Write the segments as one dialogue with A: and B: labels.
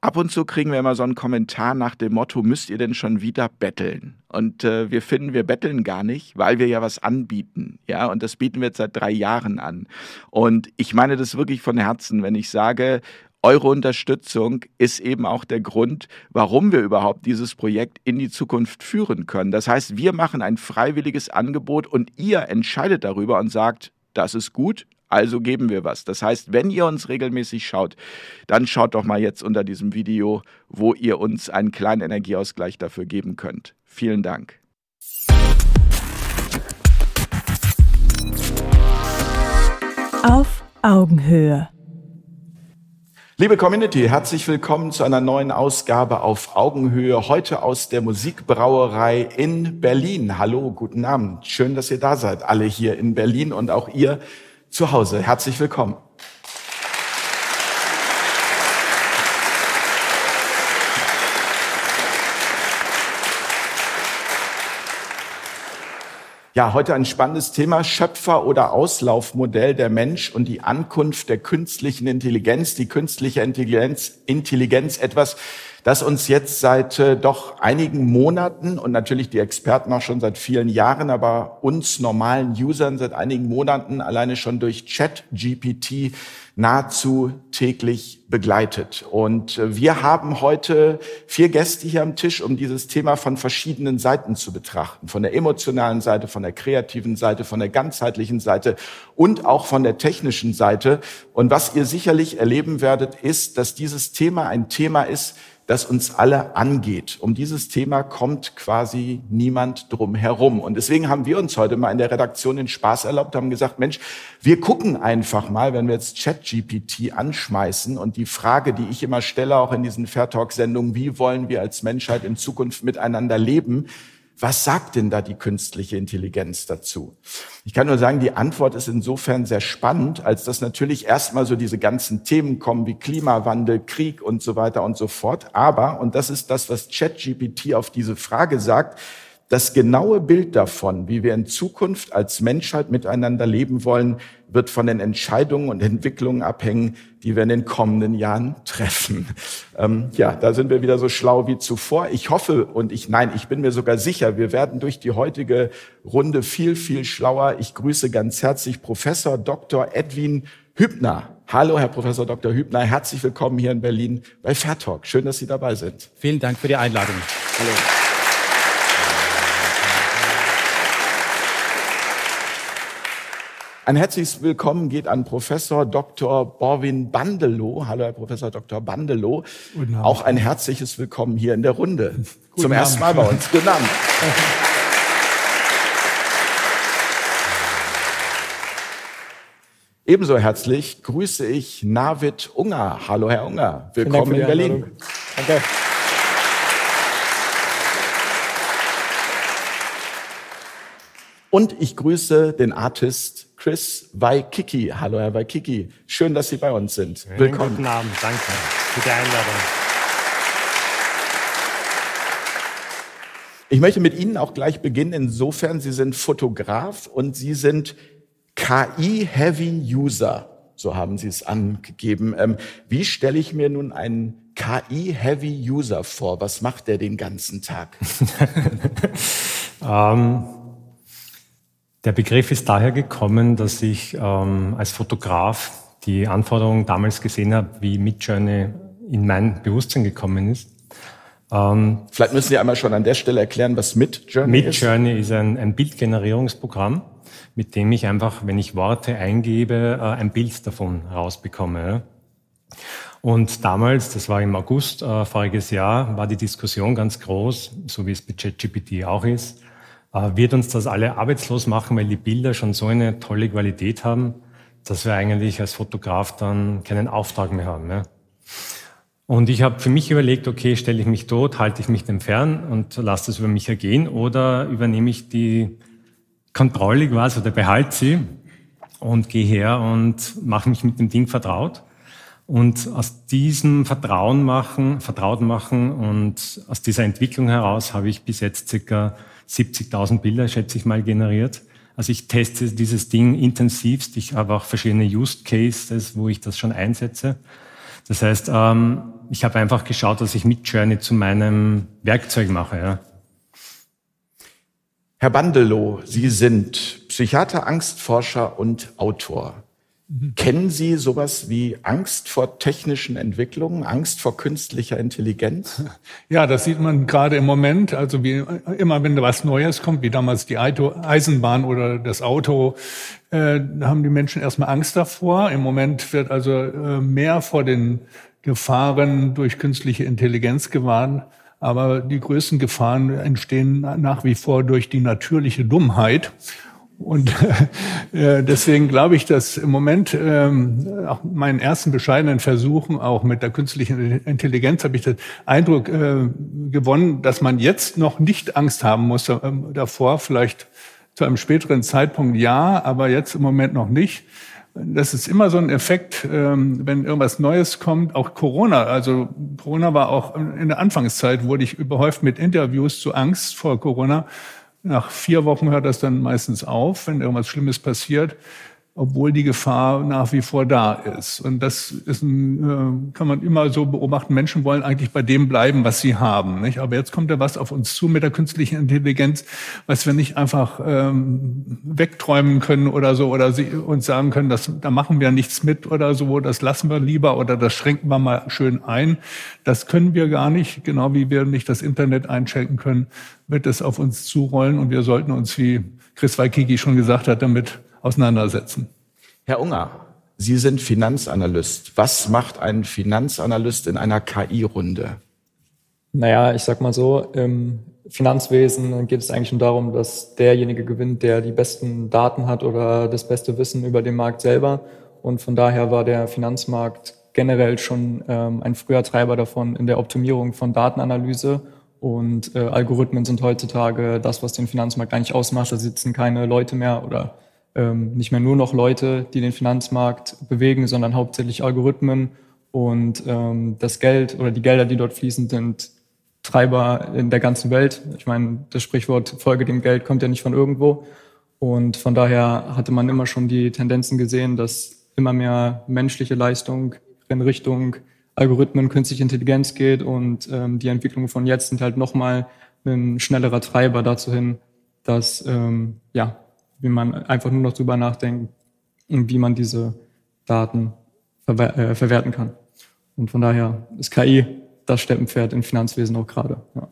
A: ab und zu kriegen wir immer so einen Kommentar nach dem Motto, müsst ihr denn schon wieder betteln? Und äh, wir finden, wir betteln gar nicht, weil wir ja was anbieten. Ja, und das bieten wir jetzt seit drei Jahren an. Und ich meine das wirklich von Herzen, wenn ich sage, eure Unterstützung ist eben auch der Grund, warum wir überhaupt dieses Projekt in die Zukunft führen können. Das heißt, wir machen ein freiwilliges Angebot und ihr entscheidet darüber und sagt, das ist gut, also geben wir was. Das heißt, wenn ihr uns regelmäßig schaut, dann schaut doch mal jetzt unter diesem Video, wo ihr uns einen kleinen Energieausgleich dafür geben könnt. Vielen Dank.
B: Auf Augenhöhe.
A: Liebe Community, herzlich willkommen zu einer neuen Ausgabe auf Augenhöhe. Heute aus der Musikbrauerei in Berlin. Hallo, guten Abend. Schön, dass ihr da seid, alle hier in Berlin und auch ihr zu Hause. Herzlich willkommen. Ja, heute ein spannendes Thema, Schöpfer- oder Auslaufmodell der Mensch und die Ankunft der künstlichen Intelligenz, die künstliche Intelligenz, Intelligenz etwas, das uns jetzt seit äh, doch einigen Monaten und natürlich die Experten auch schon seit vielen Jahren, aber uns normalen Usern seit einigen Monaten alleine schon durch Chat GPT nahezu täglich begleitet. Und äh, wir haben heute vier Gäste hier am Tisch, um dieses Thema von verschiedenen Seiten zu betrachten. Von der emotionalen Seite, von der kreativen Seite, von der ganzheitlichen Seite und auch von der technischen Seite. Und was ihr sicherlich erleben werdet, ist, dass dieses Thema ein Thema ist, das uns alle angeht. Um dieses Thema kommt quasi niemand drum herum. Und deswegen haben wir uns heute mal in der Redaktion den Spaß erlaubt, haben gesagt, Mensch, wir gucken einfach mal, wenn wir jetzt ChatGPT anschmeißen und die Frage, die ich immer stelle, auch in diesen Fair Talk Sendungen, wie wollen wir als Menschheit in Zukunft miteinander leben, was sagt denn da die künstliche Intelligenz dazu? Ich kann nur sagen, die Antwort ist insofern sehr spannend, als dass natürlich erstmal so diese ganzen Themen kommen wie Klimawandel, Krieg und so weiter und so fort. Aber, und das ist das, was ChatGPT auf diese Frage sagt, das genaue Bild davon, wie wir in Zukunft als Menschheit miteinander leben wollen, wird von den Entscheidungen und Entwicklungen abhängen, die wir in den kommenden Jahren treffen. Ähm, ja, da sind wir wieder so schlau wie zuvor. Ich hoffe und ich, nein, ich bin mir sogar sicher, wir werden durch die heutige Runde viel, viel schlauer. Ich grüße ganz herzlich Professor Dr. Edwin Hübner. Hallo, Herr Professor Dr. Hübner. Herzlich willkommen hier in Berlin bei Fair Talk. Schön, dass Sie dabei sind.
C: Vielen Dank für die Einladung. Hallo.
A: Ein herzliches Willkommen geht an Professor Dr. Borwin Bandelow. Hallo, Herr Professor Dr. Bandelow. Auch ein herzliches Willkommen hier in der Runde. Guten Zum Abend. ersten Mal bei uns. Guten Abend. Ebenso herzlich grüße ich Navid Unger. Hallo, Herr Unger. Willkommen in Berlin. Einladung. Danke. Und ich grüße den Artist Chris Waikiki. Hallo, Herr Waikiki. Schön, dass Sie bei uns sind.
D: Willkommen. Guten Abend. Danke für die Einladung.
A: Ich möchte mit Ihnen auch gleich beginnen. Insofern, Sie sind Fotograf und Sie sind KI-Heavy-User. So haben Sie es angegeben. Ähm, wie stelle ich mir nun einen KI-Heavy-User vor? Was macht der den ganzen Tag?
D: ähm, der Begriff ist daher gekommen, dass ich ähm, als Fotograf die Anforderungen damals gesehen habe, wie Midjourney in mein Bewusstsein gekommen ist.
A: Ähm, Vielleicht müssen Sie einmal schon an der Stelle erklären, was Midjourney
D: ist. Midjourney ist ein, ein Bildgenerierungsprogramm, mit dem ich einfach, wenn ich Worte eingebe, äh, ein Bild davon rausbekomme. Und damals, das war im August äh, voriges Jahr, war die Diskussion ganz groß, so wie es bei ChatGPT auch ist, wird uns das alle arbeitslos machen, weil die Bilder schon so eine tolle Qualität haben, dass wir eigentlich als Fotograf dann keinen Auftrag mehr haben. Ja. Und ich habe für mich überlegt, okay, stelle ich mich tot, halte ich mich dem fern und lasse das über mich ergehen oder übernehme ich die Kontrolle quasi oder behalte sie und gehe her und mache mich mit dem Ding vertraut. Und aus diesem Vertrauen machen, vertraut machen und aus dieser Entwicklung heraus habe ich bis jetzt circa 70.000 Bilder, schätze ich mal, generiert. Also ich teste dieses Ding intensivst. Ich habe auch verschiedene Use Cases, wo ich das schon einsetze. Das heißt, ähm, ich habe einfach geschaut, dass ich mit Journey zu meinem Werkzeug mache. Ja.
A: Herr Bandelow, Sie sind Psychiater, Angstforscher und Autor. Mhm. Kennen Sie sowas wie Angst vor technischen Entwicklungen, Angst vor künstlicher Intelligenz?
B: Ja, das sieht man gerade im Moment. Also wie immer, wenn was Neues kommt, wie damals die Eisenbahn oder das Auto, äh, haben die Menschen erstmal Angst davor. Im Moment wird also äh, mehr vor den Gefahren durch künstliche Intelligenz gewarnt. Aber die größten Gefahren entstehen nach wie vor durch die natürliche Dummheit. Und äh, deswegen glaube ich, dass im Moment ähm, auch meinen ersten bescheidenen Versuchen, auch mit der künstlichen Intelligenz, habe ich den Eindruck äh, gewonnen, dass man jetzt noch nicht Angst haben muss äh, davor, vielleicht zu einem späteren Zeitpunkt ja, aber jetzt im Moment noch nicht. Das ist immer so ein Effekt, ähm, wenn irgendwas Neues kommt, auch Corona. Also Corona war auch in der Anfangszeit, wurde ich überhäuft mit Interviews zu Angst vor Corona. Nach vier Wochen hört das dann meistens auf, wenn irgendwas Schlimmes passiert obwohl die Gefahr nach wie vor da ist. Und das ist ein, äh, kann man immer so beobachten. Menschen wollen eigentlich bei dem bleiben, was sie haben. Nicht? Aber jetzt kommt da was auf uns zu mit der künstlichen Intelligenz, was wir nicht einfach ähm, wegträumen können oder so oder sie uns sagen können, dass, da machen wir nichts mit oder so, das lassen wir lieber oder das schränken wir mal schön ein. Das können wir gar nicht, genau wie wir nicht das Internet einschränken können, wird es auf uns zurollen und wir sollten uns, wie Chris Waikiki schon gesagt hat, damit auseinandersetzen.
A: Herr Unger, Sie sind Finanzanalyst. Was macht ein Finanzanalyst in einer KI-Runde?
E: Naja, ich sag mal so, im Finanzwesen geht es eigentlich nur darum, dass derjenige gewinnt, der die besten Daten hat oder das beste Wissen über den Markt selber. Und von daher war der Finanzmarkt generell schon ähm, ein früher Treiber davon in der Optimierung von Datenanalyse. Und äh, Algorithmen sind heutzutage das, was den Finanzmarkt eigentlich ausmacht. Da sitzen keine Leute mehr oder ähm, nicht mehr nur noch Leute, die den Finanzmarkt bewegen, sondern hauptsächlich Algorithmen und ähm, das Geld oder die Gelder, die dort fließen, sind Treiber in der ganzen Welt. Ich meine, das Sprichwort Folge dem Geld kommt ja nicht von irgendwo. Und von daher hatte man immer schon die Tendenzen gesehen, dass immer mehr menschliche Leistung in Richtung Algorithmen, künstliche Intelligenz geht und ähm, die Entwicklungen von jetzt sind halt nochmal ein schnellerer Treiber dazu hin, dass ähm, ja wie man einfach nur noch drüber nachdenkt, wie man diese Daten verwer äh, verwerten kann. Und von daher ist KI das Steppenpferd im Finanzwesen auch gerade. Ja.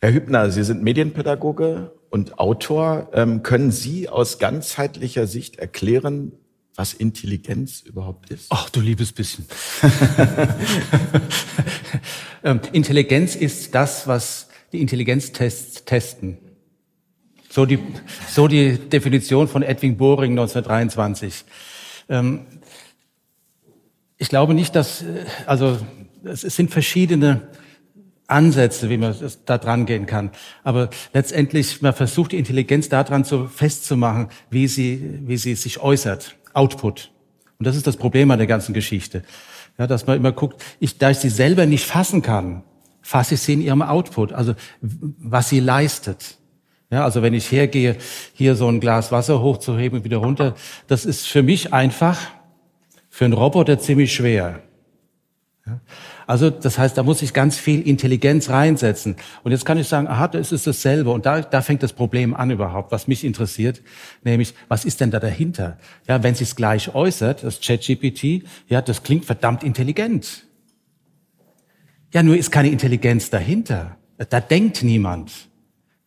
A: Herr Hübner, Sie sind Medienpädagoge und Autor. Ähm, können Sie aus ganzheitlicher Sicht erklären, was Intelligenz überhaupt ist?
C: Ach, du liebes bisschen. ähm, Intelligenz ist das, was die Intelligenztests testen. So die, so die Definition von Edwin Boring 1923. Ähm, ich glaube nicht, dass, äh, also es sind verschiedene Ansätze, wie man da dran gehen kann. Aber letztendlich, man versucht die Intelligenz daran so festzumachen, wie sie, wie sie sich äußert. Output. Und das ist das Problem an der ganzen Geschichte. Ja, dass man immer guckt, ich, da ich sie selber nicht fassen kann, fasse ich sie in ihrem Output, also was sie leistet. Ja, also wenn ich hergehe, hier so ein Glas Wasser hochzuheben und wieder runter, das ist für mich einfach, für einen Roboter ziemlich schwer. Ja, also das heißt, da muss ich ganz viel Intelligenz reinsetzen. Und jetzt kann ich sagen, aha, das ist dasselbe. Und da, da fängt das Problem an überhaupt, was mich interessiert, nämlich, was ist denn da dahinter? Ja, wenn sich gleich äußert, das ChatGPT, ja, das klingt verdammt intelligent. Ja, nur ist keine Intelligenz dahinter. Da denkt niemand.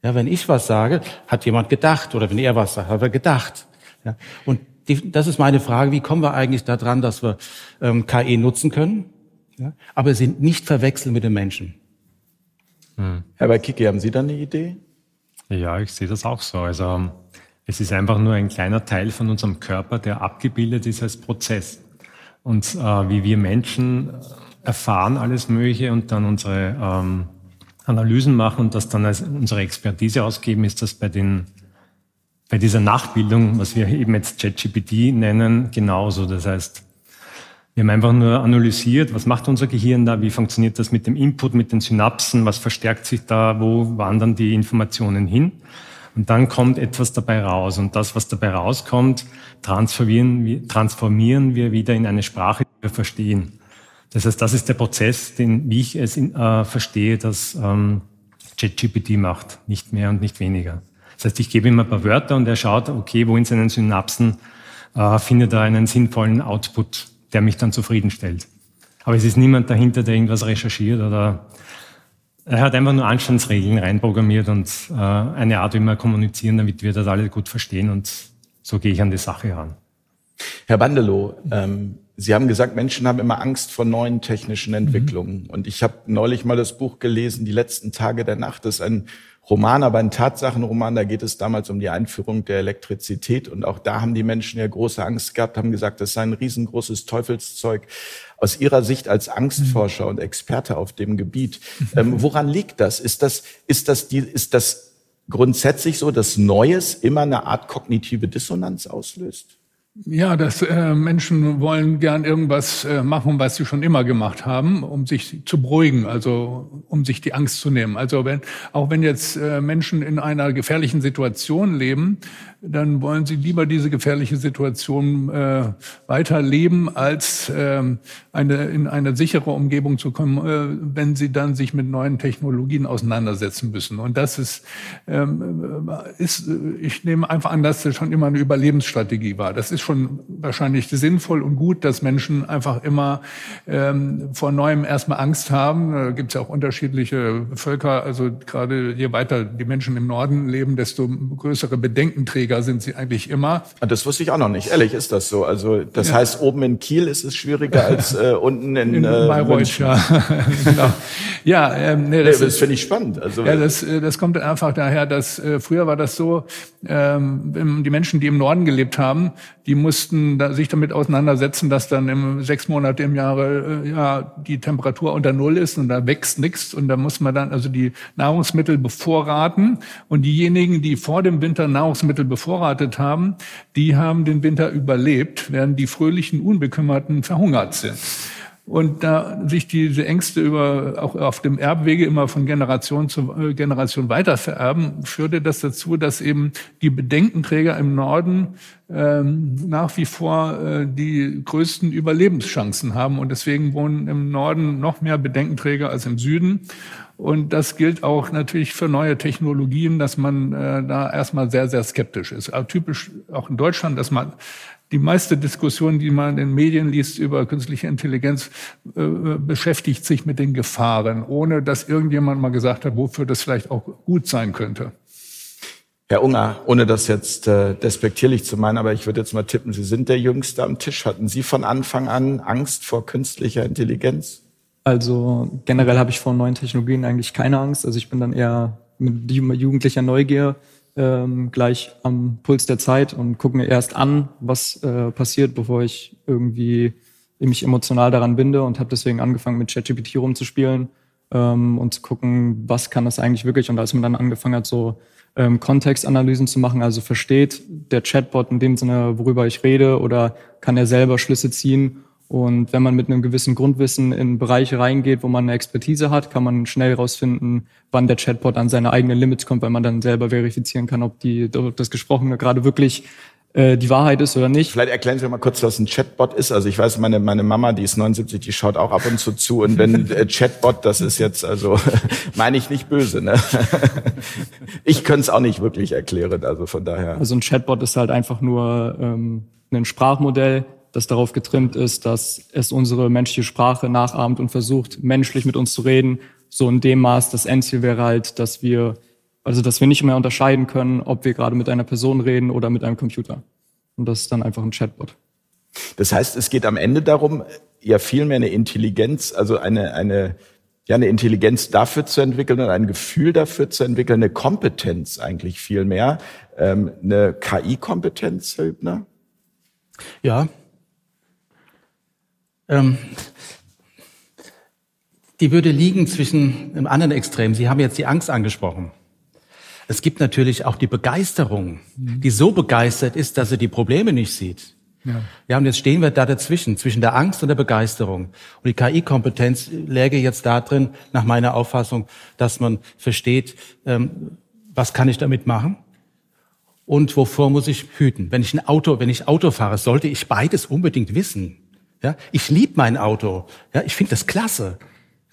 C: Ja, wenn ich was sage, hat jemand gedacht. Oder wenn er was sagt, hat er gedacht. Ja, und die, das ist meine Frage, wie kommen wir eigentlich daran, dass wir ähm, KI nutzen können, ja, aber sind nicht verwechseln mit den Menschen.
A: Hm. Herr Beikiki, haben Sie da eine Idee?
D: Ja, ich sehe das auch so. Also es ist einfach nur ein kleiner Teil von unserem Körper, der abgebildet ist als Prozess. Und äh, wie wir Menschen erfahren alles Mögliche und dann unsere ähm, Analysen machen und das dann als unsere Expertise ausgeben, ist das bei den bei dieser Nachbildung, was wir eben jetzt ChatGPT nennen, genauso. Das heißt, wir haben einfach nur analysiert, was macht unser Gehirn da, wie funktioniert das mit dem Input, mit den Synapsen, was verstärkt sich da, wo wandern die Informationen hin. Und dann kommt etwas dabei raus. Und das, was dabei rauskommt, transformieren wir, transformieren wir wieder in eine Sprache, die wir verstehen. Das heißt, das ist der Prozess, den, wie ich es in, äh, verstehe, dass ähm, ChatGPT macht, nicht mehr und nicht weniger. Das heißt, ich gebe ihm ein paar Wörter und er schaut, okay, wo in seinen Synapsen äh, findet er einen sinnvollen Output, der mich dann zufriedenstellt. Aber es ist niemand dahinter, der irgendwas recherchiert oder er hat einfach nur Anstandsregeln reinprogrammiert und äh, eine Art, wie wir kommunizieren, damit wir das alle gut verstehen und so gehe ich an die Sache ran.
A: Herr Bandelow, ähm, Sie haben gesagt, Menschen haben immer Angst vor neuen technischen Entwicklungen. Mhm. Und ich habe neulich mal das Buch gelesen, Die letzten Tage der Nacht. Das ist ein Roman, aber ein Tatsachenroman. Da geht es damals um die Einführung der Elektrizität. Und auch da haben die Menschen ja große Angst gehabt, haben gesagt, das sei ein riesengroßes Teufelszeug. Aus Ihrer Sicht als Angstforscher und Experte auf dem Gebiet, ähm, woran liegt das? Ist das, ist das die, ist das grundsätzlich so, dass Neues immer eine Art kognitive Dissonanz auslöst?
B: Ja, dass äh, Menschen wollen gern irgendwas äh, machen, was sie schon immer gemacht haben, um sich zu beruhigen, also um sich die Angst zu nehmen. Also wenn, auch wenn jetzt äh, Menschen in einer gefährlichen Situation leben, dann wollen sie lieber diese gefährliche Situation äh, weiterleben, als äh, eine, in eine sichere Umgebung zu kommen, äh, wenn sie dann sich mit neuen Technologien auseinandersetzen müssen. Und das ist, ähm, ist, ich nehme einfach an, dass das schon immer eine Überlebensstrategie war. Das ist schon wahrscheinlich sinnvoll und gut, dass Menschen einfach immer ähm, vor Neuem erstmal Angst haben. Da gibt es ja auch unterschiedliche Völker. Also gerade je weiter die Menschen im Norden leben, desto größere Bedenkenträger sind sie eigentlich immer.
A: Ah, das wusste ich auch noch nicht. Ehrlich ist das so. Also das ja. heißt, oben in Kiel ist es schwieriger als äh, unten in, in äh, Bayreuth. Ja, genau.
B: ja ähm, nee, das,
A: nee, das finde ich spannend. Also
B: ja, das, äh, das kommt einfach daher, dass äh, früher war das so, ähm, die Menschen, die im Norden gelebt haben, die mussten da, sich damit auseinandersetzen, dass dann im sechs Monate im Jahre äh, ja die Temperatur unter Null ist und da wächst nichts und da muss man dann also die Nahrungsmittel bevorraten und diejenigen, die vor dem Winter Nahrungsmittel bevorratet haben, die haben den Winter überlebt, während die fröhlichen, unbekümmerten verhungert sind. Und da sich diese Ängste über, auch auf dem Erbwege immer von Generation zu äh, Generation weiter vererben, führte das dazu, dass eben die Bedenkenträger im Norden ähm, nach wie vor äh, die größten Überlebenschancen haben. Und deswegen wohnen im Norden noch mehr Bedenkenträger als im Süden. Und das gilt auch natürlich für neue Technologien, dass man äh, da erstmal sehr, sehr skeptisch ist. Aber typisch auch in Deutschland, dass man die meiste Diskussion, die man in den Medien liest über künstliche Intelligenz, äh, beschäftigt sich mit den Gefahren, ohne dass irgendjemand mal gesagt hat, wofür das vielleicht auch gut sein könnte.
A: Herr Unger, ohne das jetzt äh, despektierlich zu meinen, aber ich würde jetzt mal tippen, Sie sind der Jüngste am Tisch. Hatten Sie von Anfang an Angst vor künstlicher Intelligenz?
E: Also generell habe ich vor neuen Technologien eigentlich keine Angst. Also ich bin dann eher mit jugendlicher Neugier ähm, gleich am Puls der Zeit und gucke mir erst an, was äh, passiert, bevor ich irgendwie mich emotional daran binde und habe deswegen angefangen mit ChatGPT rumzuspielen ähm, und zu gucken, was kann das eigentlich wirklich. Und als man dann angefangen hat, so ähm, Kontextanalysen zu machen, also versteht der Chatbot in dem Sinne, worüber ich rede, oder kann er selber Schlüsse ziehen und wenn man mit einem gewissen Grundwissen in Bereiche reingeht, wo man eine Expertise hat, kann man schnell herausfinden, wann der Chatbot an seine eigenen Limits kommt, weil man dann selber verifizieren kann, ob die, ob das Gesprochene gerade wirklich äh, die Wahrheit ist oder nicht.
A: Vielleicht erklären Sie mal kurz, was ein Chatbot ist. Also ich weiß, meine, meine Mama, die ist 79, die schaut auch ab und zu zu. Und wenn äh, Chatbot, das ist jetzt, also meine ich nicht böse. Ne? ich könnte es auch nicht wirklich erklären, also von daher.
E: Also ein Chatbot ist halt einfach nur ähm, ein Sprachmodell, das darauf getrimmt ist, dass es unsere menschliche Sprache nachahmt und versucht, menschlich mit uns zu reden. So in dem Maß, das Endziel wäre halt, dass wir, also dass wir nicht mehr unterscheiden können, ob wir gerade mit einer Person reden oder mit einem Computer. Und das ist dann einfach ein Chatbot.
A: Das heißt, es geht am Ende darum, ja vielmehr eine Intelligenz, also eine, eine, ja, eine Intelligenz dafür zu entwickeln und ein Gefühl dafür zu entwickeln, eine Kompetenz eigentlich vielmehr, ähm, eine KI-Kompetenz, Herr Hübner?
C: Ja, ähm, die würde liegen zwischen einem anderen Extrem. Sie haben jetzt die Angst angesprochen. Es gibt natürlich auch die Begeisterung, mhm. die so begeistert ist, dass sie die Probleme nicht sieht. Ja. ja, und jetzt stehen wir da dazwischen, zwischen der Angst und der Begeisterung. Und die KI-Kompetenz läge jetzt darin, nach meiner Auffassung, dass man versteht, ähm, was kann ich damit machen und wovor muss ich hüten. Wenn ich ein Auto, wenn ich Auto fahre, sollte ich beides unbedingt wissen. Ja, ich liebe mein Auto. Ja, ich finde das klasse.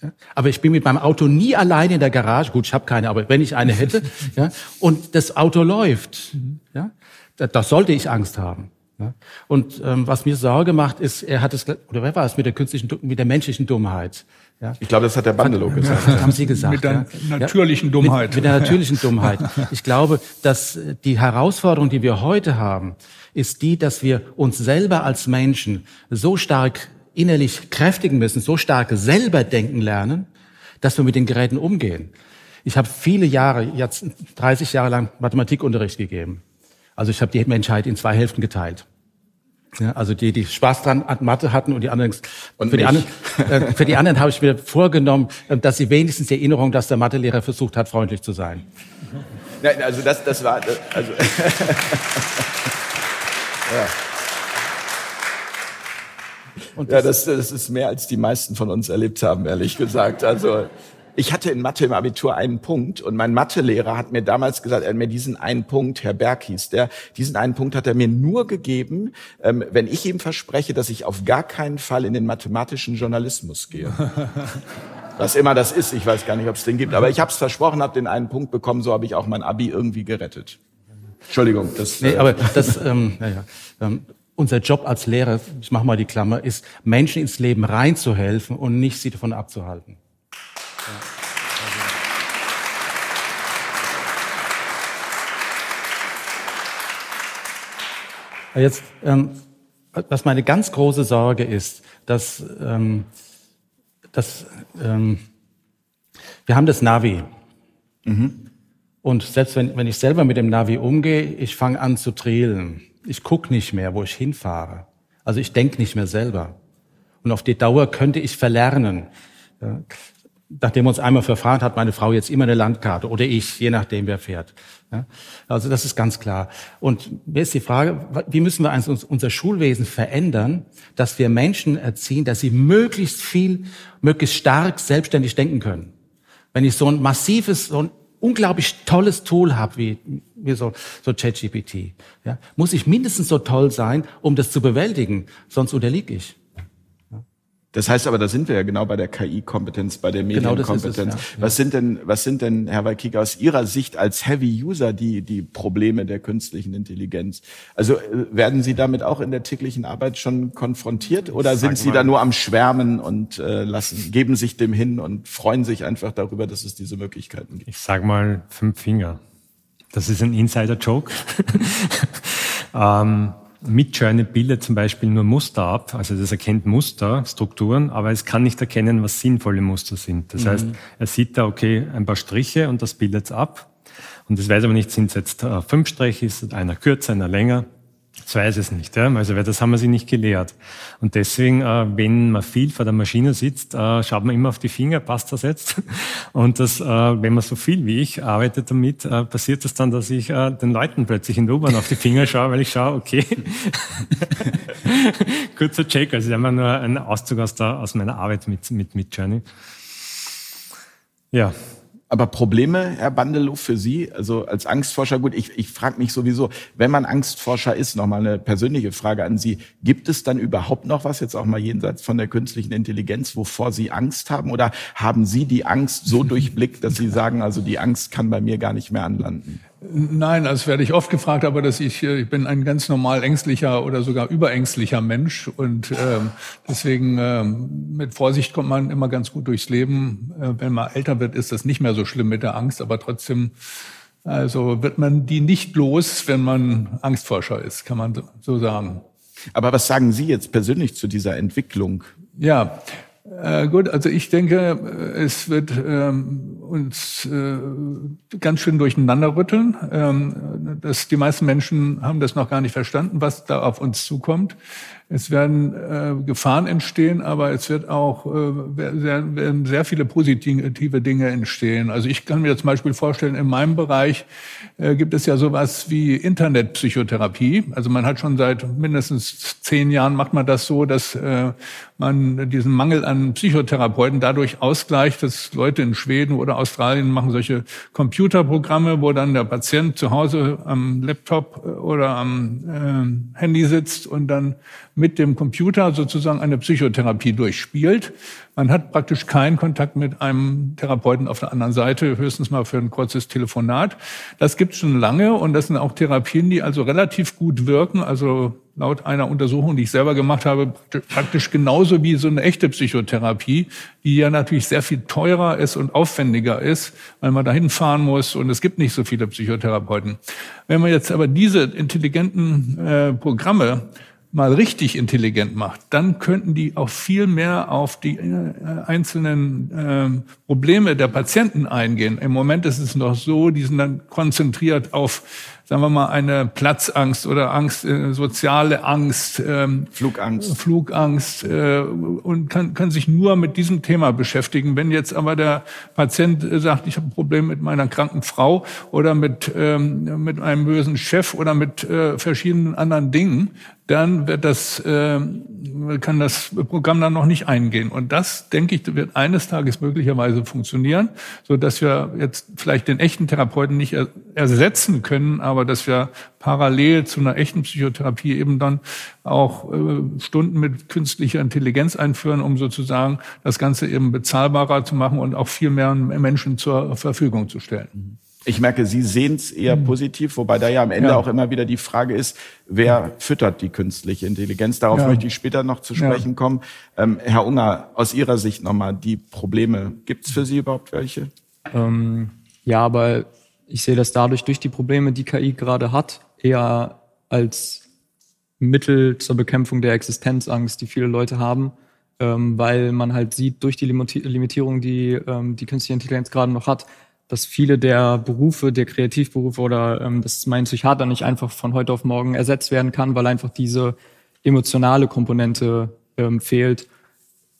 C: Ja, aber ich bin mit meinem Auto nie alleine in der Garage. Gut, ich habe keine, aber wenn ich eine hätte, ja, und das Auto läuft, ja, da, da sollte ich Angst haben. Ja. Und ähm, was mir Sorge macht, ist, er hat es, oder wer war es mit der künstlichen, mit der menschlichen Dummheit?
A: Ja. Ich glaube, das hat der Bandelow gesagt.
C: Ja, haben Sie gesagt.
B: Mit der ja. natürlichen Dummheit.
C: Mit, mit der natürlichen Dummheit. Ich glaube, dass die Herausforderung, die wir heute haben, ist die, dass wir uns selber als Menschen so stark innerlich kräftigen müssen, so stark selber denken lernen, dass wir mit den Geräten umgehen. Ich habe viele Jahre, jetzt 30 Jahre lang Mathematikunterricht gegeben. Also ich habe die Menschheit in zwei Hälften geteilt. Ja, also die, die Spaß dran an Mathe hatten und die anderen. Und für, die anderen äh, für die anderen habe ich mir vorgenommen, äh, dass sie wenigstens die Erinnerung, dass der Mathelehrer versucht hat, freundlich zu sein.
A: Nein, also das, das war, also. Ja. Und ja, das, das ist mehr, als die meisten von uns erlebt haben, ehrlich gesagt. Also ich hatte in Mathe im Abitur einen Punkt und mein Mathelehrer hat mir damals gesagt, er hat mir diesen einen Punkt, Herr Berg hieß der, diesen einen Punkt hat er mir nur gegeben, ähm, wenn ich ihm verspreche, dass ich auf gar keinen Fall in den mathematischen Journalismus gehe. Was immer das ist, ich weiß gar nicht, ob es den gibt, aber ich habe es versprochen, habe den einen Punkt bekommen, so habe ich auch mein Abi irgendwie gerettet. Entschuldigung,
C: das. Nee, äh, aber das, ähm, ja, ja, ähm, unser Job als Lehrer, ich mache mal die Klammer, ist, Menschen ins Leben reinzuhelfen und nicht sie davon abzuhalten. Ja. Jetzt, ähm, was meine ganz große Sorge ist, dass, ähm, dass ähm, wir haben das Navi. Mhm. Und selbst wenn, wenn ich selber mit dem Navi umgehe, ich fange an zu trillen. Ich gucke nicht mehr, wo ich hinfahre. Also ich denke nicht mehr selber. Und auf die Dauer könnte ich verlernen. Ja. Nachdem wir uns einmal verfahren, hat meine Frau jetzt immer eine Landkarte oder ich, je nachdem wer fährt. Ja. Also das ist ganz klar. Und mir ist die Frage, wie müssen wir unser Schulwesen verändern, dass wir Menschen erziehen, dass sie möglichst viel, möglichst stark selbstständig denken können. Wenn ich so ein massives, so ein unglaublich tolles Tool habe wie, wie so, so ChatGPT, ja, muss ich mindestens so toll sein, um das zu bewältigen, sonst unterliege ich.
A: Das heißt aber, da sind wir ja genau bei der KI-Kompetenz, bei der Medienkompetenz. Genau ja. Was sind denn, was sind denn, Herr Walkiga, aus Ihrer Sicht als Heavy User die, die Probleme der künstlichen Intelligenz? Also äh, werden Sie damit auch in der täglichen Arbeit schon konfrontiert oder sind Sie da nur am Schwärmen und äh, lassen, geben sich dem hin und freuen sich einfach darüber, dass es diese Möglichkeiten gibt?
D: Ich sag mal fünf Finger. Das ist ein Insider-Joke. ähm, Midjourney bildet zum Beispiel nur Muster ab, also das erkennt Muster, Strukturen, aber es kann nicht erkennen, was sinnvolle Muster sind. Das mhm. heißt, er sieht da, okay, ein paar Striche und das bildet es ab. Und das weiß aber nicht, sind es jetzt äh, fünf Striche, ist einer kürzer, einer länger. Das weiß es nicht, ja? also weil das haben wir sie nicht gelehrt. Und deswegen, äh, wenn man viel vor der Maschine sitzt, äh, schaut man immer auf die Finger, passt das jetzt? Und das, äh, wenn man so viel wie ich arbeitet damit, äh, passiert das dann, dass ich äh, den Leuten plötzlich in der U-Bahn auf die Finger schaue, weil ich schaue, okay, kurzer Check, also immer nur ein Auszug aus, der, aus meiner Arbeit mit, mit, mit Journey.
A: Ja, aber Probleme, Herr Bandelow, für Sie, also als Angstforscher, gut, ich, ich frage mich sowieso, wenn man Angstforscher ist, nochmal eine persönliche Frage an Sie, gibt es dann überhaupt noch was, jetzt auch mal jenseits von der künstlichen Intelligenz, wovor Sie Angst haben? Oder haben Sie die Angst so durchblickt, dass Sie sagen, also die Angst kann bei mir gar nicht mehr anlanden?
B: Nein, das werde ich oft gefragt, aber dass ich, äh, ich bin ein ganz normal ängstlicher oder sogar überängstlicher Mensch und ähm, deswegen ähm, mit Vorsicht kommt man immer ganz gut durchs Leben. Äh, wenn man älter wird, ist das nicht mehr so schlimm mit der Angst, aber trotzdem, also wird man die nicht los, wenn man Angstforscher ist, kann man so sagen.
A: Aber was sagen Sie jetzt persönlich zu dieser Entwicklung?
B: Ja, äh, gut, also ich denke, äh, es wird ähm, uns äh, ganz schön durcheinander rütteln. Ähm, dass die meisten Menschen haben das noch gar nicht verstanden, was da auf uns zukommt. Es werden äh, Gefahren entstehen, aber es wird auch äh, sehr, werden sehr viele positive Dinge entstehen. Also ich kann mir zum Beispiel vorstellen, in meinem Bereich äh, gibt es ja sowas wie Internetpsychotherapie. Also man hat schon seit mindestens zehn Jahren macht man das so, dass äh, man diesen Mangel an Psychotherapeuten dadurch ausgleicht, dass Leute in Schweden oder Australien machen solche Computerprogramme, wo dann der Patient zu Hause am Laptop oder am äh, Handy sitzt und dann mit dem Computer sozusagen eine Psychotherapie durchspielt. Man hat praktisch keinen Kontakt mit einem Therapeuten auf der anderen Seite, höchstens mal für ein kurzes Telefonat. Das gibt es schon lange und das sind auch Therapien, die also relativ gut wirken. Also laut einer Untersuchung, die ich selber gemacht habe, praktisch genauso wie so eine echte Psychotherapie, die ja natürlich sehr viel teurer ist und aufwendiger ist, weil man dahin fahren muss und es gibt nicht so viele Psychotherapeuten. Wenn man jetzt aber diese intelligenten äh, Programme mal richtig intelligent macht, dann könnten die auch viel mehr auf die äh, einzelnen äh, Probleme der Patienten eingehen. Im Moment ist es noch so, die sind dann konzentriert auf sagen wir mal, eine Platzangst oder Angst, äh, soziale Angst,
A: ähm, Flugangst,
B: Flugangst äh, und kann, kann sich nur mit diesem Thema beschäftigen. Wenn jetzt aber der Patient sagt, ich habe ein Problem mit meiner kranken Frau oder mit ähm, mit einem bösen Chef oder mit äh, verschiedenen anderen Dingen, dann wird das, äh, kann das Programm dann noch nicht eingehen. Und das, denke ich, wird eines Tages möglicherweise funktionieren, so dass wir jetzt vielleicht den echten Therapeuten nicht er ersetzen können, aber dass wir parallel zu einer echten Psychotherapie eben dann auch äh, Stunden mit künstlicher Intelligenz einführen, um sozusagen das Ganze eben bezahlbarer zu machen und auch viel mehr Menschen zur Verfügung zu stellen.
A: Ich merke, Sie sehen es eher mhm. positiv, wobei da ja am Ende ja. auch immer wieder die Frage ist, wer füttert die künstliche Intelligenz? Darauf ja. möchte ich später noch zu sprechen ja. kommen. Ähm, Herr Unger, aus Ihrer Sicht nochmal die Probleme. Gibt es für Sie überhaupt welche?
E: Ähm, ja, aber ich sehe das dadurch, durch die Probleme, die KI gerade hat, eher als Mittel zur Bekämpfung der Existenzangst, die viele Leute haben, ähm, weil man halt sieht, durch die Limitierung, die ähm, die künstliche Intelligenz gerade noch hat, dass viele der Berufe, der Kreativberufe oder ähm, dass mein Psychiater nicht einfach von heute auf morgen ersetzt werden kann, weil einfach diese emotionale Komponente ähm, fehlt.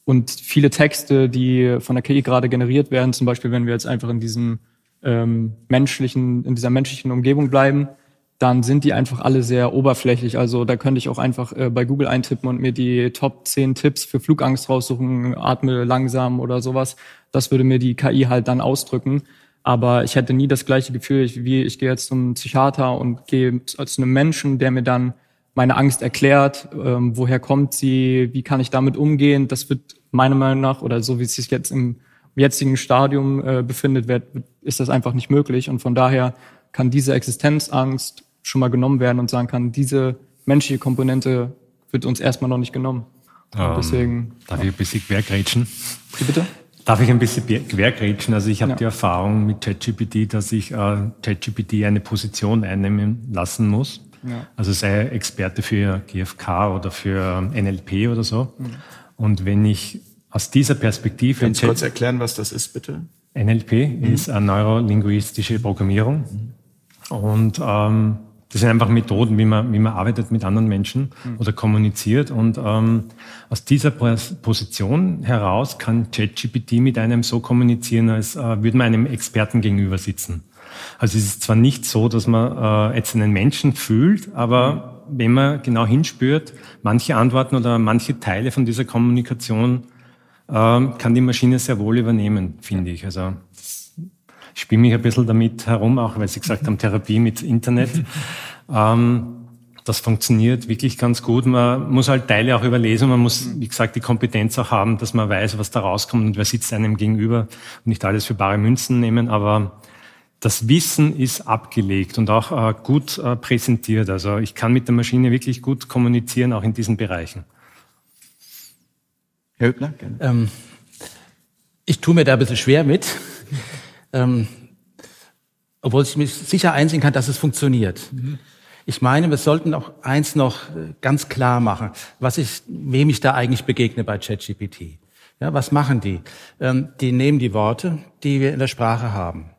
E: Und viele Texte, die von der KI gerade generiert werden, zum Beispiel wenn wir jetzt einfach in diesem ähm, menschlichen, in dieser menschlichen Umgebung bleiben, dann sind die einfach alle sehr oberflächlich. Also da könnte ich auch einfach äh, bei Google eintippen und mir die Top 10 Tipps für Flugangst raussuchen, atme langsam oder sowas. Das würde mir die KI halt dann ausdrücken. Aber ich hätte nie das gleiche Gefühl, ich, wie ich gehe jetzt zum Psychiater und gehe zu einem Menschen, der mir dann meine Angst erklärt, ähm, woher kommt sie, wie kann ich damit umgehen. Das wird meiner Meinung nach, oder so wie es sich jetzt im jetzigen Stadium äh, befindet, wird, ist das einfach nicht möglich. Und von daher kann diese Existenzangst schon mal genommen werden und sagen kann, diese menschliche Komponente wird uns erstmal noch nicht genommen.
D: Ähm, deswegen. Darf ich ein bisschen quergrätschen?
E: Wie bitte?
D: Darf ich ein bisschen quergrätschen? Also ich habe ja. die Erfahrung mit ChatGPT, dass ich äh, ChatGPT eine Position einnehmen lassen muss. Ja. Also sei Experte für GFK oder für NLP oder so. Mhm. Und wenn ich aus dieser Perspektive...
A: Kannst du kurz erklären, was das ist, bitte?
D: NLP mhm. ist eine neurolinguistische Programmierung. Mhm. Und ähm, das sind einfach Methoden, wie man, wie man arbeitet mit anderen Menschen mhm. oder kommuniziert. Und ähm, aus dieser Position heraus kann ChatGPT mit einem so kommunizieren, als äh, würde man einem Experten gegenüber sitzen. Also es ist zwar nicht so, dass man äh, jetzt einen Menschen fühlt, aber mhm. wenn man genau hinspürt, manche Antworten oder manche Teile von dieser Kommunikation kann die Maschine sehr wohl übernehmen, finde ich. Also ich spiele mich ein bisschen damit herum, auch weil Sie gesagt haben, Therapie mit Internet. ähm, das funktioniert wirklich ganz gut. Man muss halt Teile auch überlesen. Man muss, wie gesagt, die Kompetenz auch haben, dass man weiß, was da rauskommt und wer sitzt einem gegenüber und nicht alles für bare Münzen nehmen. Aber das Wissen ist abgelegt und auch äh, gut äh, präsentiert. Also ich kann mit der Maschine wirklich gut kommunizieren, auch in diesen Bereichen.
C: Herr Hübner, gerne. Ähm, ich tue mir da ein bisschen schwer mit ähm, obwohl ich mich sicher einsehen kann, dass es funktioniert. Mhm. Ich meine, wir sollten auch eins noch äh, ganz klar machen, was ich, wem ich da eigentlich begegne bei ChatGPT. Ja, was machen die? Ähm, die nehmen die Worte, die wir in der Sprache haben.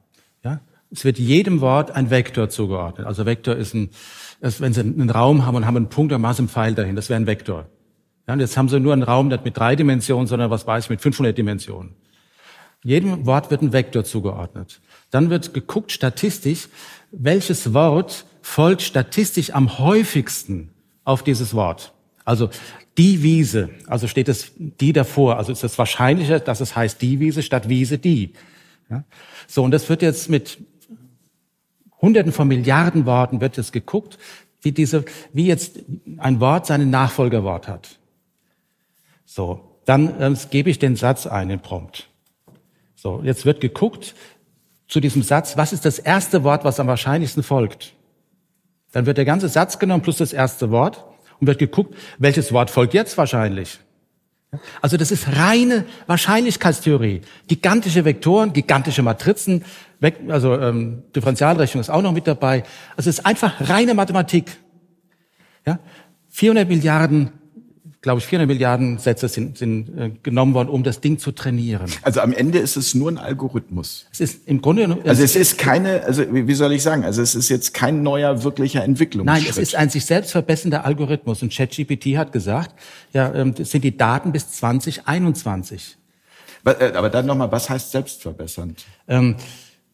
C: Ja, es wird jedem Wort ein Vektor zugeordnet. Also Vektor ist ein, ist, wenn Sie einen Raum haben und haben einen Punkt, dann machen Sie einen Pfeil dahin. Das wäre ein Vektor. Ja, und jetzt haben Sie nur einen Raum nicht mit drei Dimensionen, sondern was weiß ich, mit 500 Dimensionen. Jedem Wort wird ein Vektor zugeordnet. Dann wird geguckt statistisch, welches Wort folgt statistisch am häufigsten auf dieses Wort. Also die Wiese, also steht es die davor, also ist es wahrscheinlicher, dass es heißt die Wiese statt Wiese die. Ja? So, und das wird jetzt mit Hunderten von Milliarden Worten wird jetzt geguckt, wie diese, wie jetzt ein Wort seinen Nachfolgerwort hat. So, dann ähm, gebe ich den Satz ein, den Prompt. So, jetzt wird geguckt zu diesem Satz, was ist das erste Wort, was am wahrscheinlichsten folgt? Dann wird der ganze Satz genommen plus das erste Wort und wird geguckt, welches Wort folgt jetzt wahrscheinlich. Also das ist reine Wahrscheinlichkeitstheorie. Gigantische Vektoren, gigantische Matrizen, also ähm, Differentialrechnung ist auch noch mit dabei. Also es ist einfach reine Mathematik. Ja? 400 Milliarden glaube ich, 400 Milliarden Sätze sind, sind äh, genommen worden, um das Ding zu trainieren.
A: Also am Ende ist es nur ein Algorithmus.
C: Es ist im Grunde
A: also es ist keine, also wie soll ich sagen, also es ist jetzt kein neuer wirklicher Entwicklungsschritt.
C: Nein, es ist ein sich selbst verbessernder Algorithmus. Und ChatGPT hat gesagt, ja, ähm, das sind die Daten bis 2021.
A: Äh, aber dann nochmal, was heißt selbstverbessernd? Ähm,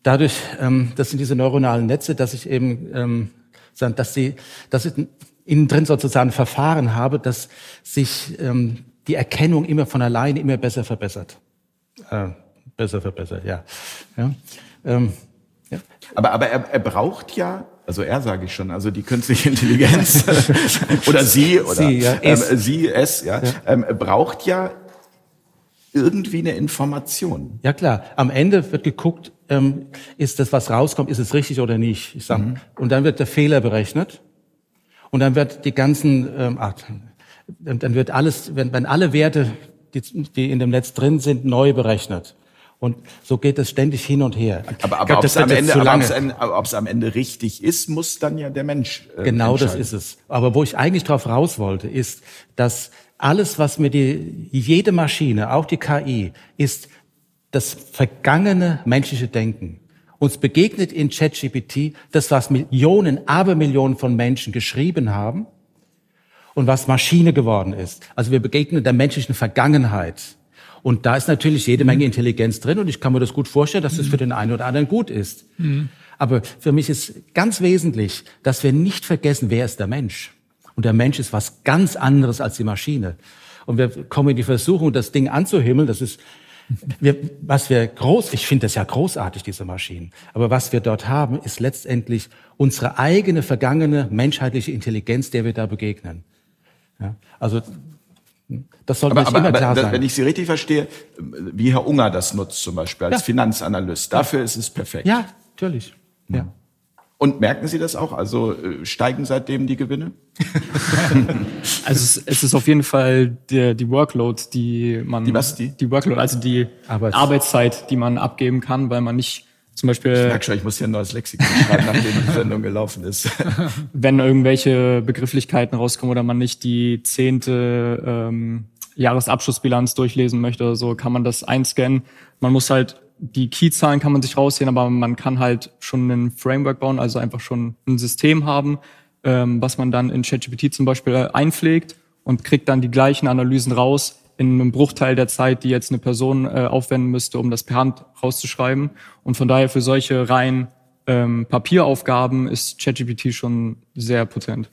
C: dadurch, ähm, das sind diese neuronalen Netze, dass ich eben, ähm, dass sie, dass ich innen drin sozusagen Verfahren habe, dass sich ähm, die Erkennung immer von alleine immer besser verbessert. Äh, besser verbessert, ja. ja. Ähm,
A: ja. Aber, aber er, er braucht ja also er sage ich schon, also die künstliche Intelligenz oder sie oder sie, ja, ähm, sie es ja, ja. Ähm, braucht ja irgendwie eine Information.
C: Ja klar, am Ende wird geguckt, ähm, ist das, was rauskommt, ist es richtig oder nicht. Ich sag, mhm. Und dann wird der Fehler berechnet und dann wird die ganzen, ähm, ach, dann wird alles, wenn, wenn alle Werte, die, die in dem Netz drin sind, neu berechnet. Und so geht es ständig hin und her.
A: Aber, aber ob es am, am Ende richtig ist, muss dann ja der Mensch.
C: Äh, genau das ist es. Aber wo ich eigentlich drauf raus wollte, ist, dass alles, was mir die, jede Maschine, auch die KI, ist das vergangene menschliche Denken. Uns begegnet in ChatGPT das, was Millionen, Abermillionen von Menschen geschrieben haben und was Maschine geworden ist. Also wir begegnen der menschlichen Vergangenheit. Und da ist natürlich jede Menge Intelligenz drin und ich kann mir das gut vorstellen, dass das für den einen oder anderen gut ist. Mhm. Aber für mich ist ganz wesentlich, dass wir nicht vergessen, wer ist der Mensch. Und der Mensch ist was ganz anderes als die Maschine. Und wir kommen in die Versuchung, das Ding anzuhimmeln. Das ist wir, was wir groß, ich finde das ja großartig, diese Maschinen. Aber was wir dort haben, ist letztendlich unsere eigene vergangene menschheitliche Intelligenz, der wir da begegnen. Ja, also das sollte aber, aber, immer klar aber, sein.
A: Wenn ich Sie richtig verstehe, wie Herr Unger das nutzt zum Beispiel als ja. Finanzanalyst, dafür ist es perfekt.
C: Ja, natürlich. Ja.
A: Und merken Sie das auch? Also äh, steigen seitdem die Gewinne?
E: also es, es, ist auf jeden Fall der, die Workload, die man...
A: Die was? Die?
E: Die Workload, also die Arbeits Arbeitszeit, die man abgeben kann, weil man nicht zum Beispiel...
A: Ich merke schon, ich muss hier ein neues Lexikon schreiben, nachdem die Sendung gelaufen ist.
E: wenn irgendwelche Begrifflichkeiten rauskommen oder man nicht die zehnte ähm, Jahresabschlussbilanz durchlesen möchte oder so, kann man das einscannen. Man muss halt die Keyzahlen kann man sich raussehen, aber man kann halt schon ein Framework bauen, also einfach schon ein System haben, ähm, was man dann in ChatGPT zum Beispiel einpflegt und kriegt dann die gleichen Analysen raus in einem Bruchteil der Zeit, die jetzt eine Person äh, aufwenden müsste, um das per Hand rauszuschreiben. Und von daher für solche rein ähm, Papieraufgaben ist ChatGPT schon sehr potent.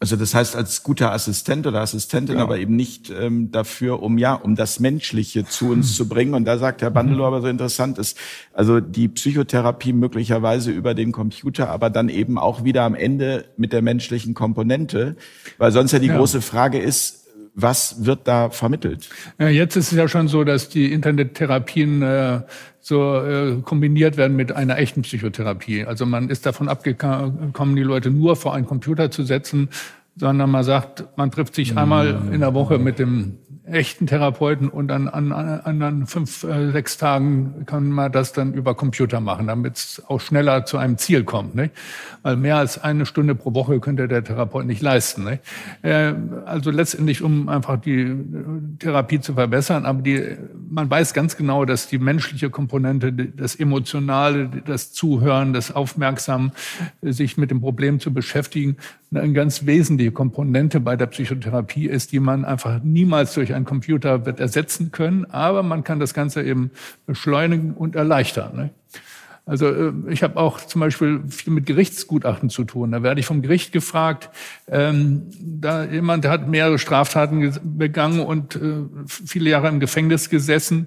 A: Also das heißt als guter Assistent oder Assistentin, ja. aber eben nicht ähm, dafür, um ja, um das Menschliche zu uns zu bringen. Und da sagt Herr Bandelow aber so interessant ist, also die Psychotherapie möglicherweise über den Computer, aber dann eben auch wieder am Ende mit der menschlichen Komponente, weil sonst ja die ja. große Frage ist, was wird da vermittelt?
B: Ja, jetzt ist es ja schon so, dass die Internettherapien äh, so äh, kombiniert werden mit einer echten Psychotherapie. Also man ist davon abgekommen, die Leute nur vor einen Computer zu setzen, sondern man sagt, man trifft sich einmal in der Woche mit dem echten Therapeuten und an, an, an, an fünf, äh, sechs Tagen kann man das dann über Computer machen, damit es auch schneller zu einem Ziel kommt. Nicht? Weil mehr als eine Stunde pro Woche könnte der Therapeut nicht leisten. Nicht? Äh, also letztendlich, um einfach die äh, Therapie zu verbessern, aber die, man weiß ganz genau, dass die menschliche Komponente, das Emotionale, das Zuhören, das Aufmerksam, sich mit dem Problem zu beschäftigen, eine ganz Komponente bei der Psychotherapie ist, die man einfach niemals durch einen Computer wird ersetzen können, aber man kann das Ganze eben beschleunigen und erleichtern. Ne? Also äh, ich habe auch zum Beispiel viel mit Gerichtsgutachten zu tun. Da werde ich vom Gericht gefragt, ähm, da jemand hat mehrere Straftaten begangen und äh, viele Jahre im Gefängnis gesessen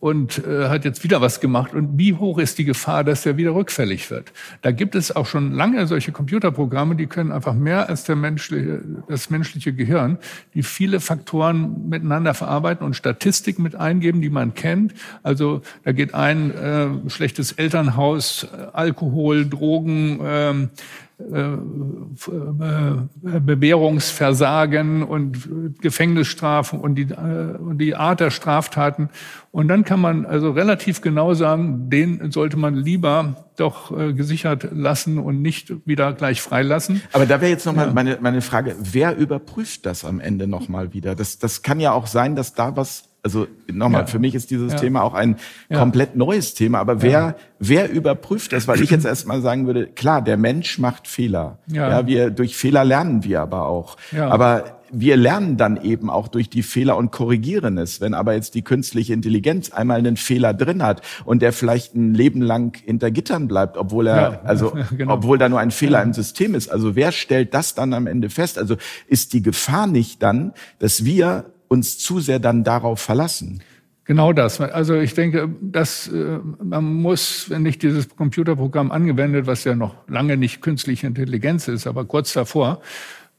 B: und äh, hat jetzt wieder was gemacht. Und wie hoch ist die Gefahr, dass er wieder rückfällig wird? Da gibt es auch schon lange solche Computerprogramme, die können einfach mehr als der menschliche, das menschliche Gehirn, die viele Faktoren miteinander verarbeiten und Statistik mit eingeben, die man kennt. Also da geht ein äh, schlechtes Elternhaus, Alkohol, Drogen, äh, äh, Bewährungsversagen und Gefängnisstrafen und die, äh, und die Art der Straftaten. Und dann kann man also relativ genau sagen, den sollte man lieber doch gesichert lassen und nicht wieder gleich freilassen.
A: Aber da wäre jetzt nochmal ja. meine, meine Frage, wer überprüft das am Ende nochmal wieder? Das, das kann ja auch sein, dass da was also nochmal, ja. für mich ist dieses ja. Thema auch ein ja. komplett neues Thema. Aber wer, wer überprüft das? Weil ich jetzt erstmal sagen würde, klar, der Mensch macht Fehler. Ja. wir, durch Fehler lernen wir aber auch. Aber wir lernen dann eben auch durch die Fehler und korrigieren es. Wenn aber jetzt die künstliche Intelligenz einmal einen Fehler drin hat und der vielleicht ein Leben lang hinter Gittern bleibt, obwohl er, also, genau. obwohl da nur ein Fehler im System ist. Also wer stellt das dann am Ende fest? Also ist die Gefahr nicht dann, dass wir uns zu sehr dann darauf verlassen.
B: Genau das. Also ich denke, dass äh, man muss, wenn nicht dieses Computerprogramm angewendet, was ja noch lange nicht künstliche Intelligenz ist, aber kurz davor,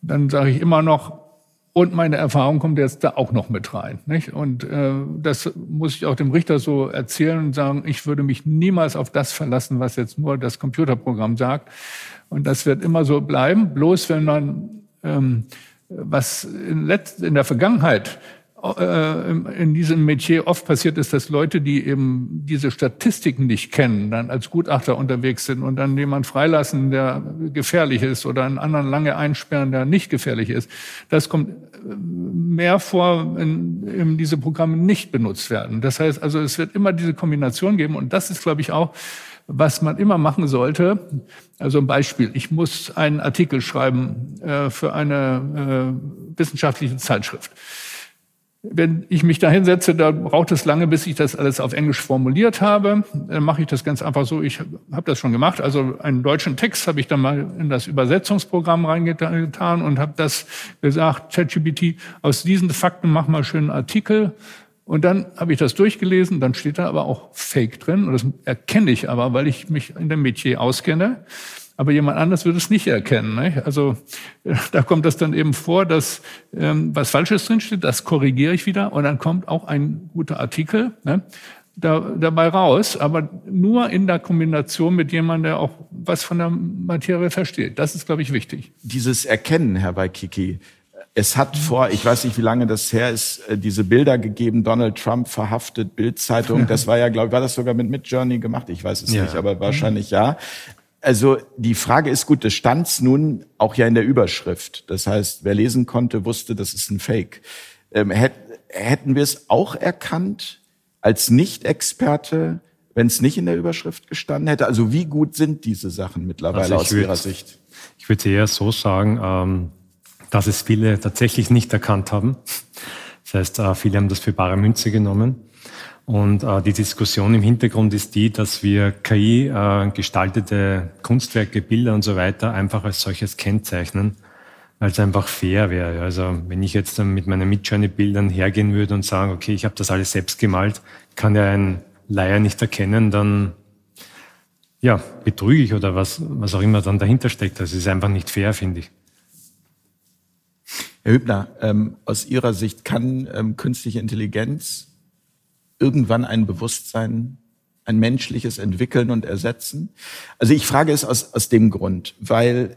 B: dann sage ich immer noch, und meine Erfahrung kommt jetzt da auch noch mit rein. Nicht? Und äh, das muss ich auch dem Richter so erzählen und sagen, ich würde mich niemals auf das verlassen, was jetzt nur das Computerprogramm sagt. Und das wird immer so bleiben. Bloß wenn man ähm, was in, letzt, in der Vergangenheit äh, in diesem Metier oft passiert ist, dass Leute, die eben diese Statistiken nicht kennen, dann als Gutachter unterwegs sind und dann jemand freilassen, der gefährlich ist oder einen anderen lange einsperren, der nicht gefährlich ist. Das kommt äh, mehr vor, wenn eben diese Programme nicht benutzt werden. Das heißt also, es wird immer diese Kombination geben und das ist, glaube ich, auch was man immer machen sollte. Also ein Beispiel, ich muss einen Artikel schreiben äh, für eine äh, wissenschaftliche Zeitschrift. Wenn ich mich da hinsetze, da braucht es lange, bis ich das alles auf Englisch formuliert habe. Dann mache ich das ganz einfach so. Ich habe das schon gemacht. Also einen deutschen Text habe ich dann mal in das Übersetzungsprogramm reingetan und habe das gesagt, ChatGPT, aus diesen Fakten mach mal schönen Artikel und dann habe ich das durchgelesen, dann steht da aber auch Fake drin. Und das erkenne ich aber, weil ich mich in dem Metier auskenne. Aber jemand anders würde es nicht erkennen. Nicht? Also da kommt das dann eben vor, dass ähm, was Falsches drinsteht, das korrigiere ich wieder und dann kommt auch ein guter Artikel ne, da, dabei raus, aber nur in der Kombination mit jemandem, der auch was von der Materie versteht. Das ist, glaube ich, wichtig.
A: Dieses Erkennen, Herr Waikiki, es hat vor, ich weiß nicht, wie lange das her ist, äh, diese Bilder gegeben, Donald Trump verhaftet, Bildzeitung. Das war ja, glaube ich, war das sogar mit Midjourney gemacht? Ich weiß es ja. nicht, aber wahrscheinlich ja. Also die Frage ist gut, das stand nun auch ja in der Überschrift. Das heißt, wer lesen konnte, wusste, das ist ein Fake. Ähm, hätten wir es auch erkannt als Nicht-Experte, wenn es nicht in der Überschrift gestanden hätte? Also wie gut sind diese Sachen mittlerweile also aus würd, Ihrer Sicht?
D: Ich würde eher so sagen, ähm, dass es viele tatsächlich nicht erkannt haben. Das heißt, äh, viele haben das für bare Münze genommen. Und äh, die Diskussion im Hintergrund ist die, dass wir KI äh, gestaltete Kunstwerke, Bilder und so weiter einfach als solches kennzeichnen, es einfach fair wäre. Also wenn ich jetzt mit meinen Midjourney-Bildern hergehen würde und sagen, okay, ich habe das alles selbst gemalt, kann ja ein Laie nicht erkennen, dann ja, betrüge ich oder was, was auch immer dann dahinter steckt. Das ist einfach nicht fair, finde ich.
A: Herr Hübner, ähm, aus Ihrer Sicht kann ähm, künstliche Intelligenz irgendwann ein Bewusstsein, ein menschliches entwickeln und ersetzen? Also ich frage es aus, aus dem Grund, weil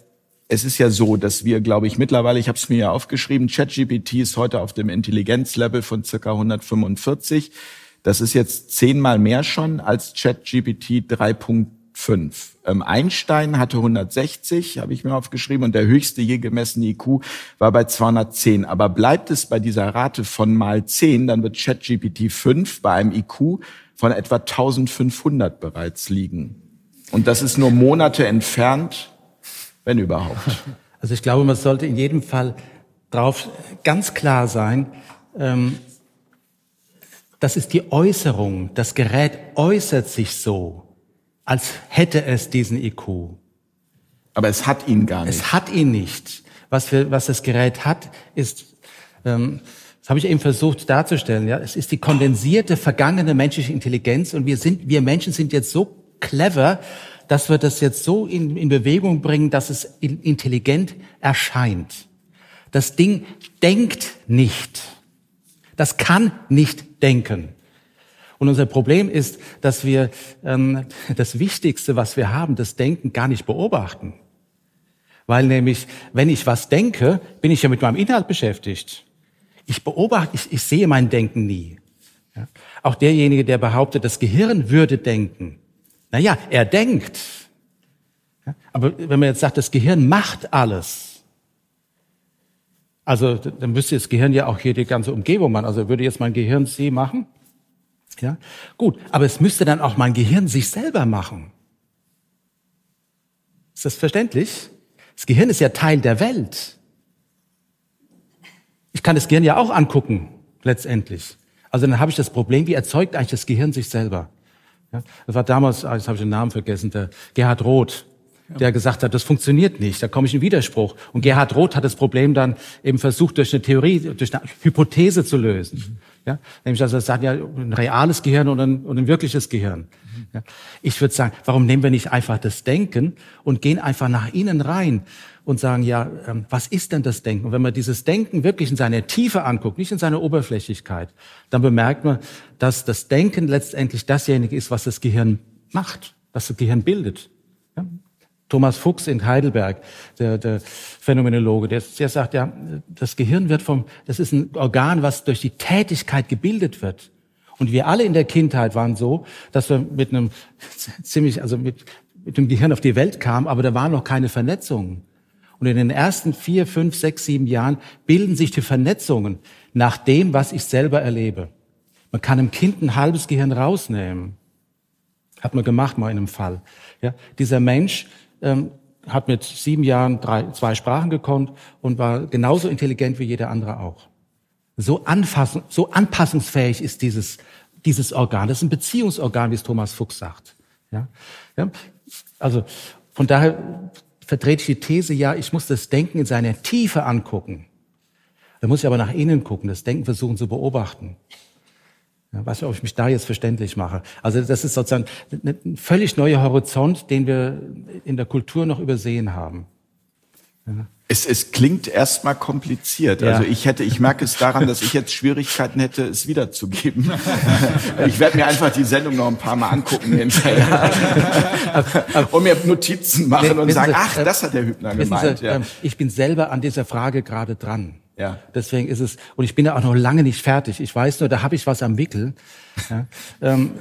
A: es ist ja so, dass wir, glaube ich, mittlerweile, ich habe es mir ja aufgeschrieben, ChatGPT ist heute auf dem Intelligenzlevel von circa 145. Das ist jetzt zehnmal mehr schon als ChatGPT 3.0 fünf. Ähm, Einstein hatte 160, habe ich mir aufgeschrieben, und der höchste je gemessene IQ war bei 210. Aber bleibt es bei dieser Rate von mal 10, dann wird ChatGPT 5 bei einem IQ von etwa 1500 bereits liegen. Und das ist nur Monate entfernt, wenn überhaupt.
C: Also ich glaube, man sollte in jedem Fall drauf ganz klar sein, ähm, das ist die Äußerung. Das Gerät äußert sich so als hätte es diesen IQ.
A: Aber es hat ihn gar nicht.
C: Es hat ihn nicht. Was, wir, was das Gerät hat, ist, ähm, das habe ich eben versucht darzustellen. Ja, es ist die kondensierte vergangene menschliche Intelligenz und wir sind, wir Menschen sind jetzt so clever, dass wir das jetzt so in, in Bewegung bringen, dass es intelligent erscheint. Das Ding denkt nicht. Das kann nicht denken. Und unser Problem ist, dass wir ähm, das Wichtigste, was wir haben, das Denken, gar nicht beobachten. Weil nämlich, wenn ich was denke, bin ich ja mit meinem Inhalt beschäftigt. Ich beobachte, ich, ich sehe mein Denken nie. Ja? Auch derjenige, der behauptet, das Gehirn würde denken. Naja, er denkt. Ja? Aber wenn man jetzt sagt, das Gehirn macht alles, also dann müsste das Gehirn ja auch hier die ganze Umgebung machen. Also würde jetzt mein Gehirn sie machen? Ja, gut. Aber es müsste dann auch mein Gehirn sich selber machen. Ist das verständlich? Das Gehirn ist ja Teil der Welt. Ich kann das Gehirn ja auch angucken, letztendlich. Also dann habe ich das Problem, wie erzeugt eigentlich das Gehirn sich selber? Ja, das war damals, ah, jetzt habe ich den Namen vergessen, der Gerhard Roth, der gesagt hat, das funktioniert nicht, da komme ich in Widerspruch. Und Gerhard Roth hat das Problem dann eben versucht, durch eine Theorie, durch eine Hypothese zu lösen. Ja? Nämlich, also es sagt ja ein reales Gehirn und ein, und ein wirkliches Gehirn. Ja? Ich würde sagen, warum nehmen wir nicht einfach das Denken und gehen einfach nach innen rein und sagen, ja, ähm, was ist denn das Denken? Und wenn man dieses Denken wirklich in seiner Tiefe anguckt, nicht in seiner Oberflächlichkeit, dann bemerkt man, dass das Denken letztendlich dasjenige ist, was das Gehirn macht, was das Gehirn bildet. Thomas Fuchs in Heidelberg, der, der Phänomenologe, der, der sagt, ja, das Gehirn wird vom, das ist ein Organ, was durch die Tätigkeit gebildet wird. Und wir alle in der Kindheit waren so, dass wir mit einem ziemlich, also mit, mit dem Gehirn auf die Welt kamen, aber da war noch keine Vernetzung. Und in den ersten vier, fünf, sechs, sieben Jahren bilden sich die Vernetzungen nach dem, was ich selber erlebe. Man kann einem Kind ein halbes Gehirn rausnehmen. Hat man gemacht mal in einem Fall. Ja, dieser Mensch ähm, hat mit sieben Jahren drei, zwei Sprachen gekonnt und war genauso intelligent wie jeder andere auch. So, anfassen, so anpassungsfähig ist dieses, dieses Organ. Das ist ein Beziehungsorgan, wie es Thomas Fuchs sagt. Ja? ja? Also von daher vertrete ich die These, ja, ich muss das Denken in seiner Tiefe angucken. Da muss ich aber nach innen gucken, das Denken versuchen zu beobachten. Ja, weiß nicht, ob ich mich da jetzt verständlich mache. Also das ist sozusagen ein völlig neuer Horizont, den wir in der Kultur noch übersehen haben.
A: Ja. Es, es klingt erstmal kompliziert. Ja. Also ich hätte, ich merke es daran, dass ich jetzt Schwierigkeiten hätte, es wiederzugeben. ich werde mir einfach die Sendung noch ein paar Mal angucken hinterher und mir Notizen machen und sagen, ach, das hat der Hübner gemeint.
C: Sie. Ähm, ich bin selber an dieser Frage gerade dran. Ja. Deswegen ist es, und ich bin ja auch noch lange nicht fertig. Ich weiß nur, da habe ich was am Wickel. Ja. ähm,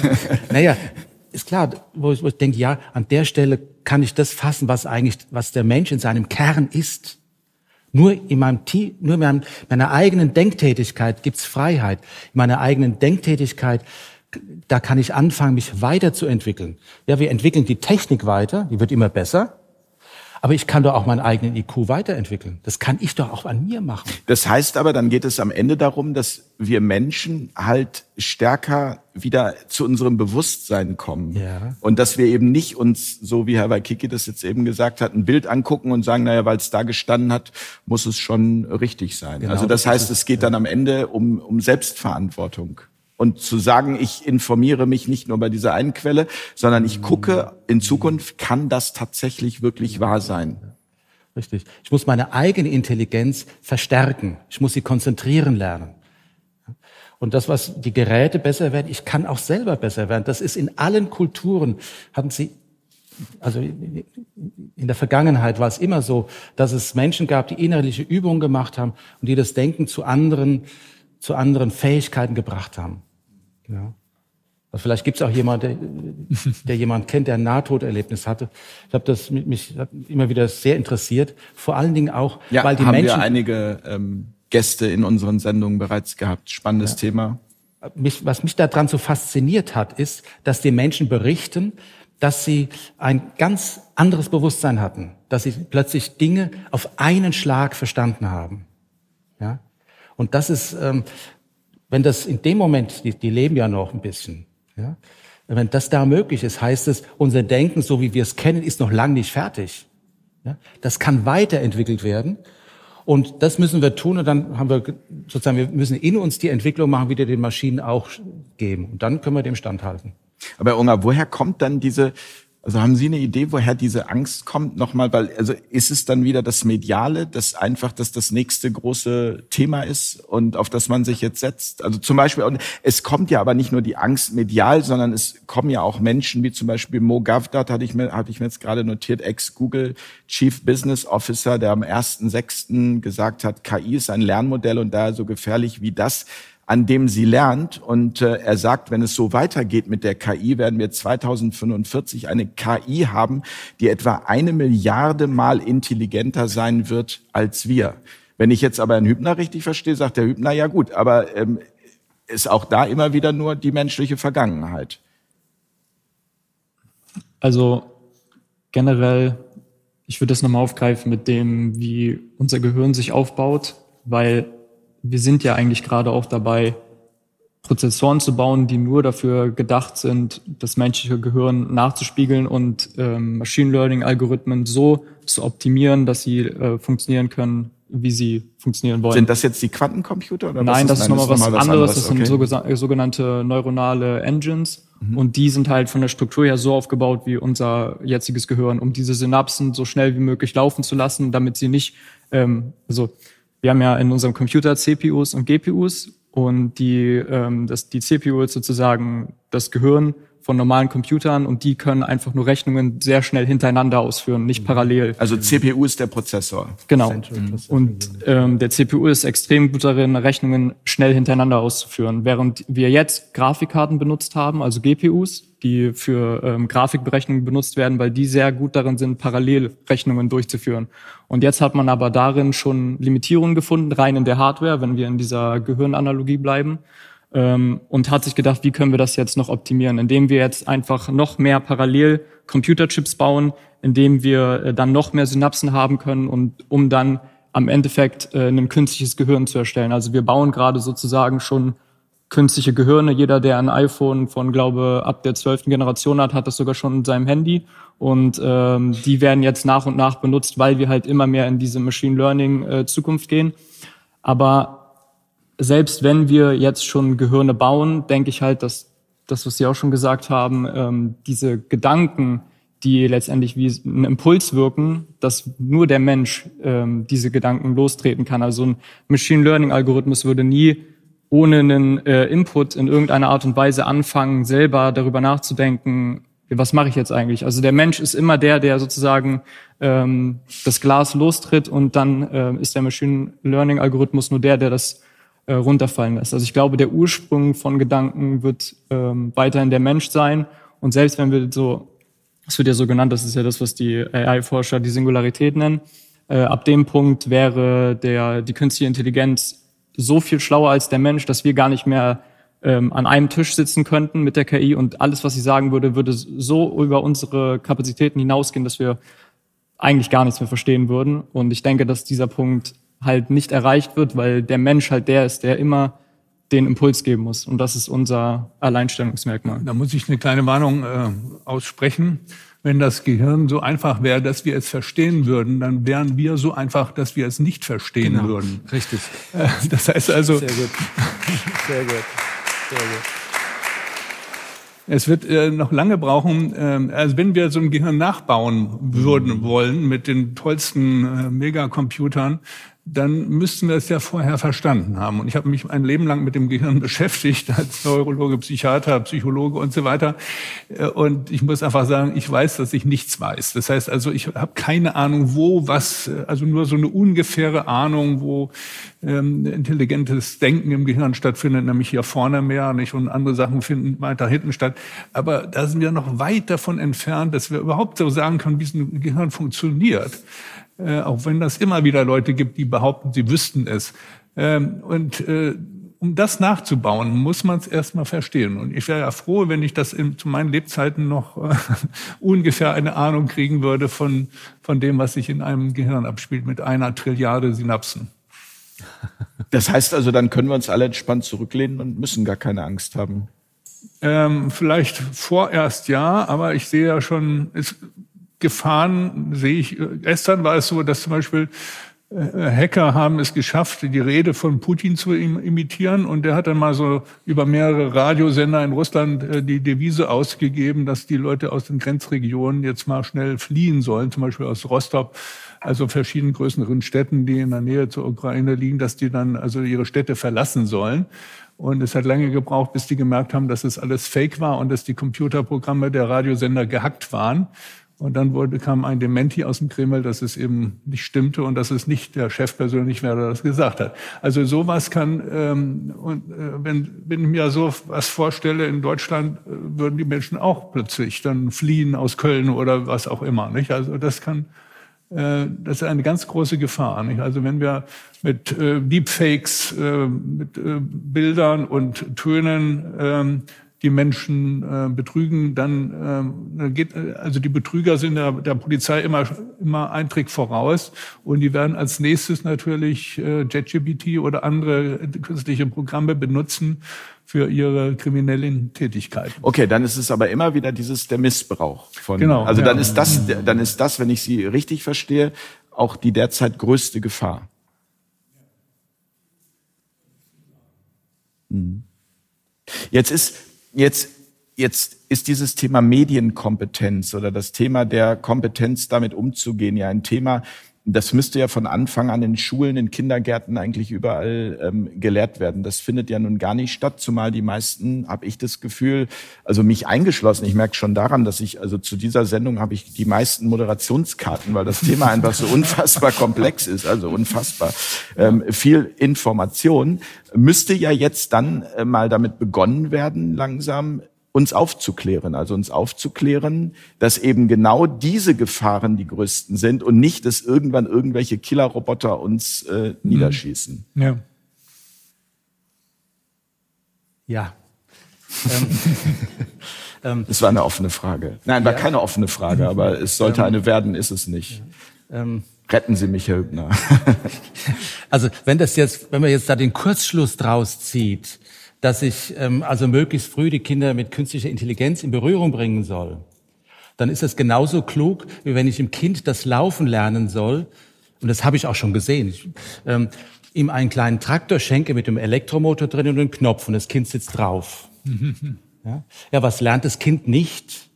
C: naja, ist klar, wo ich, wo ich denke, ja, an der Stelle kann ich das fassen, was eigentlich, was der Mensch in seinem Kern ist. Nur in meinem, nur in meinem, meiner eigenen Denktätigkeit gibt's Freiheit. In meiner eigenen Denktätigkeit, da kann ich anfangen, mich weiterzuentwickeln. Ja, wir entwickeln die Technik weiter, die wird immer besser. Aber ich kann doch auch meinen eigenen IQ weiterentwickeln. Das kann ich doch auch an mir machen.
A: Das heißt aber, dann geht es am Ende darum, dass wir Menschen halt stärker wieder zu unserem Bewusstsein kommen. Ja. Und dass wir eben nicht uns, so wie Herr Waikiki das jetzt eben gesagt hat, ein Bild angucken und sagen, naja, weil es da gestanden hat, muss es schon richtig sein. Genau, also das heißt, es geht dann am Ende um, um Selbstverantwortung. Und zu sagen, ich informiere mich nicht nur bei dieser einen Quelle, sondern ich gucke, in Zukunft kann das tatsächlich wirklich wahr sein.
C: Richtig. Ich muss meine eigene Intelligenz verstärken. Ich muss sie konzentrieren lernen. Und das, was die Geräte besser werden, ich kann auch selber besser werden. Das ist in allen Kulturen, haben sie, also in der Vergangenheit war es immer so, dass es Menschen gab, die innerliche Übungen gemacht haben und die das Denken zu anderen, zu anderen Fähigkeiten gebracht haben. Ja. Also vielleicht gibt es auch jemand, der, der jemand kennt, der ein Nahtoderlebnis hatte. Ich habe das mich immer wieder sehr interessiert. Vor allen Dingen auch,
A: ja,
C: weil die
A: haben
C: Menschen.
A: Wir einige ähm, Gäste in unseren Sendungen bereits gehabt. Spannendes ja. Thema.
C: Mich, was mich daran so fasziniert hat, ist, dass die Menschen berichten, dass sie ein ganz anderes Bewusstsein hatten, dass sie plötzlich Dinge auf einen Schlag verstanden haben. Ja? Und das ist, ähm, wenn das in dem Moment, die, die leben ja noch ein bisschen, ja, wenn das da möglich ist, heißt es, unser Denken, so wie wir es kennen, ist noch lang nicht fertig. Ja, das kann weiterentwickelt werden. Und das müssen wir tun und dann haben wir sozusagen, wir müssen in uns die Entwicklung machen, wie wir den Maschinen auch geben. Und dann können wir dem standhalten.
A: Aber Herr Unger, woher kommt dann diese also haben Sie eine Idee, woher diese Angst kommt? Nochmal, weil, also ist es dann wieder das Mediale, das einfach, dass das nächste große Thema ist und auf das man sich jetzt setzt? Also zum Beispiel, und es kommt ja aber nicht nur die Angst medial, sondern es kommen ja auch Menschen wie zum Beispiel Mo Gavdat, hatte ich mir, hatte ich mir jetzt gerade notiert, Ex-Google Chief Business Officer, der am 1.6. gesagt hat, KI ist ein Lernmodell und daher so gefährlich wie das an dem sie lernt. Und äh, er sagt, wenn es so weitergeht mit der KI, werden wir 2045 eine KI haben, die etwa eine Milliarde Mal intelligenter sein wird als wir. Wenn ich jetzt aber Herrn Hübner richtig verstehe, sagt der Hübner, ja gut, aber ähm, ist auch da immer wieder nur die menschliche Vergangenheit.
E: Also generell, ich würde das nochmal aufgreifen mit dem, wie unser Gehirn sich aufbaut, weil wir sind ja eigentlich gerade auch dabei, Prozessoren zu bauen, die nur dafür gedacht sind, das menschliche Gehirn nachzuspiegeln und ähm, Machine Learning-Algorithmen so zu optimieren, dass sie äh, funktionieren können, wie sie funktionieren wollen.
A: Sind das jetzt die Quantencomputer?
E: Oder Nein, das ist nochmal was, was, anderes. Das sind okay. sogenannte neuronale Engines. Mhm. Und die sind halt von der Struktur her so aufgebaut wie unser jetziges Gehirn, um diese Synapsen so schnell wie möglich laufen zu lassen, damit sie nicht, ähm, also wir haben ja in unserem Computer CPUs und GPUs und die, ähm, das, die CPU ist sozusagen das Gehirn von normalen Computern und die können einfach nur Rechnungen sehr schnell hintereinander ausführen, nicht parallel.
A: Also CPU ist der Prozessor.
E: Genau. Und ähm, der CPU ist extrem gut darin, Rechnungen schnell hintereinander auszuführen. Während wir jetzt Grafikkarten benutzt haben, also GPUs, die für ähm, Grafikberechnungen benutzt werden, weil die sehr gut darin sind, Parallelrechnungen durchzuführen. Und jetzt hat man aber darin schon Limitierungen gefunden, rein in der Hardware, wenn wir in dieser Gehirnanalogie bleiben ähm, und hat sich gedacht, wie können wir das jetzt noch optimieren, indem wir jetzt einfach noch mehr parallel Computerchips bauen, indem wir äh, dann noch mehr Synapsen haben können und um dann am Endeffekt äh, ein künstliches Gehirn zu erstellen. Also wir bauen gerade sozusagen schon künstliche Gehirne. Jeder, der ein iPhone von, glaube ab der zwölften Generation hat, hat das sogar schon in seinem Handy. Und ähm, die werden jetzt nach und nach benutzt, weil wir halt immer mehr in diese Machine Learning äh, Zukunft gehen. Aber selbst wenn wir jetzt schon Gehirne bauen, denke ich halt, dass das, was Sie auch schon gesagt haben, ähm, diese Gedanken, die letztendlich wie ein Impuls wirken, dass nur der Mensch ähm, diese Gedanken lostreten kann. Also ein Machine Learning Algorithmus würde nie ohne einen äh, Input in irgendeiner Art und Weise anfangen, selber darüber nachzudenken, was mache ich jetzt eigentlich? Also der Mensch ist immer der, der sozusagen ähm, das Glas lostritt und dann äh, ist der Machine Learning Algorithmus nur der, der das äh, runterfallen lässt. Also ich glaube, der Ursprung von Gedanken wird ähm, weiterhin der Mensch sein. Und selbst wenn wir so, es wird ja so genannt, das ist ja das, was die AI-Forscher die Singularität nennen, äh, ab dem Punkt wäre der, die künstliche Intelligenz so viel schlauer als der Mensch, dass wir gar nicht mehr ähm, an einem Tisch sitzen könnten mit der KI und alles, was sie sagen würde, würde so über unsere Kapazitäten hinausgehen, dass wir eigentlich gar nichts mehr verstehen würden. Und ich denke, dass dieser Punkt halt nicht erreicht wird, weil der Mensch halt der ist, der immer den Impuls geben muss. Und das ist unser Alleinstellungsmerkmal.
B: Da muss ich eine kleine Warnung äh, aussprechen. Wenn das Gehirn so einfach wäre, dass wir es verstehen würden, dann wären wir so einfach, dass wir es nicht verstehen genau. würden.
C: Richtig.
B: Äh, das heißt also.
C: Sehr gut. Sehr gut. Sehr gut.
B: Es wird äh, noch lange brauchen, äh, also wenn wir so ein Gehirn nachbauen würden wollen mit den tollsten äh, Megacomputern, dann müssten wir es ja vorher verstanden haben. Und ich habe mich ein Leben lang mit dem Gehirn beschäftigt, als Neurologe, Psychiater, Psychologe und so weiter. Äh, und ich muss einfach sagen, ich weiß, dass ich nichts weiß. Das heißt also, ich habe keine Ahnung, wo was, äh, also nur so eine ungefähre Ahnung, wo ähm, intelligentes Denken im Gehirn stattfindet, nämlich hier vorne mehr, nicht? Und andere Sachen finden weiter hinten statt. Aber da sind wir noch weit davon entfernt, dass wir überhaupt so sagen können, wie ein Gehirn funktioniert äh, auch wenn das immer wieder Leute gibt, die behaupten, sie wüssten es. Ähm, und äh, um das nachzubauen, muss man es erstmal verstehen. Und ich wäre ja froh, wenn ich das in, zu meinen Lebzeiten noch äh, ungefähr eine Ahnung kriegen würde von, von dem, was sich in einem Gehirn abspielt, mit einer Trilliarde Synapsen.
A: Das heißt also, dann können wir uns alle entspannt zurücklehnen und müssen gar keine Angst haben.
B: Ähm, vielleicht vorerst ja, aber ich sehe ja schon, es Gefahren sehe ich. Gestern war es so, dass zum Beispiel äh, Hacker haben es geschafft, die Rede von Putin zu imitieren. Und der hat dann mal so über mehrere Radiosender in Russland äh, die Devise ausgegeben, dass die Leute aus den Grenzregionen jetzt mal schnell fliehen sollen, zum Beispiel aus Rostock, also verschiedenen größeren Städten, die in der Nähe zur Ukraine liegen, dass die dann also ihre Städte verlassen sollen. Und es hat lange gebraucht, bis die gemerkt haben, dass es alles Fake war und dass die Computerprogramme der Radiosender gehackt waren. Und dann wurde, kam ein Dementi aus dem Kreml, dass es eben nicht stimmte und dass es nicht der Chef persönlich wäre, der das gesagt hat. Also sowas kann, ähm, und äh, wenn, wenn ich mir so was vorstelle, in Deutschland äh, würden die Menschen auch plötzlich dann fliehen aus Köln oder was auch immer. Nicht? Also das kann, äh, das ist eine ganz große Gefahr. Nicht? Also wenn wir mit äh, Deepfakes, äh, mit äh, Bildern und Tönen ähm, die Menschen äh, betrügen, dann äh, geht, also die Betrüger sind der, der Polizei immer, immer ein Trick voraus und die werden als nächstes natürlich äh, JetGPT oder andere künstliche Programme benutzen für ihre kriminellen Tätigkeiten.
A: Okay, dann ist es aber immer wieder dieses der Missbrauch von.
B: Genau.
A: Also dann ist das, dann ist das, wenn ich Sie richtig verstehe, auch die derzeit größte Gefahr. Hm. Jetzt ist jetzt, jetzt ist dieses Thema Medienkompetenz oder das Thema der Kompetenz, damit umzugehen, ja ein Thema, das müsste ja von Anfang an in Schulen, in Kindergärten eigentlich überall ähm, gelehrt werden. Das findet ja nun gar nicht statt, zumal die meisten, habe ich das Gefühl, also mich eingeschlossen, ich merke schon daran, dass ich, also zu dieser Sendung habe ich die meisten Moderationskarten, weil das Thema einfach so unfassbar komplex ist, also unfassbar. Ähm, viel Information, müsste ja jetzt dann äh, mal damit begonnen werden, langsam uns aufzuklären, also uns aufzuklären, dass eben genau diese Gefahren die größten sind und nicht, dass irgendwann irgendwelche Killerroboter uns äh, mhm. niederschießen.
B: Ja.
C: Ja.
A: ähm, ähm das war eine offene Frage. Nein, war ja. keine offene Frage, aber es sollte ähm, eine werden, ist es nicht. Ähm, Retten Sie mich, Herr Hübner.
C: also wenn das jetzt, wenn man jetzt da den Kurzschluss draus zieht, dass ich ähm, also möglichst früh die Kinder mit künstlicher Intelligenz in Berührung bringen soll, dann ist das genauso klug, wie wenn ich im Kind das Laufen lernen soll. Und das habe ich auch schon gesehen. Ich, ähm, ihm einen kleinen Traktor schenke mit dem Elektromotor drin und einem Knopf und das Kind sitzt drauf. ja? ja, was lernt das Kind nicht?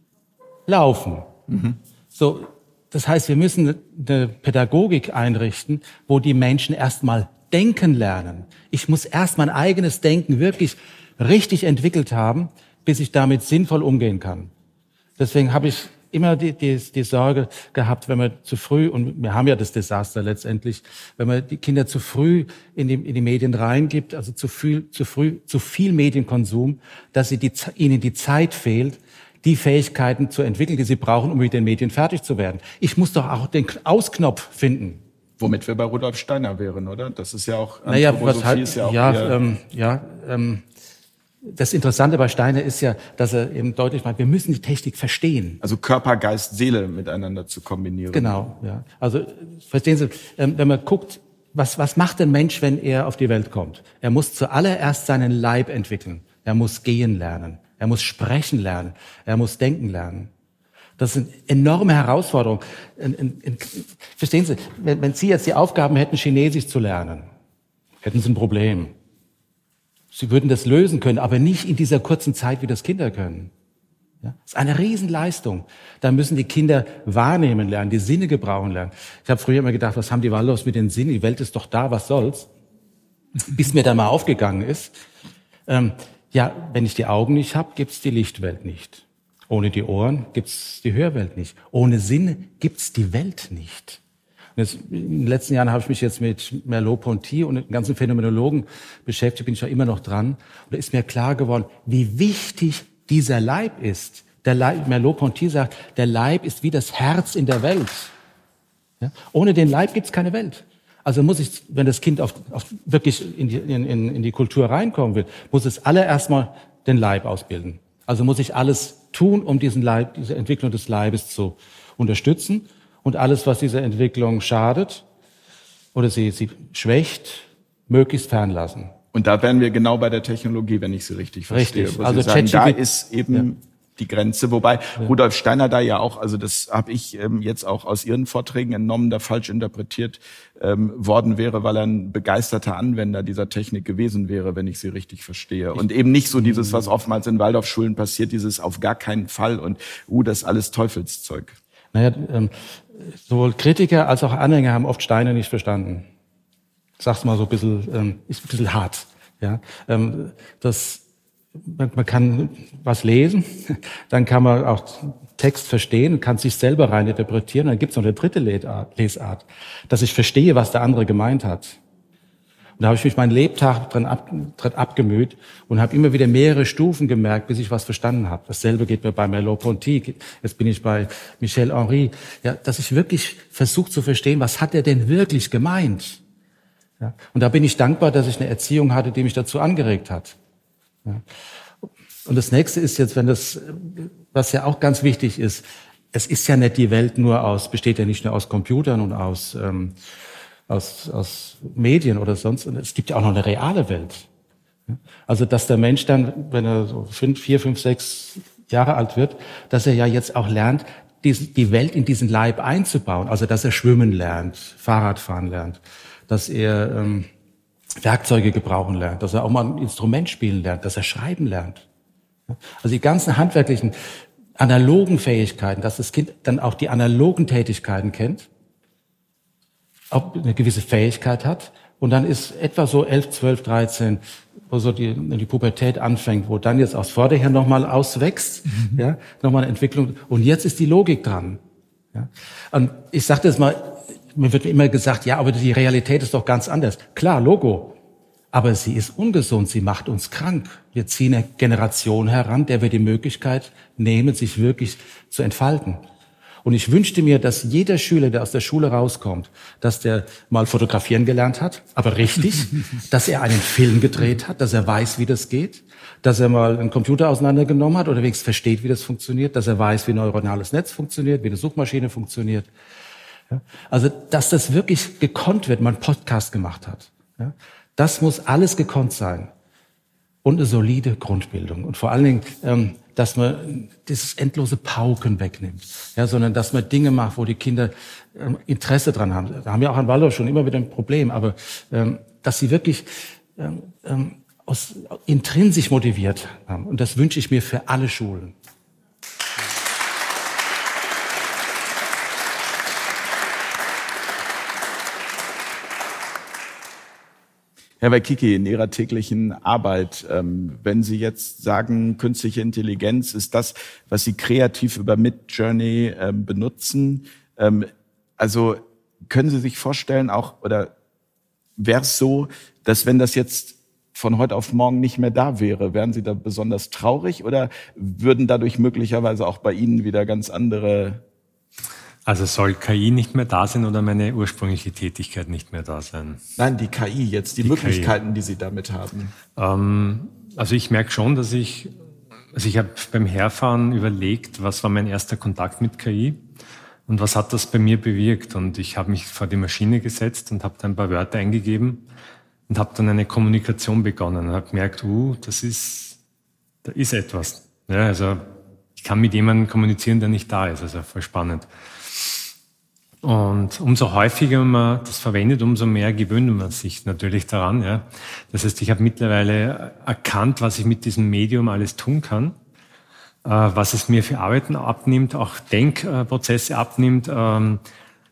C: Laufen. Mhm. So, das heißt, wir müssen eine Pädagogik einrichten, wo die Menschen erstmal denken lernen. Ich muss erst mein eigenes Denken wirklich richtig entwickelt haben, bis ich damit sinnvoll umgehen kann. Deswegen habe ich immer die, die, die Sorge gehabt, wenn man zu früh, und wir haben ja das Desaster letztendlich, wenn man die Kinder zu früh in die, in die Medien reingibt, also zu viel, zu früh, zu viel Medienkonsum, dass sie die, ihnen die Zeit fehlt, die Fähigkeiten zu entwickeln, die sie brauchen, um mit den Medien fertig zu werden. Ich muss doch auch den Ausknopf finden.
A: Womit wir bei Rudolf Steiner wären, oder? Das ist ja auch
C: naja, was halt, ist ja auch ja, ähm, ja ähm, das Interessante bei Steiner ist ja, dass er eben deutlich macht, wir müssen die Technik verstehen.
A: Also Körper, Geist, Seele miteinander zu kombinieren.
C: Genau, ja. Also verstehen Sie, ähm, wenn man guckt, was, was macht ein Mensch, wenn er auf die Welt kommt? Er muss zuallererst seinen Leib entwickeln. Er muss gehen lernen. Er muss sprechen lernen. Er muss denken lernen. Das sind enorme Herausforderungen. Verstehen Sie, wenn, wenn Sie jetzt die Aufgaben hätten, Chinesisch zu lernen, hätten Sie ein Problem. Sie würden das lösen können, aber nicht in dieser kurzen Zeit, wie das Kinder können. Ja? Ist eine Riesenleistung. Da müssen die Kinder wahrnehmen lernen, die Sinne gebrauchen lernen. Ich habe früher immer gedacht, was haben die Wallos mit den Sinnen? Die Welt ist doch da, was soll's? Bis mir dann mal aufgegangen ist. Ähm, ja, wenn ich die Augen nicht habe, gibt's die Lichtwelt nicht. Ohne die Ohren gibt's die Hörwelt nicht. Ohne Sinn gibt's die Welt nicht. Jetzt, in den letzten Jahren habe ich mich jetzt mit Merleau-Ponty und den ganzen Phänomenologen beschäftigt, bin ich ja immer noch dran. Und da ist mir klar geworden, wie wichtig dieser Leib ist. Der Leib, Merleau-Ponty sagt, der Leib ist wie das Herz in der Welt. Ja? Ohne den Leib gibt's keine Welt. Also muss ich, wenn das Kind auf, auf wirklich in die, in, in die Kultur reinkommen will, muss es alle erstmal den Leib ausbilden. Also muss ich alles tun, um diesen Leib, diese Entwicklung des Leibes zu unterstützen. Und alles, was dieser Entwicklung schadet oder sie, sie schwächt, möglichst fernlassen.
A: Und da wären wir genau bei der Technologie, wenn ich Sie richtig verstehe.
C: Richtig. Also sagen,
A: da ist eben die Grenze. Wobei ja. Rudolf Steiner da ja auch, also das habe ich ähm, jetzt auch aus Ihren Vorträgen entnommen, da falsch interpretiert ähm, worden wäre, weil er ein begeisterter Anwender dieser Technik gewesen wäre, wenn ich sie richtig verstehe. Und eben nicht so dieses, was oftmals in Waldorfschulen passiert, dieses auf gar keinen Fall und uh, das ist alles Teufelszeug.
C: Naja, ähm, sowohl Kritiker als auch Anhänger haben oft Steiner nicht verstanden. Ich sag's mal so ein bisschen, ähm, ist ein bisschen hart. Ja, ähm, das man, kann was lesen, dann kann man auch Text verstehen, kann sich selber rein interpretieren. Dann gibt es noch eine dritte Lesart, dass ich verstehe, was der andere gemeint hat. Und da habe ich mich meinen Lebtag dran, ab, dran abgemüht und habe immer wieder mehrere Stufen gemerkt, bis ich was verstanden habe. Dasselbe geht mir bei Merleau-Ponty, jetzt bin ich bei Michel Henry. Ja, dass ich wirklich versuche zu verstehen, was hat er denn wirklich gemeint? Ja, und da bin ich dankbar, dass ich eine Erziehung hatte, die mich dazu angeregt hat. Und das nächste ist jetzt, wenn das, was ja auch ganz wichtig ist, es ist ja nicht die Welt nur aus, besteht ja nicht nur aus Computern und aus, ähm, aus, aus Medien oder sonst, es gibt ja auch noch eine reale Welt. Also, dass der Mensch dann, wenn er so fünf, vier, fünf, sechs Jahre alt wird, dass er ja jetzt auch lernt, die Welt in diesen Leib einzubauen. Also, dass er schwimmen lernt, Fahrradfahren lernt, dass er ähm, Werkzeuge gebrauchen lernt, dass er auch mal ein Instrument spielen lernt, dass er schreiben lernt. Also die ganzen handwerklichen, analogen Fähigkeiten, dass das Kind dann auch die analogen Tätigkeiten kennt, auch eine gewisse Fähigkeit hat. Und dann ist etwa so 11, 12, 13, wo so die, die Pubertät anfängt, wo dann jetzt aus Vorderher nochmal auswächst, mhm. ja, nochmal eine Entwicklung. Und jetzt ist die Logik dran. Ja. Und ich sage das mal, mir wird immer gesagt, ja, aber die Realität ist doch ganz anders. Klar, Logo. Aber sie ist ungesund, sie macht uns krank. Wir ziehen eine Generation heran, der wir die Möglichkeit nehmen, sich wirklich zu entfalten. Und ich wünschte mir, dass jeder Schüler, der aus der Schule rauskommt, dass der mal fotografieren gelernt hat, aber richtig, dass er einen Film gedreht hat, dass er weiß, wie das geht, dass er mal einen Computer auseinandergenommen hat oder wenigstens versteht, wie das funktioniert, dass er weiß, wie ein neuronales Netz funktioniert, wie eine Suchmaschine funktioniert, Also, dass das wirklich gekonnt wird, man Podcast gemacht hat. Das muss alles gekonnt sein. Und eine solide Grundbildung. Und vor allen Dingen, ähm, dass man dieses endlose Pauken wegnimmt, ja, sondern dass man Dinge macht, wo die Kinder ähm, Interesse dran haben. Da haben wir auch an Waldorf schon immer wieder ein Problem, aber ähm, dass sie wirklich ähm aus, intrinsisch motiviert haben. Und das wünsche ich mir für alle Schulen.
A: Herr Waikiki, in Ihrer täglichen Arbeit, ähm, wenn Sie jetzt sagen, künstliche Intelligenz ist das, was Sie kreativ über Midjourney ähm, benutzen, ähm, also können Sie sich vorstellen, auch oder wäre es so, dass wenn das jetzt von heute auf morgen nicht mehr da wäre, wären Sie da besonders traurig oder würden dadurch möglicherweise auch bei Ihnen wieder ganz andere
D: also soll KI nicht mehr da sein oder meine ursprüngliche Tätigkeit nicht mehr da sein?
A: Nein, die KI jetzt, die, die Möglichkeiten, KI. die Sie damit haben.
D: Ähm, also ich merke schon, dass ich, also ich habe beim Herfahren überlegt, was war mein erster Kontakt mit KI und was hat das bei mir bewirkt. Und ich habe mich vor die Maschine gesetzt und habe da ein paar Wörter eingegeben und habe dann eine Kommunikation begonnen und habe gemerkt, uh, das ist, da ist etwas. Ja, also ich kann mit jemandem kommunizieren, der nicht da ist. Also voll spannend. Und umso häufiger man das verwendet, umso mehr gewöhnt man sich natürlich daran. Ja. Das heißt, ich habe mittlerweile erkannt, was ich mit diesem Medium alles tun kann, äh, was es mir für Arbeiten abnimmt, auch Denkprozesse abnimmt, ähm,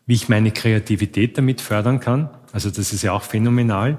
D: wie ich meine Kreativität damit fördern kann. Also das ist ja auch phänomenal.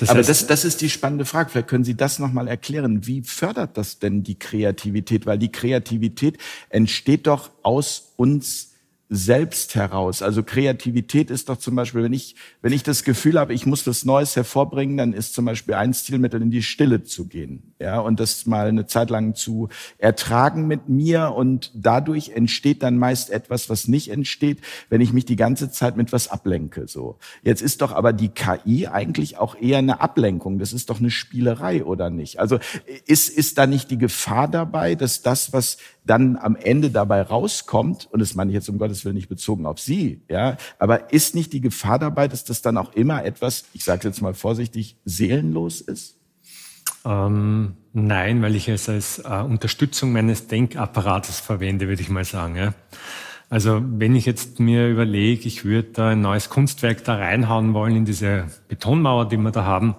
A: Das Aber heißt, das, das ist die spannende Frage. Vielleicht können Sie das nochmal erklären. Wie fördert das denn die Kreativität? Weil die Kreativität entsteht doch aus uns selbst heraus. Also Kreativität ist doch zum Beispiel, wenn ich, wenn ich das Gefühl habe, ich muss das Neues hervorbringen, dann ist zum Beispiel ein Stilmittel in die Stille zu gehen, ja, und das mal eine Zeit lang zu ertragen mit mir und dadurch entsteht dann meist etwas, was nicht entsteht, wenn ich mich die ganze Zeit mit was ablenke, so. Jetzt ist doch aber die KI eigentlich auch eher eine Ablenkung. Das ist doch eine Spielerei, oder nicht? Also ist, ist da nicht die Gefahr dabei, dass das, was dann am Ende dabei rauskommt, und das meine ich jetzt um Gottes Willen nicht bezogen auf Sie, ja, aber ist nicht die Gefahr dabei, dass das dann auch immer etwas, ich sage jetzt mal vorsichtig, seelenlos ist?
D: Ähm, nein, weil ich es als äh, Unterstützung meines Denkapparates verwende, würde ich mal sagen. Ja. Also wenn ich jetzt mir überlege, ich würde da ein neues Kunstwerk da reinhauen wollen in diese Betonmauer, die wir da haben,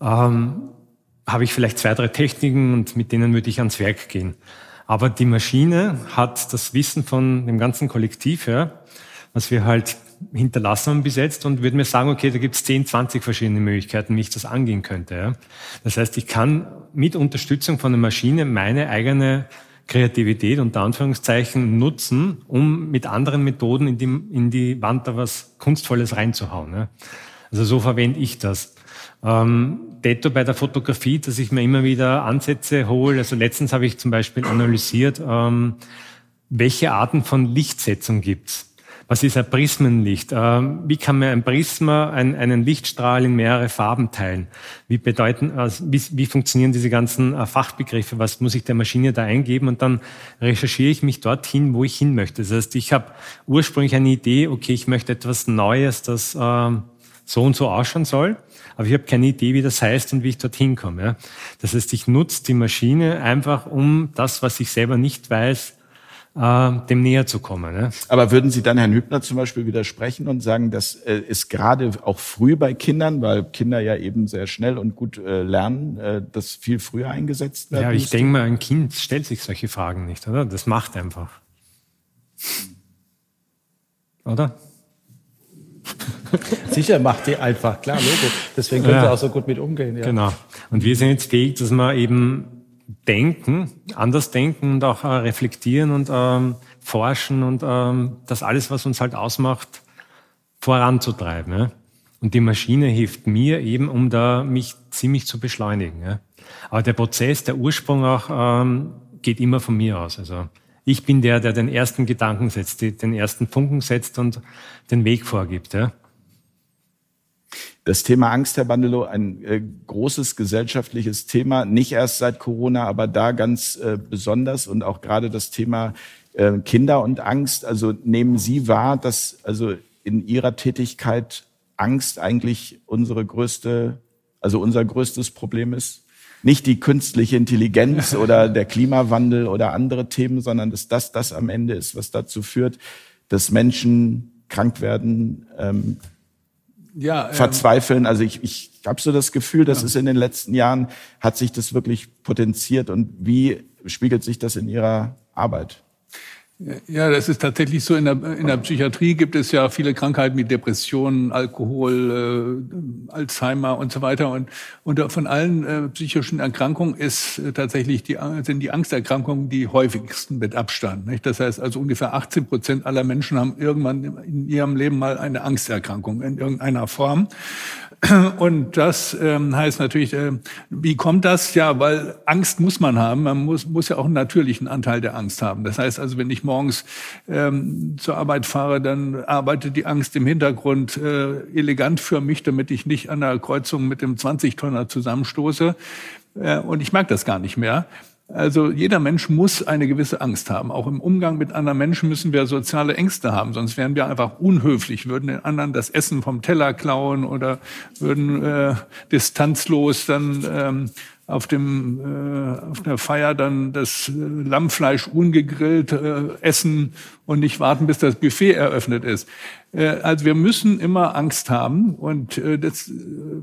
D: ähm, habe ich vielleicht zwei, drei Techniken und mit denen würde ich ans Werk gehen. Aber die Maschine hat das Wissen von dem ganzen Kollektiv, ja, was wir halt hinterlassen haben bis jetzt und würde mir sagen, okay, da gibt es 10, 20 verschiedene Möglichkeiten, wie ich das angehen könnte. Das heißt, ich kann mit Unterstützung von der Maschine meine eigene Kreativität unter Anführungszeichen nutzen, um mit anderen Methoden in die, in die Wand da was Kunstvolles reinzuhauen. Also so verwende ich das. Ähm, Detto bei der Fotografie, dass ich mir immer wieder Ansätze hole. Also letztens habe ich zum Beispiel analysiert, ähm, welche Arten von Lichtsetzung gibt's. Was ist ein Prismenlicht? Ähm, wie kann man ein Prisma, ein, einen Lichtstrahl in mehrere Farben teilen? Wie bedeuten, also wie, wie funktionieren diese ganzen äh, Fachbegriffe? Was muss ich der Maschine da eingeben? Und dann recherchiere ich mich dorthin, wo ich hin möchte. Das heißt, ich habe ursprünglich eine Idee, okay, ich möchte etwas Neues, das äh, so und so ausschauen soll aber ich habe keine Idee, wie das heißt und wie ich dorthin komme. Ja. Das heißt, ich nutze die Maschine einfach, um das, was ich selber nicht weiß, äh, dem näher zu kommen. Ne?
A: Aber würden Sie dann Herrn Hübner zum Beispiel widersprechen und sagen, das äh, ist gerade auch früh bei Kindern, weil Kinder ja eben sehr schnell und gut äh, lernen, äh, das viel früher eingesetzt
D: wird? Ja, ich denke mal, ein Kind stellt sich solche Fragen nicht, oder? Das macht einfach. Oder?
C: Sicher macht die einfach, klar, Logo. Deswegen können ja, sie auch so gut mit umgehen.
D: Ja. Genau. Und wir sind jetzt fähig, dass wir eben denken, anders denken und auch äh, reflektieren und ähm, forschen und ähm, das alles, was uns halt ausmacht, voranzutreiben. Ja? Und die Maschine hilft mir eben, um da mich ziemlich zu beschleunigen. Ja? Aber der Prozess, der Ursprung auch, ähm, geht immer von mir aus. Also ich bin der, der den ersten Gedanken setzt, den ersten Funken setzt und den Weg vorgibt. Ja?
A: Das Thema Angst, Herr Bandelow, ein äh, großes gesellschaftliches Thema, nicht erst seit Corona, aber da ganz äh, besonders und auch gerade das Thema äh, Kinder und Angst. Also nehmen Sie wahr, dass also in Ihrer Tätigkeit Angst eigentlich unsere größte, also unser größtes Problem ist? Nicht die künstliche Intelligenz oder der Klimawandel oder andere Themen, sondern dass das das am Ende ist, was dazu führt, dass Menschen krank werden, ähm, ja, ähm, verzweifeln. Also ich, ich habe so das Gefühl, dass ja. es in den letzten Jahren hat sich das wirklich potenziert. Und wie spiegelt sich das in Ihrer Arbeit?
B: Ja, das ist tatsächlich so. In der, in der Psychiatrie gibt es ja viele Krankheiten wie Depressionen, Alkohol, äh, Alzheimer und so weiter. Und, und von allen äh, psychischen Erkrankungen ist äh, tatsächlich die, sind die Angsterkrankungen die häufigsten mit Abstand. Nicht? Das heißt also ungefähr 18 Prozent aller Menschen haben irgendwann in ihrem Leben mal eine Angsterkrankung in irgendeiner Form. Und das ähm, heißt natürlich, äh, wie kommt das? Ja, weil Angst muss man haben. Man muss, muss ja auch einen natürlichen Anteil der Angst haben. Das heißt also, wenn ich morgens ähm, zur Arbeit fahre, dann arbeitet die Angst im Hintergrund äh, elegant für mich, damit ich nicht an der Kreuzung mit dem 20-Tonner zusammenstoße. Äh, und ich mag das gar nicht mehr. Also jeder Mensch muss eine gewisse Angst haben. Auch im Umgang mit anderen Menschen müssen wir soziale Ängste haben, sonst wären wir einfach unhöflich, würden den anderen das Essen vom Teller klauen oder würden äh, distanzlos dann ähm, auf dem äh, auf der Feier dann das Lammfleisch ungegrillt äh, essen und nicht warten, bis das Buffet eröffnet ist. Äh, also wir müssen immer Angst haben und äh, das,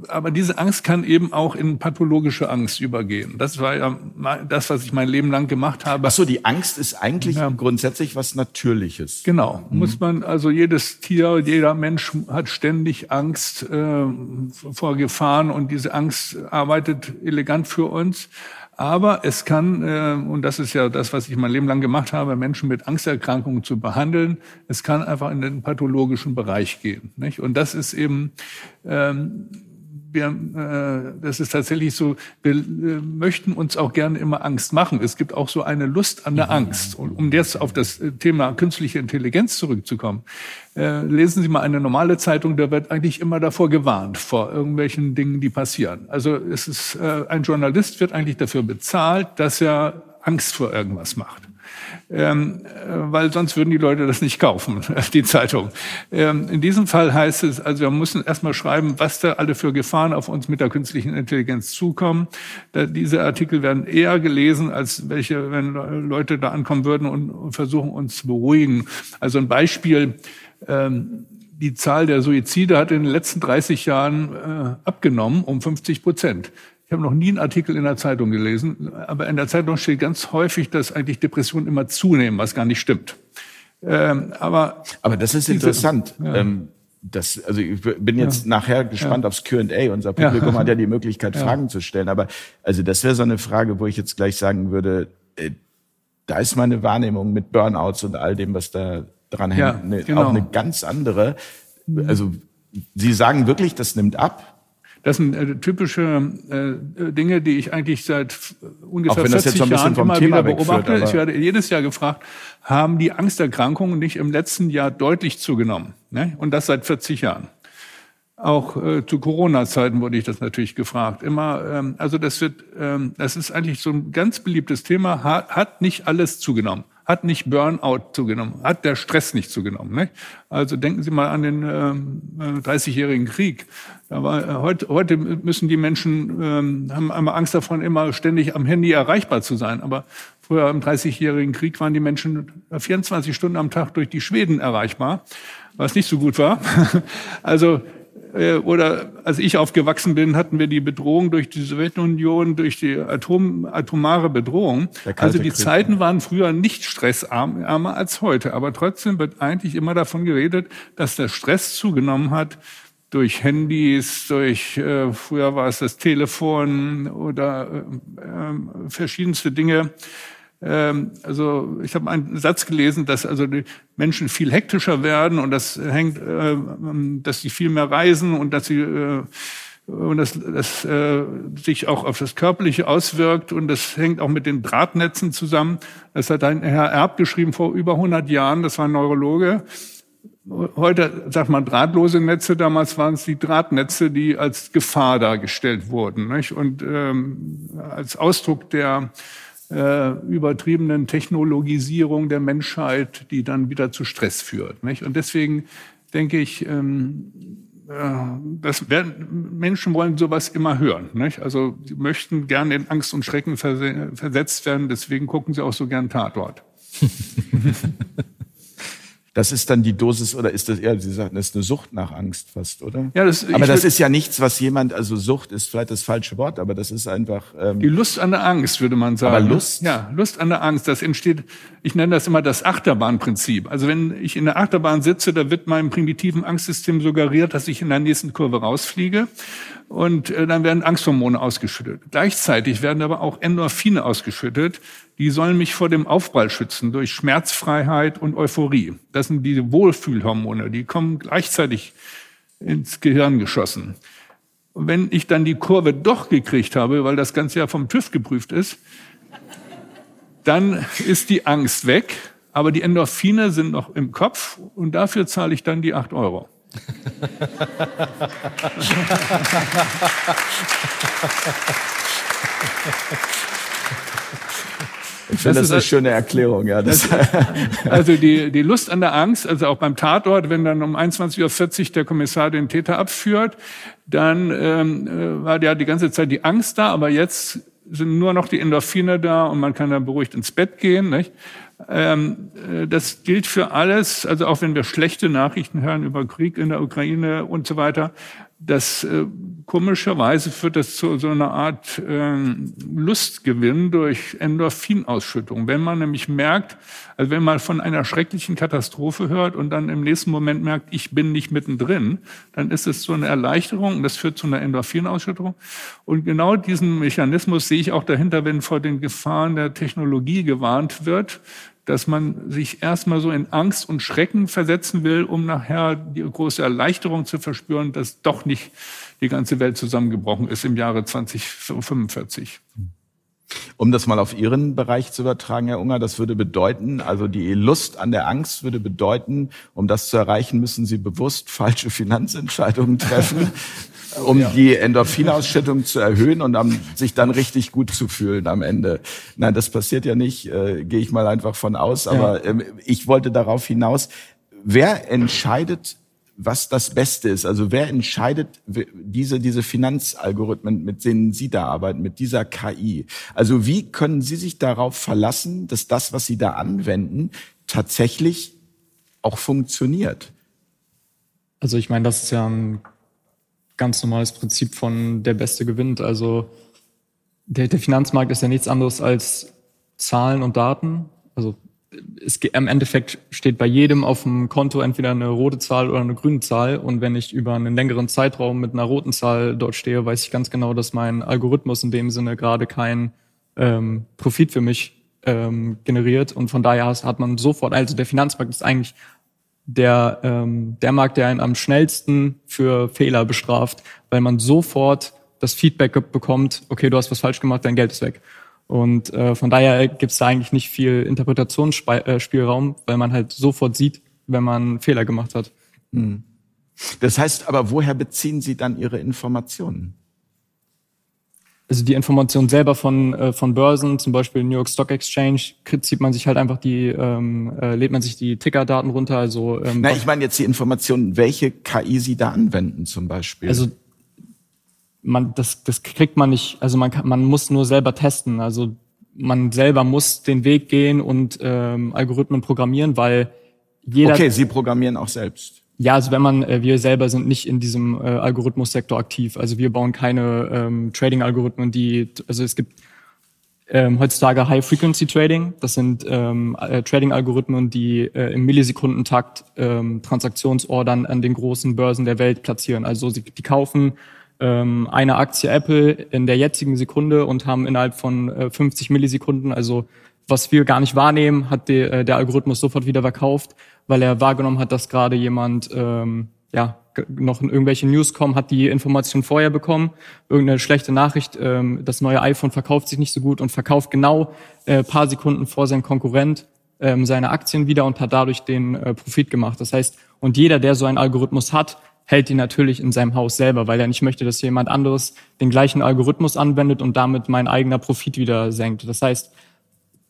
B: aber diese Angst kann eben auch in pathologische Angst übergehen. Das war ja das, was ich mein Leben lang gemacht habe.
A: Ach so, die Angst ist eigentlich ja. grundsätzlich was Natürliches.
B: Genau, mhm. muss man also jedes Tier, jeder Mensch hat ständig Angst äh, vor Gefahren und diese Angst arbeitet elegant für uns. Aber es kann, äh, und das ist ja das, was ich mein Leben lang gemacht habe, Menschen mit Angsterkrankungen zu behandeln, es kann einfach in den pathologischen Bereich gehen. Nicht? Und das ist eben, ähm, wir, äh, das ist tatsächlich so, wir äh, möchten uns auch gerne immer Angst machen. Es gibt auch so eine Lust an der Angst. Und um jetzt auf das Thema künstliche Intelligenz zurückzukommen, äh, lesen Sie mal eine normale Zeitung, da wird eigentlich immer davor gewarnt, vor irgendwelchen Dingen, die passieren. Also es ist, äh, ein Journalist wird eigentlich dafür bezahlt, dass er Angst vor irgendwas macht. Ähm, äh, weil sonst würden die Leute das nicht kaufen, die Zeitung. Ähm, in diesem Fall heißt es, also wir müssen erstmal schreiben, was da alle für Gefahren auf uns mit der künstlichen Intelligenz zukommen. Da, diese Artikel werden eher gelesen, als welche, wenn Leute da ankommen würden und, versuchen, uns zu beruhigen. Also ein Beispiel, ähm, die Zahl der Suizide hat in den letzten 30 Jahren äh, abgenommen um 50 Prozent. Ich habe noch nie einen Artikel in der Zeitung gelesen, aber in der Zeitung steht ganz häufig, dass eigentlich Depressionen immer zunehmen, was gar nicht stimmt.
A: Ähm, aber, aber das ist interessant. Ja. Ähm, das, also ich bin jetzt ja. nachher gespannt ja. aufs Q&A. Unser Publikum hat ja die Möglichkeit, Fragen zu stellen. Aber also das wäre so eine Frage, wo ich jetzt gleich sagen würde, äh, da ist meine Wahrnehmung mit Burnouts und all dem, was da dran hängt, eine, genau. auch eine ganz andere. Also Sie sagen wirklich, das nimmt ab?
B: Das sind äh, typische äh, Dinge, die ich eigentlich seit ungefähr 40 Jahren immer Thema wieder beobachte. ich werde jedes Jahr gefragt, haben die Angsterkrankungen nicht im letzten Jahr deutlich zugenommen? Ne? Und das seit 40 Jahren. Auch äh, zu Corona-Zeiten wurde ich das natürlich gefragt. Immer, ähm, also das wird, ähm, das ist eigentlich so ein ganz beliebtes Thema. Hat, hat nicht alles zugenommen hat nicht Burnout zugenommen, hat der Stress nicht zugenommen. Nicht? Also denken Sie mal an den ähm, 30-jährigen Krieg. Da war, äh, heute, heute müssen die Menschen, ähm, haben einmal Angst davon, immer ständig am Handy erreichbar zu sein. Aber früher im 30-jährigen Krieg waren die Menschen 24 Stunden am Tag durch die Schweden erreichbar, was nicht so gut war. also äh, oder als ich aufgewachsen bin, hatten wir die Bedrohung durch die Sowjetunion, durch die Atom, atomare Bedrohung. Also die Krieg. Zeiten waren früher nicht stressärmer als heute. Aber trotzdem wird eigentlich immer davon geredet, dass der Stress zugenommen hat durch Handys, durch, äh, früher war es das Telefon oder äh, äh, verschiedenste Dinge. Ähm, also ich habe einen Satz gelesen, dass also die Menschen viel hektischer werden und das hängt, äh, dass sie viel mehr reisen und dass sie äh, und das, das äh, sich auch auf das Körperliche auswirkt und das hängt auch mit den Drahtnetzen zusammen. Das hat ein Herr Erb geschrieben vor über 100 Jahren, das war ein Neurologe. Heute sagt man drahtlose Netze, damals waren es die Drahtnetze, die als Gefahr dargestellt wurden nicht? und ähm, als Ausdruck der äh, übertriebenen Technologisierung der Menschheit, die dann wieder zu Stress führt. Nicht? Und deswegen denke ich, ähm, äh, das werden, Menschen wollen sowas immer hören. Nicht? Also sie möchten gerne in Angst und Schrecken versetzt werden, deswegen gucken sie auch so gern Tatort.
A: Das ist dann die Dosis oder ist das eher, Sie sagten, das ist eine Sucht nach Angst fast, oder? Ja, das, aber das ist ja nichts, was jemand, also Sucht ist vielleicht das falsche Wort, aber das ist einfach.
B: Ähm, die Lust an der Angst, würde man sagen. Aber Lust? Ja, Lust an der Angst. Das entsteht, ich nenne das immer das Achterbahnprinzip. Also wenn ich in der Achterbahn sitze, da wird meinem primitiven Angstsystem suggeriert, dass ich in der nächsten Kurve rausfliege und äh, dann werden Angsthormone ausgeschüttet. Gleichzeitig werden aber auch Endorphine ausgeschüttet, die sollen mich vor dem Aufprall schützen durch Schmerzfreiheit und Euphorie. Das sind diese Wohlfühlhormone, die kommen gleichzeitig ins Gehirn geschossen. Und wenn ich dann die Kurve doch gekriegt habe, weil das Ganze ja vom TÜV geprüft ist, dann ist die Angst weg, aber die Endorphine sind noch im Kopf und dafür zahle ich dann die acht Euro.
A: Ich finde das, das eine schöne Erklärung, ja. Das
B: also die, die Lust an der Angst, also auch beim Tatort, wenn dann um 21.40 Uhr der Kommissar den Täter abführt, dann ähm, äh, war ja die ganze Zeit die Angst da, aber jetzt sind nur noch die Endorphine da und man kann dann beruhigt ins Bett gehen. Nicht? Ähm, äh, das gilt für alles, also auch wenn wir schlechte Nachrichten hören über Krieg in der Ukraine und so weiter, das äh, komischerweise führt das zu so einer Art äh, Lustgewinn durch Endorphinausschüttung. Wenn man nämlich merkt, also wenn man von einer schrecklichen Katastrophe hört und dann im nächsten Moment merkt, ich bin nicht mittendrin, dann ist es so eine Erleichterung und das führt zu einer Endorphinausschüttung. Und genau diesen Mechanismus sehe ich auch dahinter, wenn vor den Gefahren der Technologie gewarnt wird, dass man sich erstmal so in Angst und Schrecken versetzen will, um nachher die große Erleichterung zu verspüren, dass doch nicht die ganze Welt zusammengebrochen ist im Jahre 2045.
A: Und Um das mal auf Ihren Bereich zu übertragen, Herr Unger, das würde bedeuten, also die Lust an der Angst würde bedeuten, um das zu erreichen, müssen Sie bewusst falsche Finanzentscheidungen treffen, um ja. die Endorphinausschüttung zu erhöhen und um sich dann richtig gut zu fühlen am Ende. Nein, das passiert ja nicht, äh, gehe ich mal einfach von aus. Aber ähm, ich wollte darauf hinaus, wer entscheidet was das Beste ist. Also wer entscheidet diese, diese Finanzalgorithmen, mit denen Sie da arbeiten, mit dieser KI? Also wie können Sie sich darauf verlassen, dass das, was Sie da anwenden, tatsächlich auch funktioniert?
E: Also ich meine, das ist ja ein ganz normales Prinzip von der Beste gewinnt. Also der, der Finanzmarkt ist ja nichts anderes als Zahlen und Daten. Also es, im Endeffekt steht bei jedem auf dem Konto entweder eine rote Zahl oder eine grüne Zahl. Und wenn ich über einen längeren Zeitraum mit einer roten Zahl dort stehe, weiß ich ganz genau, dass mein Algorithmus in dem Sinne gerade keinen ähm, Profit für mich ähm, generiert. Und von daher hat man sofort, also der Finanzmarkt ist eigentlich der, ähm, der Markt, der einen am schnellsten für Fehler bestraft, weil man sofort das Feedback bekommt, okay, du hast was falsch gemacht, dein Geld ist weg. Und äh, von daher gibt es da eigentlich nicht viel Interpretationsspielraum, äh, weil man halt sofort sieht, wenn man Fehler gemacht hat. Hm.
A: Das heißt aber, woher beziehen Sie dann Ihre Informationen?
E: Also die Information selber von, äh, von Börsen, zum Beispiel New York Stock Exchange, zieht man sich halt einfach die, ähm, äh, lädt man sich die Tickerdaten runter. Also,
A: ähm, Na, ich meine jetzt die Informationen, welche KI Sie da anwenden zum Beispiel.
E: Also man, das, das kriegt man nicht, also man, kann, man muss nur selber testen. Also man selber muss den Weg gehen und ähm, Algorithmen programmieren, weil jeder.
A: Okay, Sie programmieren auch selbst.
E: Ja, also wenn man, äh, wir selber sind nicht in diesem äh, Algorithmussektor aktiv. Also wir bauen keine ähm, Trading-Algorithmen, die, also es gibt ähm, heutzutage High-Frequency-Trading. Das sind ähm, äh, Trading-Algorithmen, die äh, im Millisekundentakt ähm, Transaktionsordern an den großen Börsen der Welt platzieren. Also sie, die kaufen ähm, eine Aktie Apple in der jetzigen Sekunde und haben innerhalb von äh, 50 Millisekunden, also was wir gar nicht wahrnehmen, hat die, äh, der Algorithmus sofort wieder verkauft, weil er wahrgenommen hat, dass gerade jemand ähm, ja noch in irgendwelche News kommen, hat die Information vorher bekommen, irgendeine schlechte Nachricht, ähm, das neue iPhone verkauft sich nicht so gut und verkauft genau äh, paar Sekunden vor seinem Konkurrent ähm, seine Aktien wieder und hat dadurch den äh, Profit gemacht. Das heißt, und jeder, der so einen Algorithmus hat, hält ihn natürlich in seinem Haus selber, weil er nicht möchte, dass jemand anderes den gleichen Algorithmus anwendet und damit mein eigener Profit wieder senkt. Das heißt,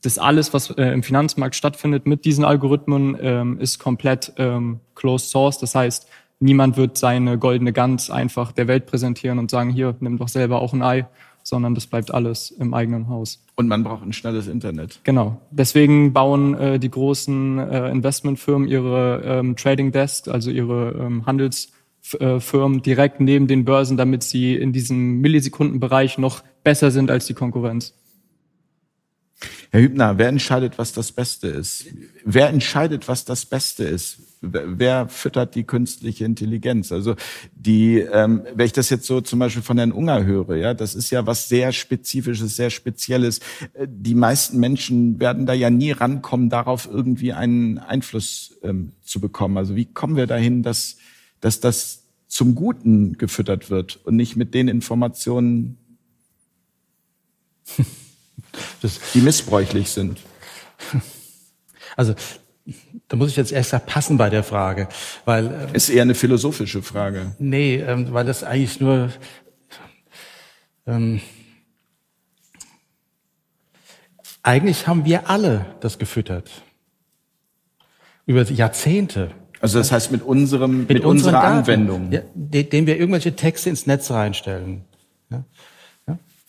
E: das alles, was äh, im Finanzmarkt stattfindet mit diesen Algorithmen, ähm, ist komplett ähm, closed source. Das heißt, niemand wird seine goldene Gans einfach der Welt präsentieren und sagen, hier, nimm doch selber auch ein Ei, sondern das bleibt alles im eigenen Haus.
A: Und man braucht ein schnelles Internet.
E: Genau. Deswegen bauen äh, die großen äh, Investmentfirmen ihre ähm, Trading Desks, also ihre ähm, Handels äh, direkt neben den Börsen, damit sie in diesem Millisekundenbereich noch besser sind als die Konkurrenz.
A: Herr Hübner, wer entscheidet, was das Beste ist? Wer entscheidet, was das Beste ist? Wer füttert die künstliche Intelligenz? Also die, ähm, wenn ich das jetzt so zum Beispiel von Herrn Unger höre, ja, das ist ja was sehr Spezifisches, sehr Spezielles. Äh, die meisten Menschen werden da ja nie rankommen, darauf irgendwie einen Einfluss ähm, zu bekommen. Also wie kommen wir dahin, dass dass das zum Guten gefüttert wird und nicht mit den Informationen, das, die missbräuchlich sind.
C: Also da muss ich jetzt erst passen bei der Frage, weil
A: ähm, ist eher eine philosophische Frage.
C: Nee, ähm, weil das eigentlich nur ähm, eigentlich haben wir alle das gefüttert über Jahrzehnte.
A: Also das heißt mit unserem mit, mit unserer Daten, Anwendung,
C: ja, den wir irgendwelche Texte ins Netz reinstellen, ja, ja,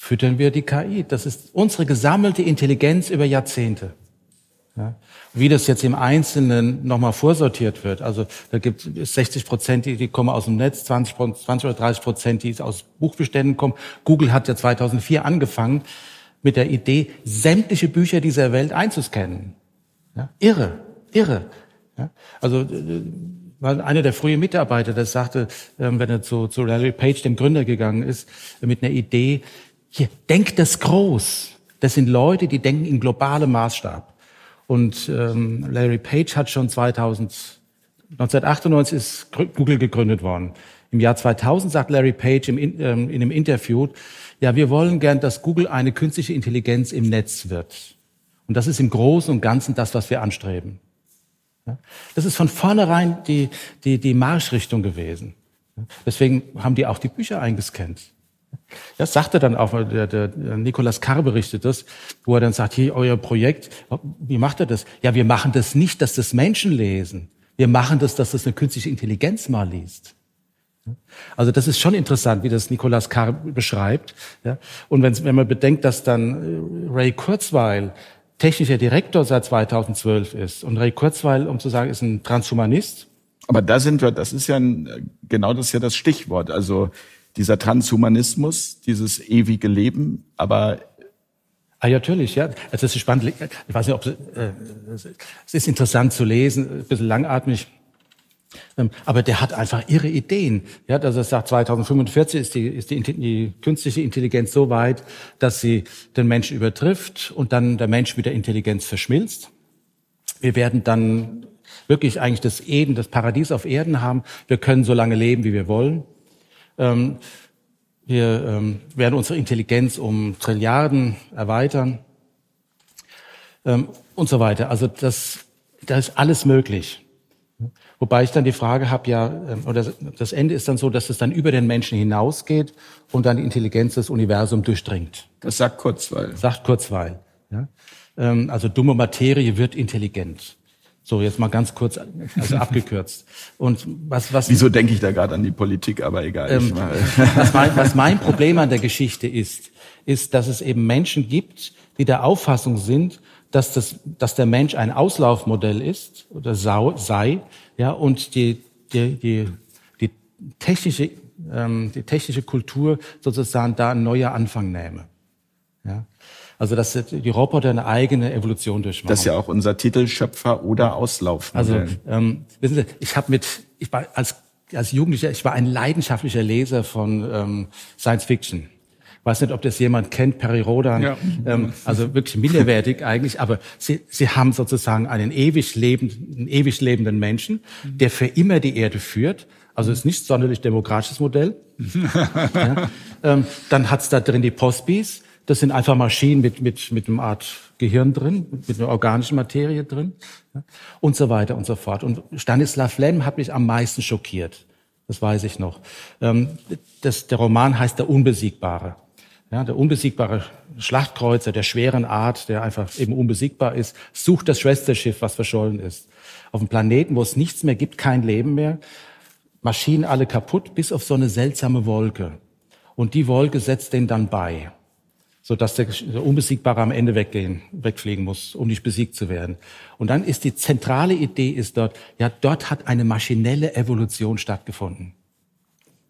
C: füttern wir die KI. Das ist unsere gesammelte Intelligenz über Jahrzehnte. Ja. Wie das jetzt im Einzelnen nochmal vorsortiert wird, also da gibt es 60 Prozent, die, kommen aus dem Netz, 20, 20 oder 30 Prozent, die aus Buchbeständen kommen. Google hat ja 2004 angefangen mit der Idee, sämtliche Bücher dieser Welt einzuscannen. Ja. Irre, irre. Ja? Also äh, war einer der frühen Mitarbeiter, der sagte, ähm, wenn er zu, zu Larry Page, dem Gründer, gegangen ist, mit einer Idee, hier, denkt das groß. Das sind Leute, die denken in globalem Maßstab. Und ähm, Larry Page hat schon 2000, 1998 ist Google gegründet worden. Im Jahr 2000 sagt Larry Page im, ähm, in einem Interview, ja, wir wollen gern, dass Google eine künstliche Intelligenz im Netz wird. Und das ist im Großen und Ganzen das, was wir anstreben. Das ist von vornherein die, die, die Marschrichtung gewesen. Deswegen haben die auch die Bücher eingescannt. Das sagte dann auch, der, der, Nikolas Karr berichtet das, wo er dann sagt, hier, euer Projekt, wie macht er das? Ja, wir machen das nicht, dass das Menschen lesen. Wir machen das, dass das eine künstliche Intelligenz mal liest. Also das ist schon interessant, wie das Nikolas Karr beschreibt. Und wenn, man bedenkt, dass dann Ray Kurzweil technischer Direktor seit 2012 ist und Ray Kurzweil, um zu sagen, ist ein Transhumanist.
A: Aber da sind wir, das ist ja ein, genau das ist ja das Stichwort. Also dieser Transhumanismus, dieses ewige Leben, aber
C: Ah, ja, natürlich, ja. Also das ist spannend. Ich weiß nicht, ob äh, es ist interessant zu lesen, ein bisschen langatmig. Ähm, aber der hat einfach irre Ideen. Ja, also er sagt, 2045 ist die, ist die, die künstliche Intelligenz so weit, dass sie den Menschen übertrifft und dann der Mensch mit der Intelligenz verschmilzt. Wir werden dann wirklich eigentlich das Eden, das Paradies auf Erden haben. Wir können so lange leben, wie wir wollen. Ähm, wir ähm, werden unsere Intelligenz um Trilliarden erweitern ähm, und so weiter. Also das, da ist alles möglich. Wobei ich dann die Frage habe, ja, ähm, oder das Ende ist dann so, dass es dann über den Menschen hinausgeht und dann die Intelligenz des Universums durchdringt.
A: Das sagt Kurzweil.
C: Sagt Kurzweil. Ja? Ähm, also dumme Materie wird intelligent. So, jetzt mal ganz kurz, also abgekürzt. Und was, was?
A: Wieso denke ich da gerade an die Politik? Aber egal. Ähm,
C: was, mein, was mein Problem an der Geschichte ist, ist, dass es eben Menschen gibt, die der Auffassung sind, dass, das, dass der Mensch ein Auslaufmodell ist oder sei, ja, und die, die, die, die technische, ähm, die technische Kultur sozusagen da ein neuer Anfang nehme. Also dass die Roboter eine eigene Evolution durchmachen.
A: Das ist ja auch unser Titel Schöpfer oder Auslauf.
C: Also ähm, wissen Sie, ich habe mit, ich war als als Jugendlicher, ich war ein leidenschaftlicher Leser von ähm, Science Fiction. Ich weiß nicht, ob das jemand kennt, Perry Rodan, ja. ähm, also wirklich minderwertig eigentlich, aber sie, sie haben sozusagen einen ewig lebenden, einen ewig lebenden Menschen, der für immer die Erde führt. Also ist nicht sonderlich demokratisches Modell. ja. ähm, dann hat's da drin die Postbis, das sind einfach Maschinen mit, mit, mit einer Art Gehirn drin, mit einer organischen Materie drin ja, und so weiter und so fort. Und Stanislav Lem hat mich am meisten schockiert. Das weiß ich noch. Ähm, das, der Roman heißt Der Unbesiegbare. Ja, der unbesiegbare Schlachtkreuzer der schweren Art, der einfach eben unbesiegbar ist, sucht das Schwesterschiff, was verschollen ist. Auf einem Planeten, wo es nichts mehr gibt, kein Leben mehr, Maschinen alle kaputt, bis auf so eine seltsame Wolke. Und die Wolke setzt den dann bei so dass der, Unbesiegbare am Ende weggehen, wegfliegen muss, um nicht besiegt zu werden. Und dann ist die zentrale Idee ist dort, ja, dort hat eine maschinelle Evolution stattgefunden.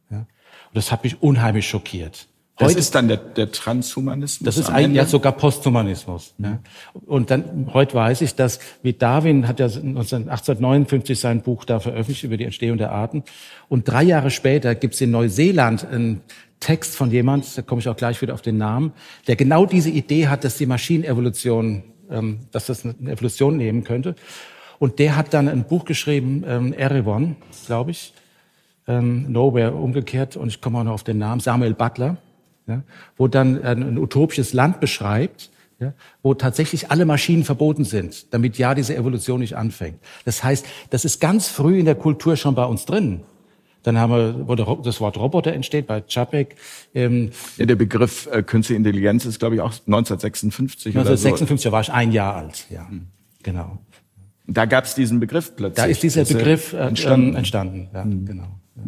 C: Ja? Und das hat mich unheimlich schockiert.
A: Das heute, ist dann der, der Transhumanismus.
C: Das ist eigentlich ja sogar Posthumanismus. Mhm. Ja. Und dann heute weiß ich, dass wie Darwin hat ja 1859 sein Buch da veröffentlicht über die Entstehung der Arten. Und drei Jahre später gibt es in Neuseeland ein Text von jemand, da komme ich auch gleich wieder auf den Namen, der genau diese Idee hat, dass die Maschinenevolution, ähm, dass das eine Evolution nehmen könnte. Und der hat dann ein Buch geschrieben, ähm, Erewhon, glaube ich, ähm, Nowhere umgekehrt, und ich komme auch noch auf den Namen, Samuel Butler, ja, wo dann ein, ein utopisches Land beschreibt, ja, wo tatsächlich alle Maschinen verboten sind, damit ja diese Evolution nicht anfängt. Das heißt, das ist ganz früh in der Kultur schon bei uns drin. Dann haben wir, wo das Wort Roboter entsteht, bei Čapek.
A: Ähm, ja, der Begriff äh, Künstliche Intelligenz ist, glaube ich, auch 1956
C: 1956 so. war ich ein Jahr alt, ja, hm. genau.
A: Da gab es diesen Begriff plötzlich.
C: Da ist dieser Begriff äh, entstanden. entstanden, ja, hm. genau. Ja.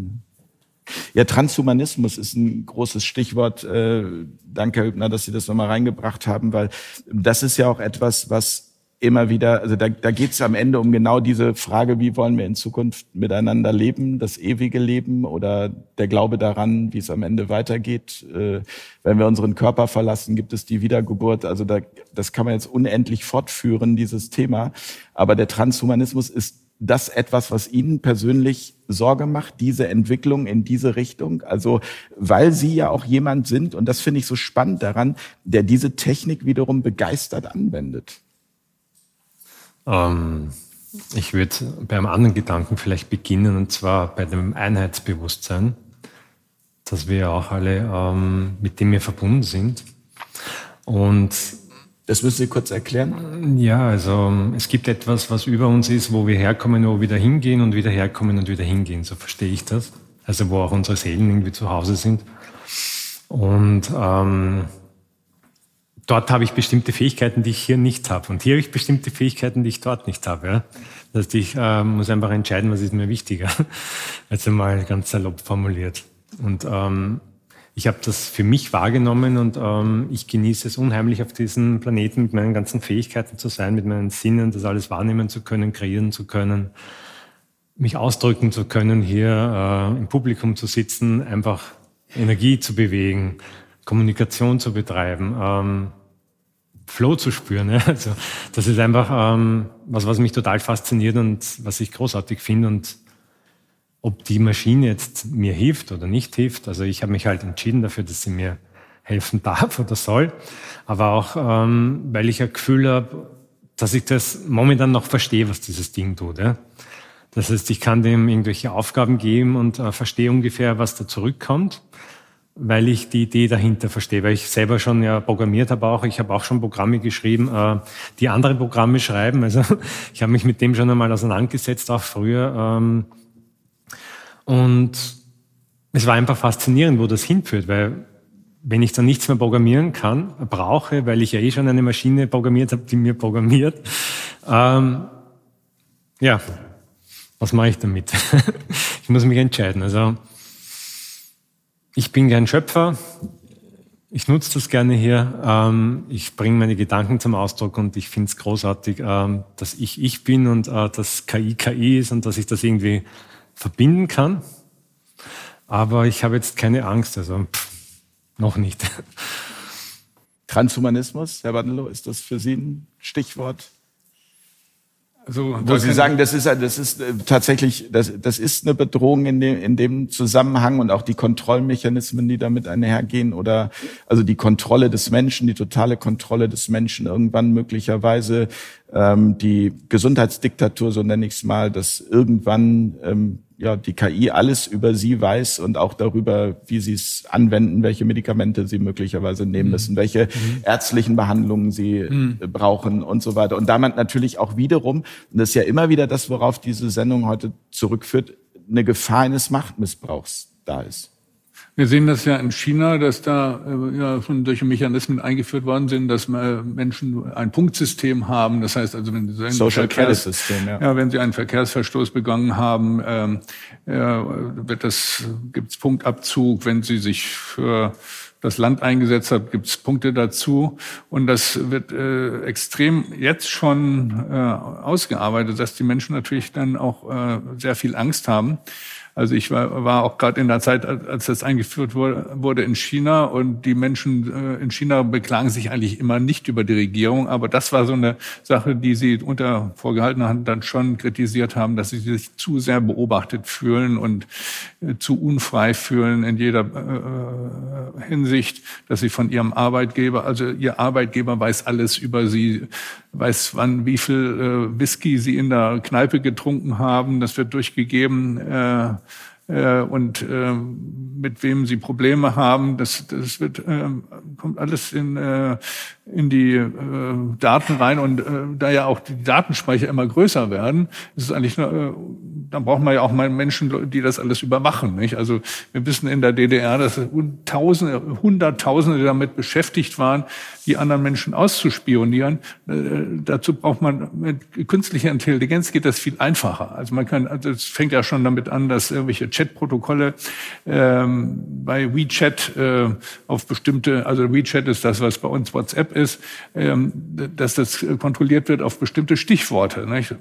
A: Ja, Transhumanismus ist ein großes Stichwort. Äh, danke, Herr Hübner, dass Sie das nochmal reingebracht haben, weil das ist ja auch etwas, was immer wieder, also da, da geht es am Ende um genau diese Frage, wie wollen wir in Zukunft miteinander leben, das ewige Leben oder der Glaube daran, wie es am Ende weitergeht. Äh, wenn wir unseren Körper verlassen, gibt es die Wiedergeburt. Also da, das kann man jetzt unendlich fortführen, dieses Thema. Aber der Transhumanismus ist das etwas, was Ihnen persönlich Sorge macht, diese Entwicklung in diese Richtung? Also, weil Sie ja auch jemand sind, und das finde ich so spannend daran, der diese Technik wiederum begeistert anwendet.
D: Ähm, ich würde beim anderen Gedanken vielleicht beginnen, und zwar bei dem Einheitsbewusstsein. dass wir auch alle, ähm, mit dem wir verbunden sind. Und
A: das müssen Sie kurz erklären.
D: Ja, also es gibt etwas, was über uns ist, wo wir herkommen, wo wir wieder hingehen und wieder herkommen und wieder hingehen. So verstehe ich das. Also wo auch unsere Seelen irgendwie zu Hause sind. Und ähm, dort habe ich bestimmte Fähigkeiten, die ich hier nicht habe. Und hier habe ich bestimmte Fähigkeiten, die ich dort nicht habe. Ja? Das heißt, ich äh, muss einfach entscheiden, was ist mir wichtiger. Also mal ganz salopp formuliert. Und ähm, ich habe das für mich wahrgenommen und ähm, ich genieße es unheimlich, auf diesem Planeten mit meinen ganzen Fähigkeiten zu sein, mit meinen Sinnen, das alles wahrnehmen zu können, kreieren zu können, mich ausdrücken zu können, hier äh, im Publikum zu sitzen, einfach Energie zu bewegen, Kommunikation zu betreiben, ähm, Flow zu spüren. Ja? Also das ist einfach ähm, was, was mich total fasziniert und was ich großartig finde und ob die Maschine jetzt mir hilft oder nicht hilft. Also ich habe mich halt entschieden dafür, dass sie mir helfen darf oder soll, aber auch ähm, weil ich ein Gefühl habe, dass ich das momentan noch verstehe, was dieses Ding tut. Ja? Das heißt, ich kann dem irgendwelche Aufgaben geben und äh, verstehe ungefähr, was da zurückkommt, weil ich die Idee dahinter verstehe, weil ich selber schon ja programmiert habe auch. Ich habe auch schon Programme geschrieben, äh, die andere Programme schreiben. Also ich habe mich mit dem schon einmal auseinandergesetzt, auch früher. Ähm, und es war einfach faszinierend, wo das hinführt, weil wenn ich dann nichts mehr programmieren kann, brauche, weil ich ja eh schon eine Maschine programmiert habe, die mir programmiert, ähm, ja, was mache ich damit? ich muss mich entscheiden. Also ich bin gern Schöpfer, ich nutze das gerne hier, ähm, ich bringe meine Gedanken zum Ausdruck und ich finde es großartig, ähm, dass ich ich bin und äh, dass KI KI ist und dass ich das irgendwie verbinden kann. Aber ich habe jetzt keine Angst, also pff, noch nicht.
A: Transhumanismus, Herr Wandelow, ist das für Sie ein Stichwort? Also, Wo Sie sagen, das ist, das ist äh, tatsächlich, das, das ist eine Bedrohung in dem, in dem Zusammenhang und auch die Kontrollmechanismen, die damit einhergehen oder also die Kontrolle des Menschen, die totale Kontrolle des Menschen irgendwann möglicherweise ähm, die Gesundheitsdiktatur, so nenne ich es mal, dass irgendwann ähm, ja, die KI alles über sie weiß und auch darüber, wie sie es anwenden, welche Medikamente sie möglicherweise nehmen müssen, mhm. welche mhm. ärztlichen Behandlungen sie mhm. brauchen und so weiter. Und damit natürlich auch wiederum, und das ist ja immer wieder das, worauf diese Sendung heute zurückführt, eine Gefahr eines Machtmissbrauchs da ist.
B: Wir sehen das ja in China, dass da äh, ja schon solche Mechanismen eingeführt worden sind, dass äh, Menschen ein Punktsystem haben. Das heißt also, wenn sie einen, Social Verkehrs System, ja. ja. wenn sie einen Verkehrsverstoß begangen haben, ähm, äh, wird das gibt's Punktabzug. Wenn sie sich für das Land eingesetzt hat, gibt's Punkte dazu. Und das wird äh, extrem jetzt schon äh, ausgearbeitet, dass die Menschen natürlich dann auch äh, sehr viel Angst haben. Also ich war, war auch gerade in der Zeit, als das eingeführt wurde, in China und die Menschen äh, in China beklagen sich eigentlich immer nicht über die Regierung, aber das war so eine Sache, die sie unter vorgehaltener Hand dann schon kritisiert haben, dass sie sich zu sehr beobachtet fühlen und äh, zu unfrei fühlen in jeder äh, Hinsicht, dass sie von ihrem Arbeitgeber, also ihr Arbeitgeber weiß alles über sie, weiß wann, wie viel äh, Whisky sie in der Kneipe getrunken haben, das wird durchgegeben. Äh, äh, und äh, mit wem sie Probleme haben. Das, das wird, äh, kommt alles in, äh, in die äh, Daten rein und äh, da ja auch die Datenspeicher immer größer werden, ist es eigentlich, äh, dann braucht man ja auch mal Menschen, die das alles überwachen. Nicht? Also wir wissen in der DDR, dass Tausende, Hunderttausende damit beschäftigt waren, die anderen Menschen auszuspionieren. Äh, dazu braucht man mit künstlicher Intelligenz geht das viel einfacher. Also man kann, also es fängt ja schon damit an, dass irgendwelche Chatprotokolle ähm, bei WeChat äh, auf bestimmte, also WeChat ist das, was bei uns WhatsApp ist, ähm, dass das kontrolliert wird auf bestimmte Stichworte. Nicht?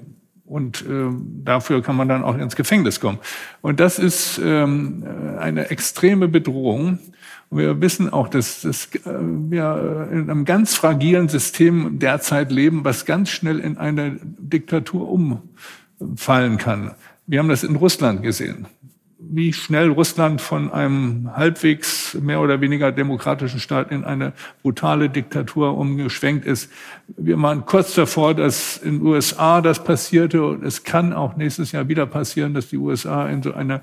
B: Und äh, dafür kann man dann auch ins Gefängnis kommen. Und das ist ähm, eine extreme Bedrohung. Und wir wissen auch, dass, dass äh, wir in einem ganz fragilen System derzeit leben, was ganz schnell in eine Diktatur umfallen kann. Wir haben das in Russland gesehen wie schnell Russland von einem halbwegs mehr oder weniger demokratischen Staat in eine brutale Diktatur umgeschwenkt ist. Wir waren kurz davor, dass in den USA das passierte und es kann auch nächstes Jahr wieder passieren, dass die USA in so eine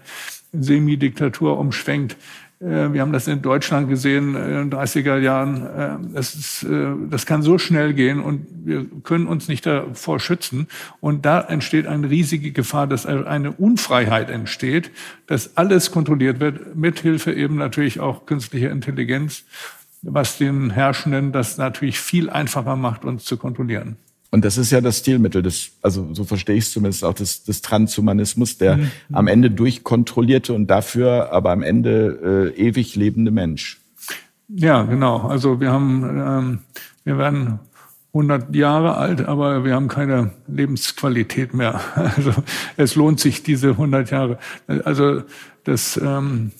B: Semidiktatur umschwenkt. Äh, wir haben das in Deutschland gesehen in den 30er Jahren. Äh, das, ist, äh, das kann so schnell gehen und wir können uns nicht davor schützen. Und da entsteht eine riesige Gefahr, dass eine Unfreiheit entsteht, dass alles kontrolliert wird, mithilfe eben natürlich auch künstlicher Intelligenz, was den Herrschenden das natürlich viel einfacher macht, uns zu kontrollieren.
A: Und das ist ja das Stilmittel des, also so verstehe ich es zumindest auch des, des Transhumanismus, der mhm. am Ende durchkontrollierte und dafür aber am Ende äh, ewig lebende Mensch.
B: Ja, genau. Also wir haben, ähm, wir werden 100 Jahre alt, aber wir haben keine Lebensqualität mehr. Also es lohnt sich diese 100 Jahre. Also das ähm,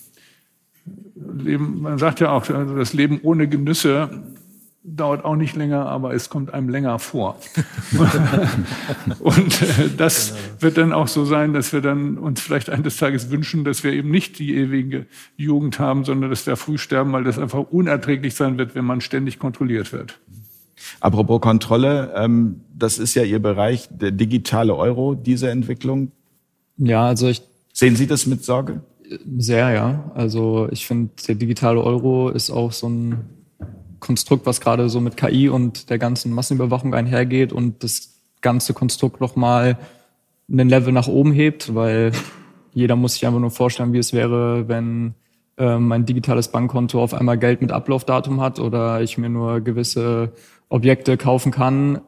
B: Leben, man sagt ja auch, also das Leben ohne Genüsse dauert auch nicht länger, aber es kommt einem länger vor. und äh, das wird dann auch so sein, dass wir dann uns vielleicht eines Tages wünschen, dass wir eben nicht die ewige Jugend haben, sondern dass wir früh sterben, weil das einfach unerträglich sein wird, wenn man ständig kontrolliert wird.
A: Apropos Kontrolle, ähm, das ist ja Ihr Bereich, der digitale Euro, diese Entwicklung.
E: Ja, also ich.
A: Sehen Sie das mit Sorge?
E: Sehr, ja. Also ich finde, der digitale Euro ist auch so ein Konstrukt, was gerade so mit KI und der ganzen Massenüberwachung einhergeht und das ganze Konstrukt nochmal einen Level nach oben hebt, weil jeder muss sich einfach nur vorstellen, wie es wäre, wenn ähm, mein digitales Bankkonto auf einmal Geld mit Ablaufdatum hat oder ich mir nur gewisse Objekte kaufen kann,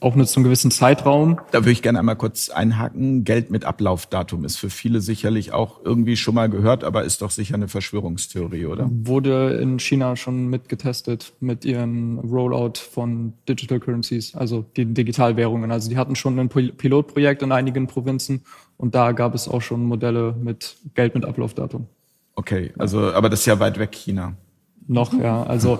E: auch nur zum gewissen Zeitraum.
A: Da würde ich gerne einmal kurz einhaken. Geld mit Ablaufdatum ist für viele sicherlich auch irgendwie schon mal gehört, aber ist doch sicher eine Verschwörungstheorie, oder?
E: Wurde in China schon mitgetestet mit ihren Rollout von Digital Currencies, also die Digitalwährungen. Also die hatten schon ein Pilotprojekt in einigen Provinzen und da gab es auch schon Modelle mit Geld mit Ablaufdatum.
A: Okay, also aber das ist ja weit weg China.
E: Noch, ja. Also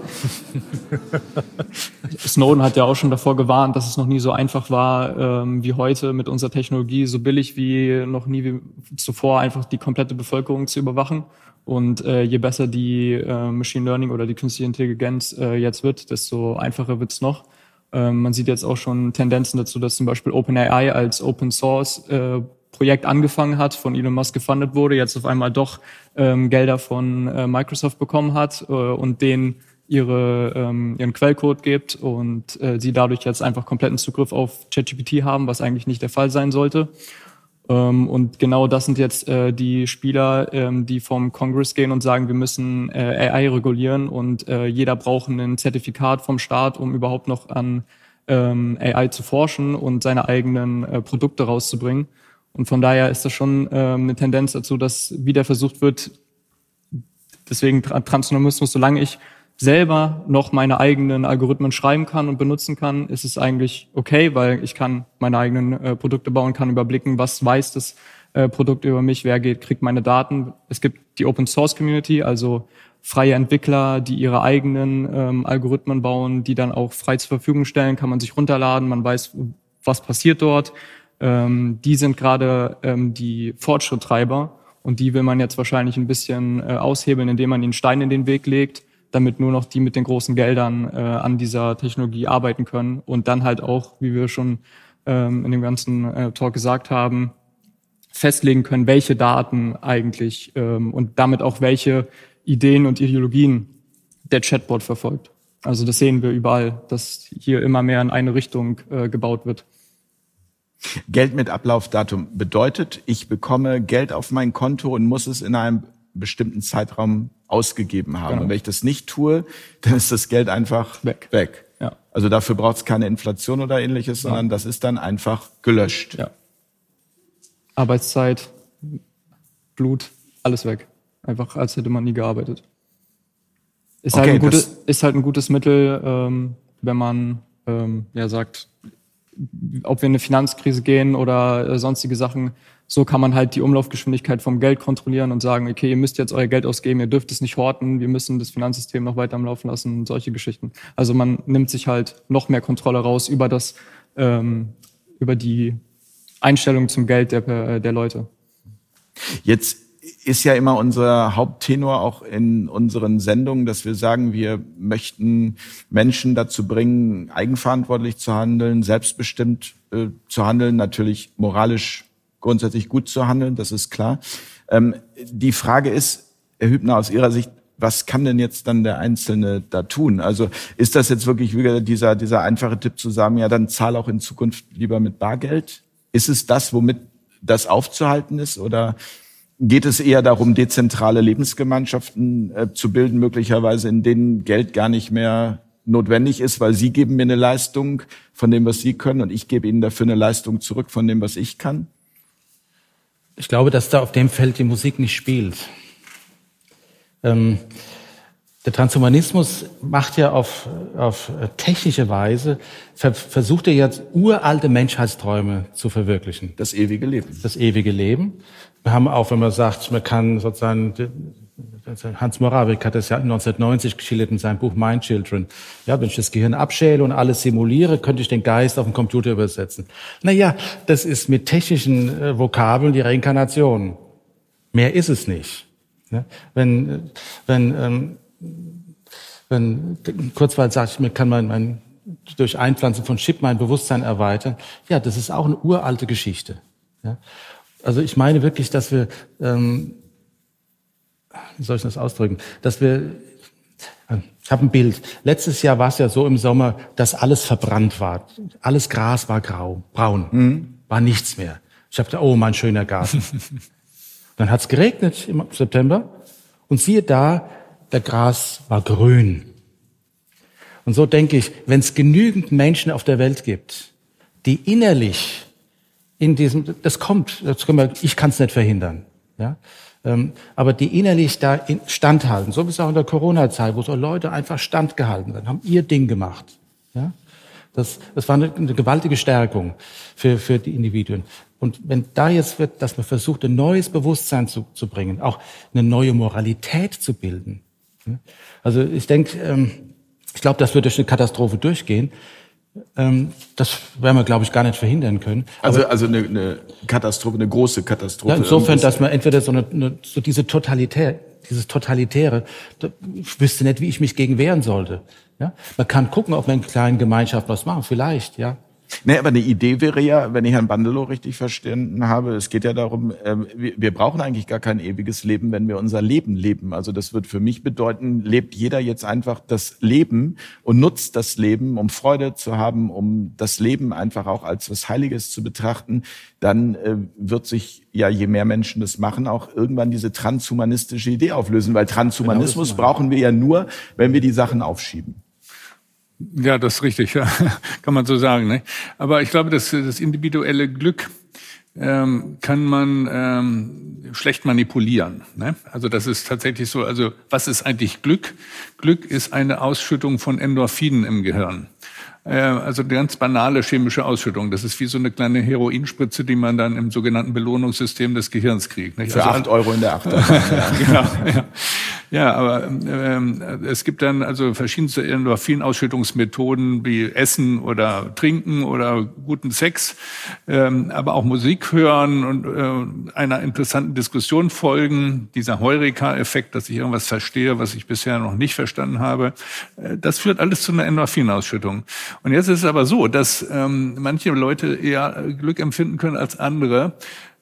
E: Snowden hat ja auch schon davor gewarnt, dass es noch nie so einfach war ähm, wie heute mit unserer Technologie, so billig wie noch nie wie zuvor, einfach die komplette Bevölkerung zu überwachen. Und äh, je besser die äh, Machine Learning oder die künstliche Intelligenz äh, jetzt wird, desto einfacher wird's noch. Ähm, man sieht jetzt auch schon Tendenzen dazu, dass zum Beispiel OpenAI als Open Source äh, Projekt angefangen hat, von Elon Musk gefundet wurde, jetzt auf einmal doch ähm, Gelder von äh, Microsoft bekommen hat äh, und denen ihre, ähm, ihren Quellcode gibt und äh, sie dadurch jetzt einfach kompletten Zugriff auf ChatGPT haben, was eigentlich nicht der Fall sein sollte. Ähm, und genau das sind jetzt äh, die Spieler, ähm, die vom Congress gehen und sagen, wir müssen äh, AI regulieren und äh, jeder braucht ein Zertifikat vom Staat, um überhaupt noch an ähm, AI zu forschen und seine eigenen äh, Produkte rauszubringen. Und von daher ist das schon ähm, eine Tendenz dazu, dass wieder versucht wird, deswegen Transhumanismus, solange ich selber noch meine eigenen Algorithmen schreiben kann und benutzen kann, ist es eigentlich okay, weil ich kann meine eigenen äh, Produkte bauen, kann überblicken, was weiß das äh, Produkt über mich, wer geht, kriegt meine Daten. Es gibt die Open Source Community, also freie Entwickler, die ihre eigenen ähm, Algorithmen bauen, die dann auch frei zur Verfügung stellen, kann man sich runterladen, man weiß, was passiert dort ähm, die sind gerade ähm, die Fortschritttreiber und die will man jetzt wahrscheinlich ein bisschen äh, aushebeln, indem man den Stein in den Weg legt, damit nur noch die mit den großen Geldern äh, an dieser Technologie arbeiten können und dann halt auch, wie wir schon ähm, in dem ganzen äh, Talk gesagt haben, festlegen können, welche Daten eigentlich ähm, und damit auch welche Ideen und Ideologien der Chatbot verfolgt. Also das sehen wir überall, dass hier immer mehr in eine Richtung äh, gebaut wird.
A: Geld mit Ablaufdatum bedeutet, ich bekomme Geld auf mein Konto und muss es in einem bestimmten Zeitraum ausgegeben haben. Genau. Und wenn ich das nicht tue, dann ist das Geld einfach weg. weg. Ja. Also dafür braucht es keine Inflation oder ähnliches, ja. sondern das ist dann einfach gelöscht. Ja.
E: Arbeitszeit, Blut, alles weg. Einfach als hätte man nie gearbeitet. Ist, halt okay, halt, ein gutes, ist halt ein gutes Mittel, ähm, wenn man ähm, ja sagt, ob wir in eine Finanzkrise gehen oder äh, sonstige Sachen. So kann man halt die Umlaufgeschwindigkeit vom Geld kontrollieren und sagen, okay, ihr müsst jetzt euer Geld ausgeben, ihr dürft es nicht horten, wir müssen das Finanzsystem noch weiter am Laufen lassen und solche Geschichten. Also man nimmt sich halt noch mehr Kontrolle raus über das, ähm, über die Einstellung zum Geld der, äh, der Leute.
A: Jetzt ist ja immer unser Haupttenor auch in unseren Sendungen, dass wir sagen, wir möchten Menschen dazu bringen, eigenverantwortlich zu handeln, selbstbestimmt äh, zu handeln, natürlich moralisch grundsätzlich gut zu handeln, das ist klar. Ähm, die Frage ist, Herr Hübner, aus Ihrer Sicht, was kann denn jetzt dann der Einzelne da tun? Also ist das jetzt wirklich wieder dieser, dieser einfache Tipp zu sagen, ja, dann zahl auch in Zukunft lieber mit Bargeld? Ist es das, womit das aufzuhalten ist? Oder geht es eher darum, dezentrale Lebensgemeinschaften äh, zu bilden, möglicherweise in denen Geld gar nicht mehr notwendig ist, weil Sie geben mir eine Leistung von dem, was Sie können und ich gebe Ihnen dafür eine Leistung zurück von dem, was ich kann?
C: Ich glaube, dass da auf dem Feld die Musik nicht spielt. Ähm, der Transhumanismus macht ja auf, auf technische Weise, ver, versucht er jetzt uralte Menschheitsträume zu verwirklichen.
A: Das ewige Leben.
C: Das ewige Leben. Wir haben auch, wenn man sagt, man kann sozusagen, Hans Moravik hat das ja 1990 geschildert in seinem Buch Mind Children. Ja, wenn ich das Gehirn abschäle und alles simuliere, könnte ich den Geist auf den Computer übersetzen. Naja, das ist mit technischen äh, Vokabeln die Reinkarnation. Mehr ist es nicht. Ja? Wenn, wenn, ähm, wenn Kurzweil sagt, mir kann man mein, durch Einpflanzen von Chip mein Bewusstsein erweitern. Ja, das ist auch eine uralte Geschichte. Ja? Also ich meine wirklich, dass wir, ähm, wie soll ich das ausdrücken, dass wir ich habe ein Bild. Letztes Jahr war es ja so im Sommer, dass alles verbrannt war. Alles Gras war grau, braun, mhm. war nichts mehr. Ich habe gedacht, oh, mein schöner Garten. Dann hat es geregnet im September und siehe da, der Gras war grün. Und so denke ich, wenn es genügend Menschen auf der Welt gibt, die innerlich in diesem, das kommt, das können wir, ich kann es nicht verhindern, ja, ähm, aber die innerlich da standhalten, so wie es auch in der Corona-Zeit, wo so Leute einfach standgehalten sind, haben ihr Ding gemacht, ja, das, das war eine, eine gewaltige Stärkung für, für die Individuen. Und wenn da jetzt wird, dass man versucht, ein neues Bewusstsein zu, zu bringen, auch eine neue Moralität zu bilden. Also ich denke, ähm, ich glaube, das wird durch eine Katastrophe durchgehen. Ähm, das werden wir, glaube ich, gar nicht verhindern können.
A: Also, also eine, eine Katastrophe, eine große Katastrophe.
C: Ja, insofern, dass man entweder so, eine, eine, so diese totalitär, dieses Totalitäre, ich wüsste nicht, wie ich mich gegen wehren sollte. Ja? Man kann gucken, ob man in kleinen Gemeinschaften was machen, vielleicht, ja.
A: Nee, aber eine Idee wäre ja, wenn ich Herrn Bandelow richtig verstanden habe, es geht ja darum, ähm, wir brauchen eigentlich gar kein ewiges Leben, wenn wir unser Leben leben. Also das wird für mich bedeuten, lebt jeder jetzt einfach das Leben und nutzt das Leben, um Freude zu haben, um das Leben einfach auch als was Heiliges zu betrachten, dann äh, wird sich ja, je mehr Menschen das machen, auch irgendwann diese transhumanistische Idee auflösen, weil Transhumanismus genau brauchen wir ja nur, wenn wir die Sachen aufschieben.
B: Ja, das ist richtig, ja. kann man so sagen. Ne? Aber ich glaube, dass das individuelle Glück ähm, kann man ähm, schlecht manipulieren. Ne? Also das ist tatsächlich so. Also was ist eigentlich Glück? Glück ist eine Ausschüttung von Endorphinen im Gehirn. Äh, also eine ganz banale chemische Ausschüttung. Das ist wie so eine kleine Heroinspritze, die man dann im sogenannten Belohnungssystem des Gehirns kriegt.
A: Nicht? Für also, acht Euro in der Achterbahn.
B: genau, ja. Ja, aber ähm, es gibt dann also verschiedenste Endorphinausschüttungsmethoden wie Essen oder Trinken oder guten Sex, ähm, aber auch Musik hören und äh, einer interessanten Diskussion folgen. Dieser Heureka-Effekt, dass ich irgendwas verstehe, was ich bisher noch nicht verstanden habe, äh, das führt alles zu einer Endorphinausschüttung. Und jetzt ist es aber so, dass ähm, manche Leute eher Glück empfinden können als andere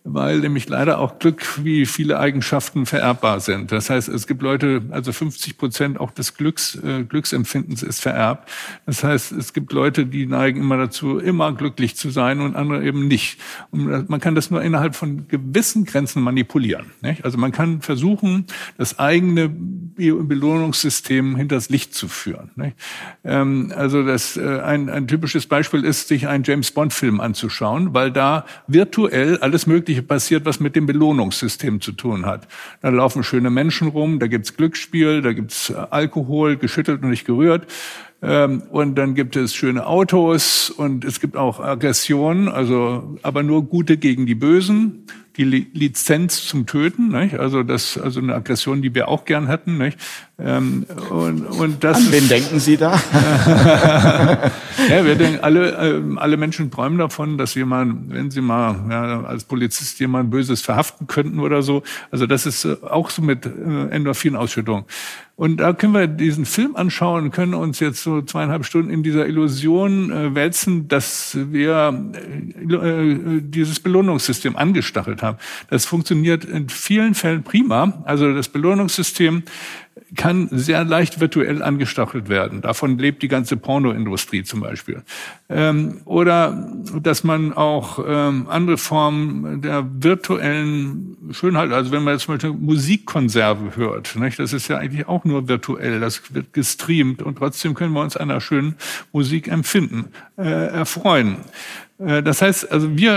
B: weil nämlich leider auch Glück wie viele Eigenschaften vererbbar sind. Das heißt, es gibt Leute, also 50 Prozent auch des Glücks, äh, Glücksempfindens ist vererbt. Das heißt, es gibt Leute, die neigen immer dazu, immer glücklich zu sein und andere eben nicht. Und man kann das nur innerhalb von gewissen Grenzen manipulieren. Nicht? Also man kann versuchen, das eigene Belohnungssystem hinters Licht zu führen. Nicht? Ähm, also das, äh, ein, ein typisches Beispiel ist, sich einen James Bond Film anzuschauen, weil da virtuell alles mögliche Mögliche passiert, was mit dem Belohnungssystem zu tun hat. Da laufen schöne Menschen rum, da gibt's Glücksspiel, da gibt's äh, Alkohol, geschüttelt und nicht gerührt. Ähm, und dann gibt es schöne Autos und es gibt auch Aggression, also aber nur Gute gegen die Bösen die Lizenz zum Töten, nicht? also das, also eine Aggression, die wir auch gern hätten. Nicht? Ähm, und, und das
A: An wen denken Sie da?
B: ja, wir denken, alle, äh, alle Menschen träumen davon, dass jemand, wenn sie mal ja, als Polizist jemand Böses verhaften könnten oder so. Also das ist äh, auch so mit äh, Endorphinausschüttung. Und da können wir diesen Film anschauen, können uns jetzt so zweieinhalb Stunden in dieser Illusion äh, wälzen, dass wir äh, äh dieses Belohnungssystem angestachelt haben. Das funktioniert in vielen Fällen prima. Also das Belohnungssystem kann sehr leicht virtuell angestachelt werden. Davon lebt die ganze Pornoindustrie zum Beispiel. Ähm, oder dass man auch ähm, andere Formen der virtuellen Schönheit, also wenn man jetzt zum Beispiel Musikkonserve hört, nicht? das ist ja eigentlich auch nur virtuell, das wird gestreamt und trotzdem können wir uns einer schönen Musik empfinden, äh, erfreuen. Äh, das heißt, also wir,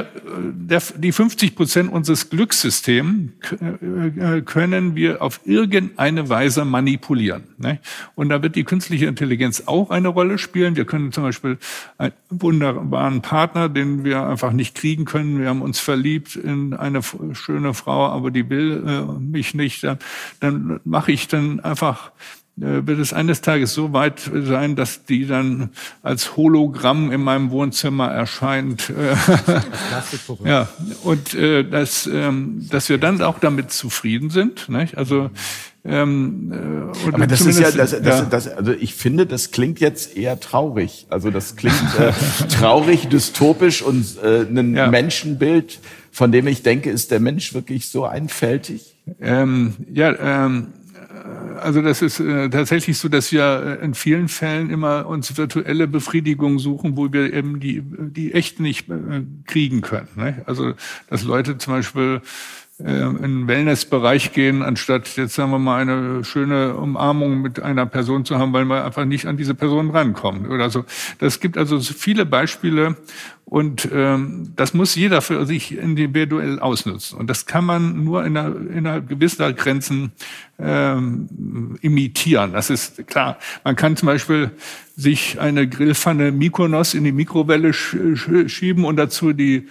B: äh, die 50 Prozent unseres Glückssystems äh, können wir auf irgendeine Weise manipulieren. Ne? Und da wird die künstliche Intelligenz auch eine Rolle spielen. Wir können zum Beispiel einen wunderbaren Partner, den wir einfach nicht kriegen können. Wir haben uns verliebt in eine schöne Frau, aber die will mich nicht. Dann mache ich dann einfach wird es eines Tages so weit sein, dass die dann als Hologramm in meinem Wohnzimmer erscheint. ja, und äh, dass, ähm, dass wir dann auch damit zufrieden sind. Nicht? Also ähm,
A: äh, Aber das ist ja, das, das, ja. Das, also ich finde, das klingt jetzt eher traurig. Also das klingt äh, traurig, dystopisch und äh, ein ja. Menschenbild, von dem ich denke, ist der Mensch wirklich so einfältig?
B: Ähm, ja, ähm, also das ist äh, tatsächlich so, dass wir äh, in vielen Fällen immer uns virtuelle Befriedigung suchen, wo wir eben die, die echt nicht äh, kriegen können. Ne? Also dass Leute zum Beispiel in den Wellnessbereich gehen, anstatt jetzt sagen wir mal eine schöne Umarmung mit einer Person zu haben, weil wir einfach nicht an diese Person rankommen oder so. Das gibt also viele Beispiele und ähm, das muss jeder für sich individuell ausnutzen. Und das kann man nur in einer, innerhalb gewisser Grenzen ähm, imitieren. Das ist klar. Man kann zum Beispiel sich eine Grillpfanne Mykonos in die Mikrowelle sch schieben und dazu die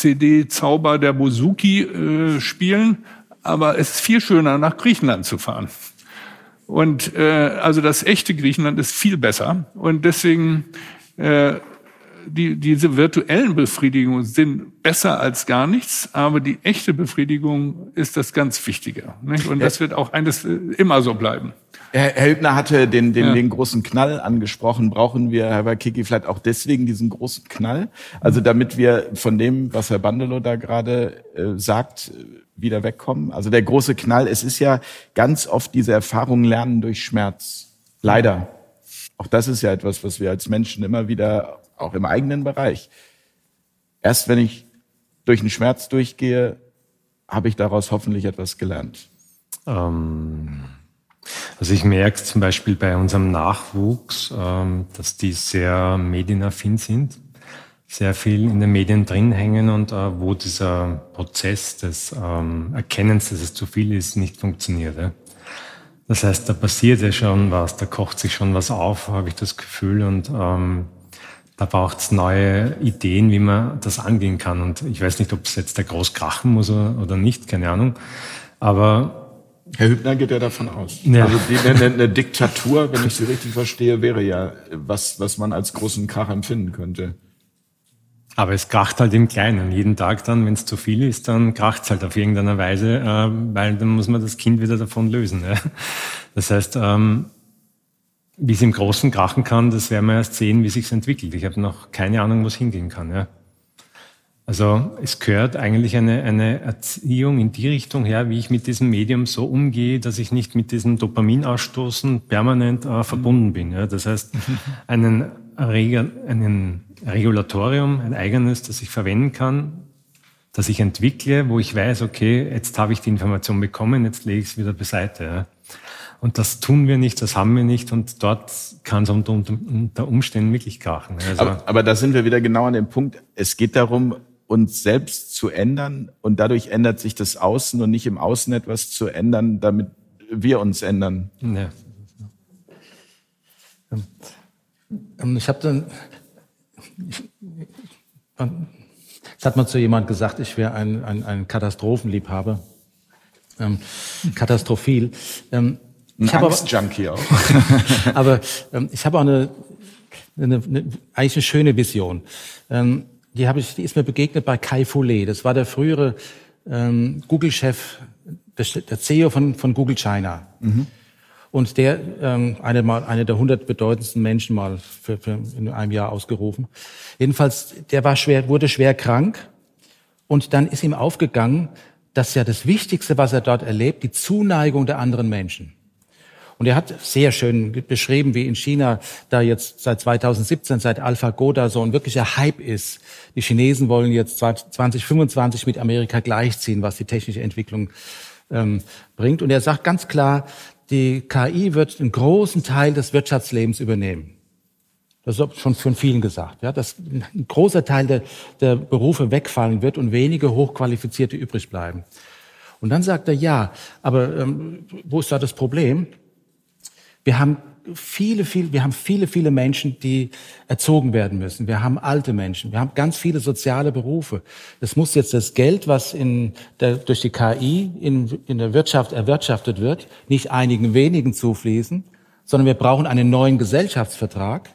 B: CD Zauber der Bouzouki äh, spielen, aber es ist viel schöner, nach Griechenland zu fahren. Und äh, also das echte Griechenland ist viel besser. Und deswegen äh, die, diese virtuellen Befriedigungen sind besser als gar nichts, aber die echte Befriedigung ist das ganz Wichtige. Nicht? Und das wird auch eines äh, immer so bleiben.
A: Herr Hübner hatte den, den, ja. den großen Knall angesprochen. Brauchen wir, Herr Bakiki, vielleicht auch deswegen diesen großen Knall? Also damit wir von dem, was Herr Bandelow da gerade äh, sagt, wieder wegkommen? Also der große Knall, es ist ja ganz oft diese Erfahrung lernen durch Schmerz. Leider. Auch das ist ja etwas, was wir als Menschen immer wieder, auch im eigenen Bereich, erst wenn ich durch den Schmerz durchgehe, habe ich daraus hoffentlich etwas gelernt. Ähm
D: also ich merke zum Beispiel bei unserem Nachwuchs, ähm, dass die sehr medienaffin sind, sehr viel in den Medien drin hängen und äh, wo dieser Prozess des ähm, Erkennens, dass es zu viel ist, nicht funktioniert. Das heißt, da passiert ja schon was, da kocht sich schon was auf, habe ich das Gefühl und ähm, da braucht es neue Ideen, wie man das angehen kann. Und ich weiß nicht, ob es jetzt der groß krachen muss oder nicht, keine Ahnung. Aber
A: Herr Hübner geht ja davon aus. Ja. Also die, eine, eine Diktatur, wenn ich Sie richtig verstehe, wäre ja was, was man als großen Krach empfinden könnte.
D: Aber es kracht halt im Kleinen. Jeden Tag dann, wenn es zu viel ist, dann kracht es halt auf irgendeiner Weise, äh, weil dann muss man das Kind wieder davon lösen. Ja. Das heißt, ähm, wie es im Großen krachen kann, das werden wir erst sehen, wie sich entwickelt. Ich habe noch keine Ahnung, wo es hingehen kann. Ja. Also es gehört eigentlich eine, eine Erziehung in die Richtung her, wie ich mit diesem Medium so umgehe, dass ich nicht mit diesem Dopaminausstoßen permanent äh, verbunden bin. Ja. Das heißt, einen, Regel, einen Regulatorium, ein eigenes, das ich verwenden kann, das ich entwickle, wo ich weiß, okay, jetzt habe ich die Information bekommen, jetzt lege ich es wieder beiseite. Ja. Und das tun wir nicht, das haben wir nicht und dort kann es unter, unter Umständen wirklich krachen.
A: Also aber, aber da sind wir wieder genau an dem Punkt. Es geht darum, uns selbst zu ändern und dadurch ändert sich das Außen und nicht im Außen etwas zu ändern, damit wir uns ändern. Ja.
C: Ähm, ich habe dann, es hat mal zu jemand gesagt, ich wäre ein, ein, ein Katastrophenliebhaber, ähm, katastrophil. Ähm,
A: ich ein Angstjunkie auch.
C: aber ähm, ich habe auch eine, eine, eine, eigentlich eine schöne Vision. Ähm, die, habe ich, die ist mir begegnet bei Kai Foulet. Das war der frühere ähm, Google-Chef, der CEO von, von Google China. Mhm. Und der, ähm, eine, mal, eine der hundert bedeutendsten Menschen mal für, für in einem Jahr ausgerufen. Jedenfalls, der war schwer, wurde schwer krank Und dann ist ihm aufgegangen, dass ja das Wichtigste, was er dort erlebt, die Zuneigung der anderen Menschen. Und er hat sehr schön beschrieben, wie in China da jetzt seit 2017, seit AlphaGo da so ein wirklicher Hype ist. Die Chinesen wollen jetzt 2025 mit Amerika gleichziehen, was die technische Entwicklung ähm, bringt. Und er sagt ganz klar, die KI wird einen großen Teil des Wirtschaftslebens übernehmen. Das ist schon von vielen gesagt, ja, dass ein großer Teil der, der Berufe wegfallen wird und wenige hochqualifizierte übrig bleiben. Und dann sagt er, ja, aber ähm, wo ist da das Problem? Wir haben viele, viele, wir haben viele, viele Menschen, die erzogen werden müssen. Wir haben alte Menschen. Wir haben ganz viele soziale Berufe. Das muss jetzt das Geld, was in der, durch die KI in, in der Wirtschaft erwirtschaftet wird, nicht einigen wenigen zufließen, sondern wir brauchen einen neuen Gesellschaftsvertrag,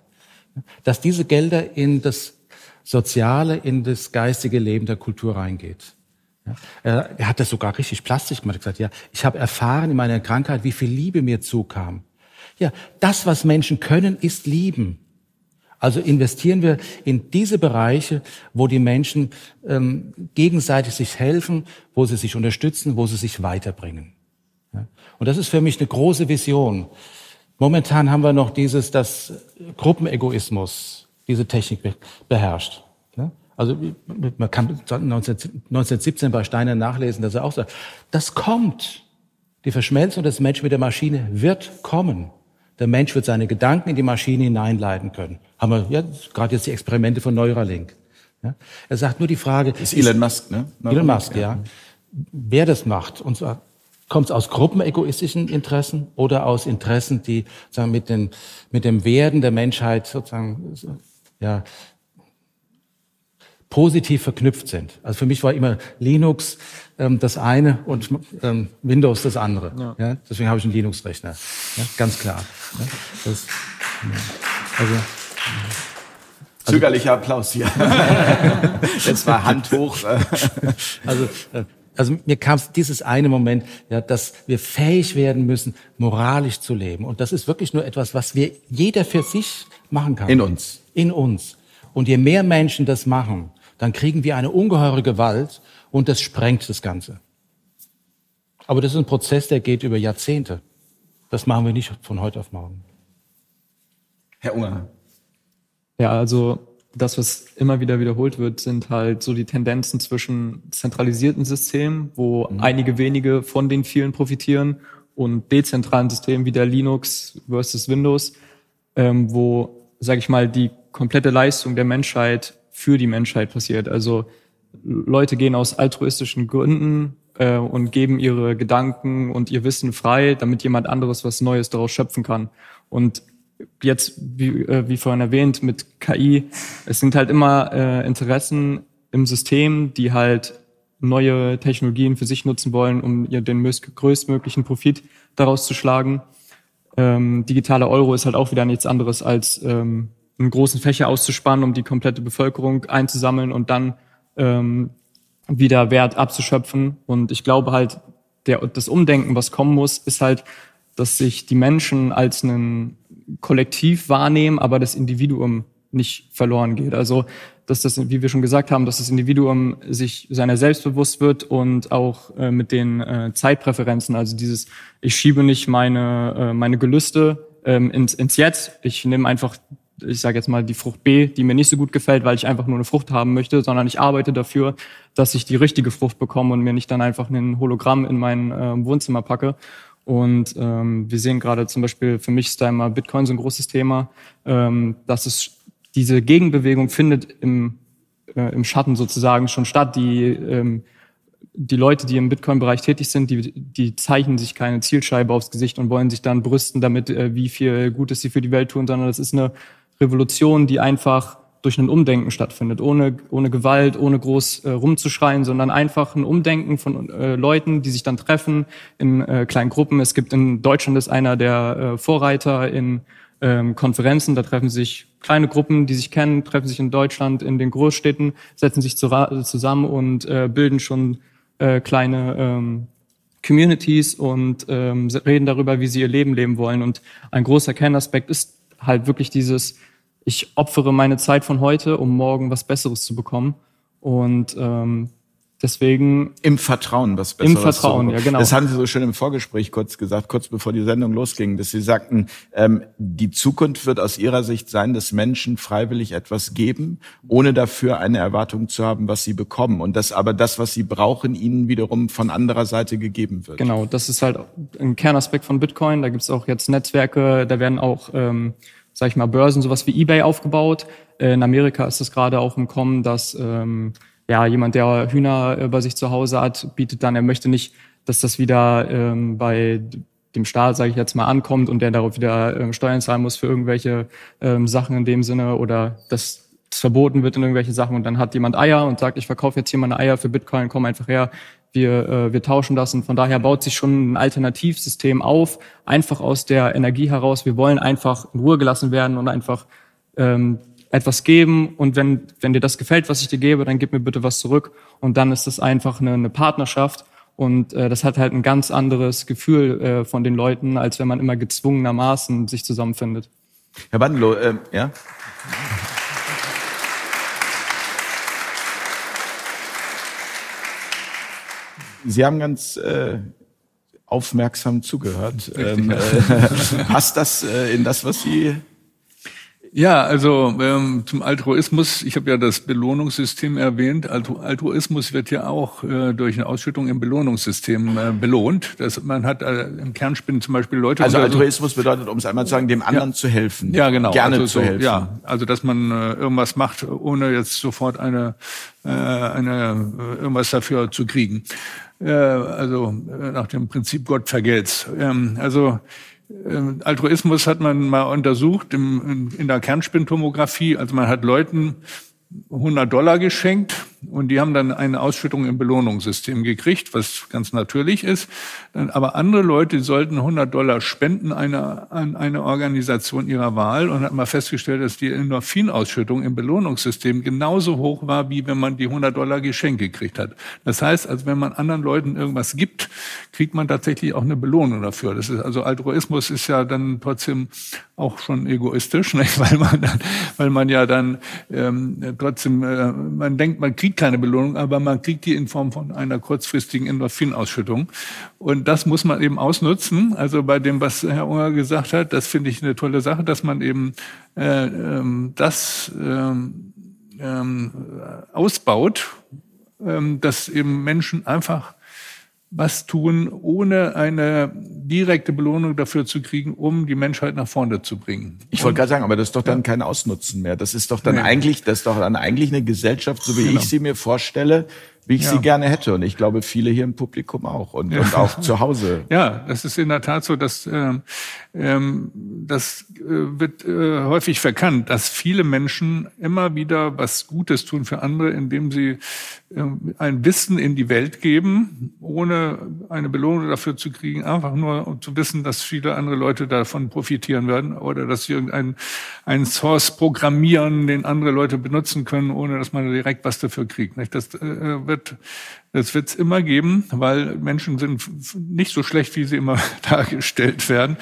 C: dass diese Gelder in das soziale, in das geistige Leben der Kultur reingeht. Er hat das sogar richtig plastisch gemacht. Er hat gesagt, ja, ich habe erfahren in meiner Krankheit, wie viel Liebe mir zukam. Ja, das, was Menschen können, ist lieben. Also investieren wir in diese Bereiche, wo die Menschen ähm, gegenseitig sich helfen, wo sie sich unterstützen, wo sie sich weiterbringen. Ja? Und das ist für mich eine große Vision. Momentan haben wir noch dieses, dass Gruppenegoismus diese Technik beherrscht. Ja? Also man kann 1917 bei Steiner nachlesen, dass er auch sagt, das kommt. Die Verschmelzung des Menschen mit der Maschine wird kommen. Der Mensch wird seine Gedanken in die Maschine hineinleiten können. Haben wir ja, gerade jetzt die Experimente von Neuralink. Ja? Er sagt nur die Frage.
A: Ist Elon Musk, ne?
C: Elon Musk, ja. ja. Wer das macht, und zwar kommt es aus gruppenegoistischen Interessen oder aus Interessen, die sagen, mit, den, mit dem Werden der Menschheit sozusagen ja, positiv verknüpft sind. Also für mich war immer Linux ähm, das eine und ähm, Windows das andere. Ja. ja deswegen habe ich einen Linux-Rechner. Ja, ganz klar. Das,
A: also, also, Zögerlicher Applaus hier. Jetzt war Hand hoch.
C: also, äh, also mir kam dieses eine Moment, ja, dass wir fähig werden müssen, moralisch zu leben. Und das ist wirklich nur etwas, was wir jeder für sich machen kann.
A: In uns.
C: In uns. Und je mehr Menschen das machen, dann kriegen wir eine ungeheure Gewalt und das sprengt das Ganze. Aber das ist ein Prozess, der geht über Jahrzehnte. Das machen wir nicht von heute auf morgen.
A: Herr Unger.
E: Ja, also das, was immer wieder wiederholt wird, sind halt so die Tendenzen zwischen zentralisierten Systemen, wo mhm. einige wenige von den vielen profitieren, und dezentralen Systemen wie der Linux versus Windows, ähm, wo, sage ich mal, die komplette Leistung der Menschheit für die Menschheit passiert. Also Leute gehen aus altruistischen Gründen äh, und geben ihre Gedanken und ihr Wissen frei, damit jemand anderes was Neues daraus schöpfen kann. Und jetzt, wie, äh, wie vorhin erwähnt, mit KI, es sind halt immer äh, Interessen im System, die halt neue Technologien für sich nutzen wollen, um ihr den größtmöglichen Profit daraus zu schlagen. Ähm, digitaler Euro ist halt auch wieder nichts anderes als ähm, einen großen Fächer auszuspannen, um die komplette Bevölkerung einzusammeln und dann ähm, wieder Wert abzuschöpfen. Und ich glaube halt, der, das Umdenken, was kommen muss, ist halt, dass sich die Menschen als ein Kollektiv wahrnehmen, aber das Individuum nicht verloren geht. Also, dass das, wie wir schon gesagt haben, dass das Individuum sich seiner selbst bewusst wird und auch äh, mit den äh, Zeitpräferenzen, also dieses, ich schiebe nicht meine, äh, meine Gelüste ähm, ins, ins Jetzt, ich nehme einfach ich sage jetzt mal die Frucht B, die mir nicht so gut gefällt, weil ich einfach nur eine Frucht haben möchte, sondern ich arbeite dafür, dass ich die richtige Frucht bekomme und mir nicht dann einfach ein Hologramm in mein äh, Wohnzimmer packe. Und ähm, wir sehen gerade zum Beispiel, für mich ist da immer Bitcoin so ein großes Thema, ähm, dass es diese Gegenbewegung findet im, äh, im Schatten sozusagen schon statt. Die ähm, die Leute, die im Bitcoin-Bereich tätig sind, die, die zeichnen sich keine Zielscheibe aufs Gesicht und wollen sich dann brüsten damit, äh, wie viel Gutes sie für die Welt tun, sondern das ist eine Revolution, die einfach durch ein Umdenken stattfindet, ohne, ohne Gewalt, ohne groß äh, rumzuschreien, sondern einfach ein Umdenken von äh, Leuten, die sich dann treffen in äh, kleinen Gruppen. Es gibt in Deutschland ist einer der äh, Vorreiter in ähm, Konferenzen, da treffen sich kleine Gruppen, die sich kennen, treffen sich in Deutschland in den Großstädten, setzen sich zu, zusammen und äh, bilden schon äh, kleine ähm, Communities und ähm, reden darüber, wie sie ihr Leben leben wollen. Und ein großer Kernaspekt ist halt wirklich dieses, ich opfere meine Zeit von heute, um morgen was Besseres zu bekommen. Und ähm, Deswegen
A: im Vertrauen, was besser
E: Im Vertrauen, ja genau.
A: Das haben Sie so schön im Vorgespräch kurz gesagt, kurz bevor die Sendung losging, dass Sie sagten, ähm, die Zukunft wird aus Ihrer Sicht sein, dass Menschen freiwillig etwas geben, ohne dafür eine Erwartung zu haben, was sie bekommen, und dass aber das, was sie brauchen, ihnen wiederum von anderer Seite gegeben wird.
E: Genau, das ist halt ein Kernaspekt von Bitcoin. Da gibt's auch jetzt Netzwerke, da werden auch ähm, sag ich mal, Börsen, sowas wie eBay aufgebaut. In Amerika ist es gerade auch im Kommen, dass ähm, ja, jemand, der Hühner äh, bei sich zu Hause hat, bietet dann, er möchte nicht, dass das wieder ähm, bei dem Staat, sage ich jetzt mal, ankommt und der darauf wieder ähm, Steuern zahlen muss für irgendwelche ähm, Sachen in dem Sinne oder dass es verboten wird in irgendwelche Sachen und dann hat jemand Eier und sagt, ich verkaufe jetzt hier meine Eier für Bitcoin, komm einfach her, wir, äh, wir tauschen das und von daher baut sich schon ein Alternativsystem auf, einfach aus der Energie heraus. Wir wollen einfach in Ruhe gelassen werden und einfach ähm, etwas geben und wenn, wenn dir das gefällt, was ich dir gebe, dann gib mir bitte was zurück und dann ist das einfach eine, eine Partnerschaft und äh, das hat halt ein ganz anderes Gefühl äh, von den Leuten, als wenn man immer gezwungenermaßen sich zusammenfindet.
A: Herr Bandelow, äh, ja? Sie haben ganz äh, aufmerksam zugehört. Ähm, äh, passt das äh, in das, was Sie
B: ja, also ähm, zum Altruismus, ich habe ja das Belohnungssystem erwähnt. Altruismus wird ja auch äh, durch eine Ausschüttung im Belohnungssystem äh, belohnt. Das, man hat äh, im Kernspinnen zum Beispiel Leute.
A: Also Altruismus bedeutet, um es einmal zu sagen, dem anderen ja. zu helfen.
B: Ja, genau.
A: Gerne also zu
B: so,
A: helfen.
B: Ja, also dass man äh, irgendwas macht, ohne jetzt sofort eine, äh, eine äh, irgendwas dafür zu kriegen. Äh, also äh, nach dem Prinzip Gott vergelt's. Ähm, also ähm, Altruismus hat man mal untersucht im, in der Kernspintomographie. Also man hat Leuten 100 Dollar geschenkt und die haben dann eine Ausschüttung im Belohnungssystem gekriegt, was ganz natürlich ist. Aber andere Leute sollten 100 Dollar spenden eine, an eine Organisation ihrer Wahl und hat mal festgestellt, dass die Endorphinausschüttung im Belohnungssystem genauso hoch war, wie wenn man die 100 Dollar Geschenk gekriegt hat. Das heißt, als wenn man anderen Leuten irgendwas gibt, kriegt man tatsächlich auch eine Belohnung dafür. Das ist also Altruismus ist ja dann trotzdem auch schon egoistisch, nicht? weil man dann, weil man ja dann ähm, trotzdem äh, man denkt, man kriegt keine Belohnung, aber man kriegt die in Form von einer kurzfristigen Endorphinausschüttung. Und das muss man eben ausnutzen. Also bei dem, was Herr Unger gesagt hat, das finde ich eine tolle Sache, dass man eben äh, ähm, das ähm, ähm, ausbaut, ähm, dass eben Menschen einfach was tun, ohne eine direkte Belohnung dafür zu kriegen, um die Menschheit nach vorne zu bringen.
A: Ich wollte gerade sagen, aber das ist doch dann ja. kein Ausnutzen mehr. Das ist doch dann nee. eigentlich, das ist doch dann eigentlich eine Gesellschaft, so wie genau. ich sie mir vorstelle, wie ich ja. sie gerne hätte. Und ich glaube, viele hier im Publikum auch und, ja. und auch zu Hause.
B: Ja, das ist in der Tat so, dass ähm, ähm, das äh, wird äh, häufig verkannt, dass viele Menschen immer wieder was Gutes tun für andere, indem sie äh, ein Wissen in die Welt geben, ohne eine Belohnung dafür zu kriegen, einfach nur um zu wissen, dass viele andere Leute davon profitieren werden oder dass sie irgendeinen einen Source programmieren, den andere Leute benutzen können, ohne dass man direkt was dafür kriegt. Das äh, wird das wird es immer geben, weil Menschen sind nicht so schlecht, wie sie immer dargestellt werden.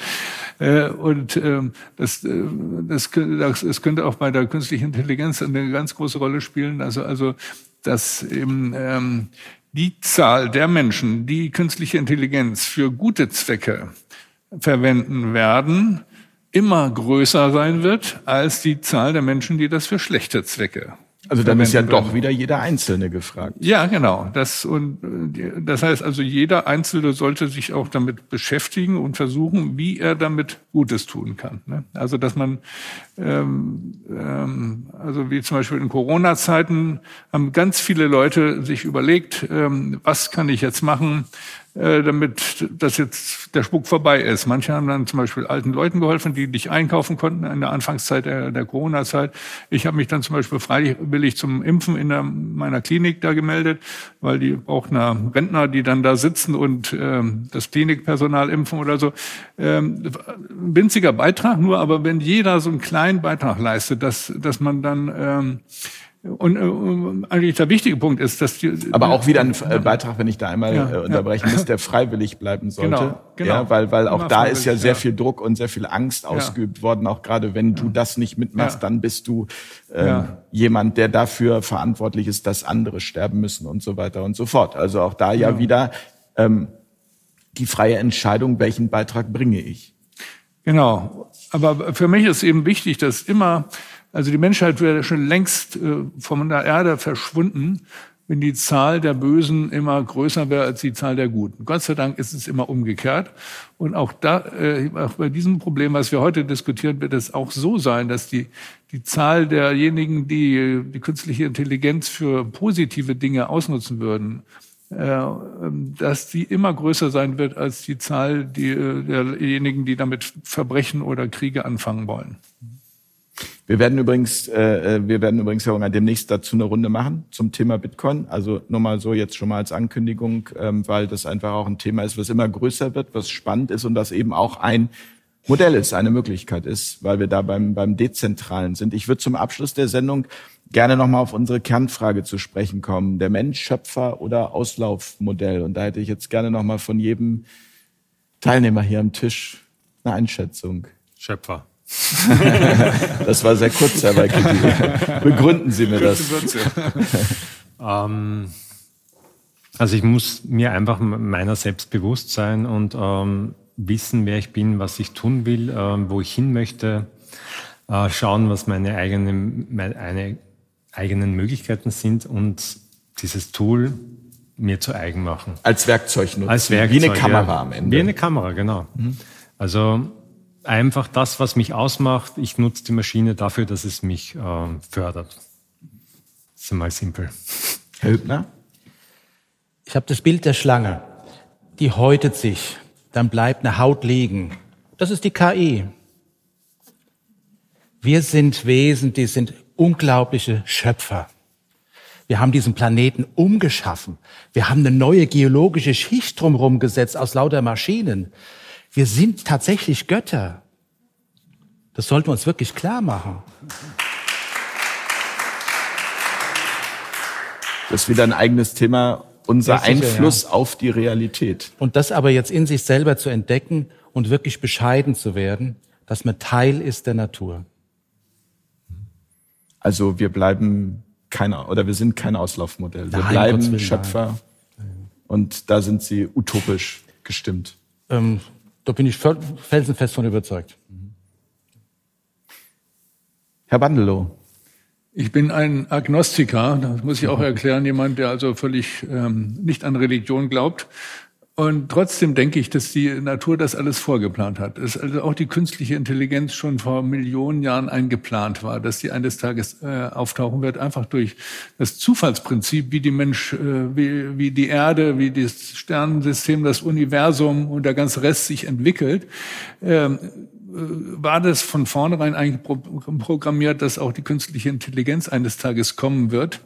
B: Äh, und ähm, das, äh, das, das, könnte auch bei der künstlichen Intelligenz eine ganz große Rolle spielen. Also, also dass eben ähm, die Zahl der Menschen, die künstliche Intelligenz für gute Zwecke verwenden werden, immer größer sein wird als die Zahl der Menschen, die das für schlechte Zwecke
A: also dann ist ja doch wieder jeder Einzelne gefragt.
B: Ja, genau. Das, und, das heißt also, jeder Einzelne sollte sich auch damit beschäftigen und versuchen, wie er damit Gutes tun kann. Ne? Also, dass man, ähm, ähm, also wie zum Beispiel in Corona-Zeiten haben ganz viele Leute sich überlegt, ähm, was kann ich jetzt machen, damit das jetzt der Spuk vorbei ist. Manche haben dann zum Beispiel alten Leuten geholfen, die nicht einkaufen konnten in der Anfangszeit der, der Corona-Zeit. Ich habe mich dann zum Beispiel freiwillig zum Impfen in der, meiner Klinik da gemeldet, weil die auch eine Rentner, die dann da sitzen und ähm, das Klinikpersonal impfen oder so. Ähm, winziger Beitrag nur, aber wenn jeder so einen kleinen Beitrag leistet, dass, dass man dann ähm, Und äh, eigentlich der wichtige Punkt ist, dass die
A: aber auch wieder ein äh, Beitrag, wenn ich da einmal ja, äh, unterbrechen ja. muss, der freiwillig bleiben sollte. Genau, genau. Ja, weil weil auch da ist ja sehr viel Druck und sehr viel Angst ausgeübt worden. Auch gerade wenn du das nicht mitmachst, dann bist du äh, jemand, der dafür verantwortlich ist, dass andere sterben müssen und so weiter und so fort. Also auch da ja genau. wieder ähm, die freie Entscheidung, welchen Beitrag bringe ich.
B: Genau. Aber für mich ist eben wichtig, dass immer also die Menschheit wäre schon längst äh, von der Erde verschwunden, wenn die Zahl der Bösen immer größer wäre als die Zahl der Guten. Gott sei Dank ist es immer umgekehrt. Und auch da, äh, auch bei diesem Problem, was wir heute diskutieren, wird es auch so sein, dass die, die Zahl derjenigen, die die künstliche Intelligenz für positive Dinge ausnutzen würden, äh, ähm, dass die immer größer sein wird als die Zahl die, derjenigen, die damit Verbrechen oder Kriege anfangen wollen.
A: Wir werden übrigens, äh, äh wir werden übrigens Herr Unger, demnächst dazu eine Runde machen zum Thema Bitcoin. Also nur mal so jetzt schon mal als Ankündigung, ähm, weil das einfach auch ein Thema ist, was immer größer wird, was spannend ist und das eben auch ein Modell ist, eine Möglichkeit ist, weil wir da beim, beim Dezentralen sind. Ich würde zum Abschluss der Sendung gerne nochmal auf unsere Kernfrage zu sprechen kommen. Der Mensch, Schöpfer oder Auslaufmodell? Und da hätte ich jetzt gerne nochmal von jedem Teilnehmer hier am Tisch eine Einschätzung.
D: Schöpfer.
A: das war sehr kurz, Herr Weikeli. Begründen Sie mir das.
D: ähm, also ich muss mir einfach meiner selbst bewusst sein und ähm, wissen, wer ich bin, was ich tun will, äh, wo ich hin möchte, äh, schauen, was meine eigenen, meine eigenen Möglichkeiten sind und dieses Tool mir zu eigen machen.
A: Als Werkzeug nutzen.
D: Als Werkzeug,
A: Wie eine Kamera ja. am Ende.
D: Wie eine Kamera, genau. Mhm. Also einfach das, was mich ausmacht. Ich nutze die Maschine dafür, dass es mich äh, fördert. Das ist einmal simpel.
A: Herr Hübner?
C: Ich habe das Bild der Schlange. Die häutet sich, dann bleibt eine Haut liegen. Das ist die KI. Wir sind Wesen, die sind unglaubliche Schöpfer. Wir haben diesen Planeten umgeschaffen. Wir haben eine neue geologische Schicht drumherum gesetzt aus lauter Maschinen. Wir sind tatsächlich Götter. Das sollten wir uns wirklich klar machen.
A: Das ist wieder ein eigenes Thema, unser sicher, Einfluss ja. auf die Realität.
C: Und das aber jetzt in sich selber zu entdecken und wirklich bescheiden zu werden, dass man Teil ist der Natur.
A: Also wir bleiben keine, oder wir sind kein Auslaufmodell. Wir Nein, bleiben Schöpfer. Nein. Und da sind Sie utopisch gestimmt.
C: Ähm, da bin ich felsenfest von überzeugt.
A: Herr Bandelow.
B: Ich bin ein Agnostiker, das muss ich auch erklären, jemand, der also völlig ähm, nicht an Religion glaubt. Und trotzdem denke ich, dass die Natur das alles vorgeplant hat. Dass also auch die künstliche Intelligenz schon vor Millionen Jahren eingeplant war, dass sie eines Tages äh, auftauchen wird, einfach durch das Zufallsprinzip, wie die Mensch, äh, wie, wie die Erde, wie das Sternensystem, das Universum und der ganze Rest sich entwickelt. Ähm, war das von vornherein eigentlich programmiert, dass auch die künstliche Intelligenz eines Tages kommen wird.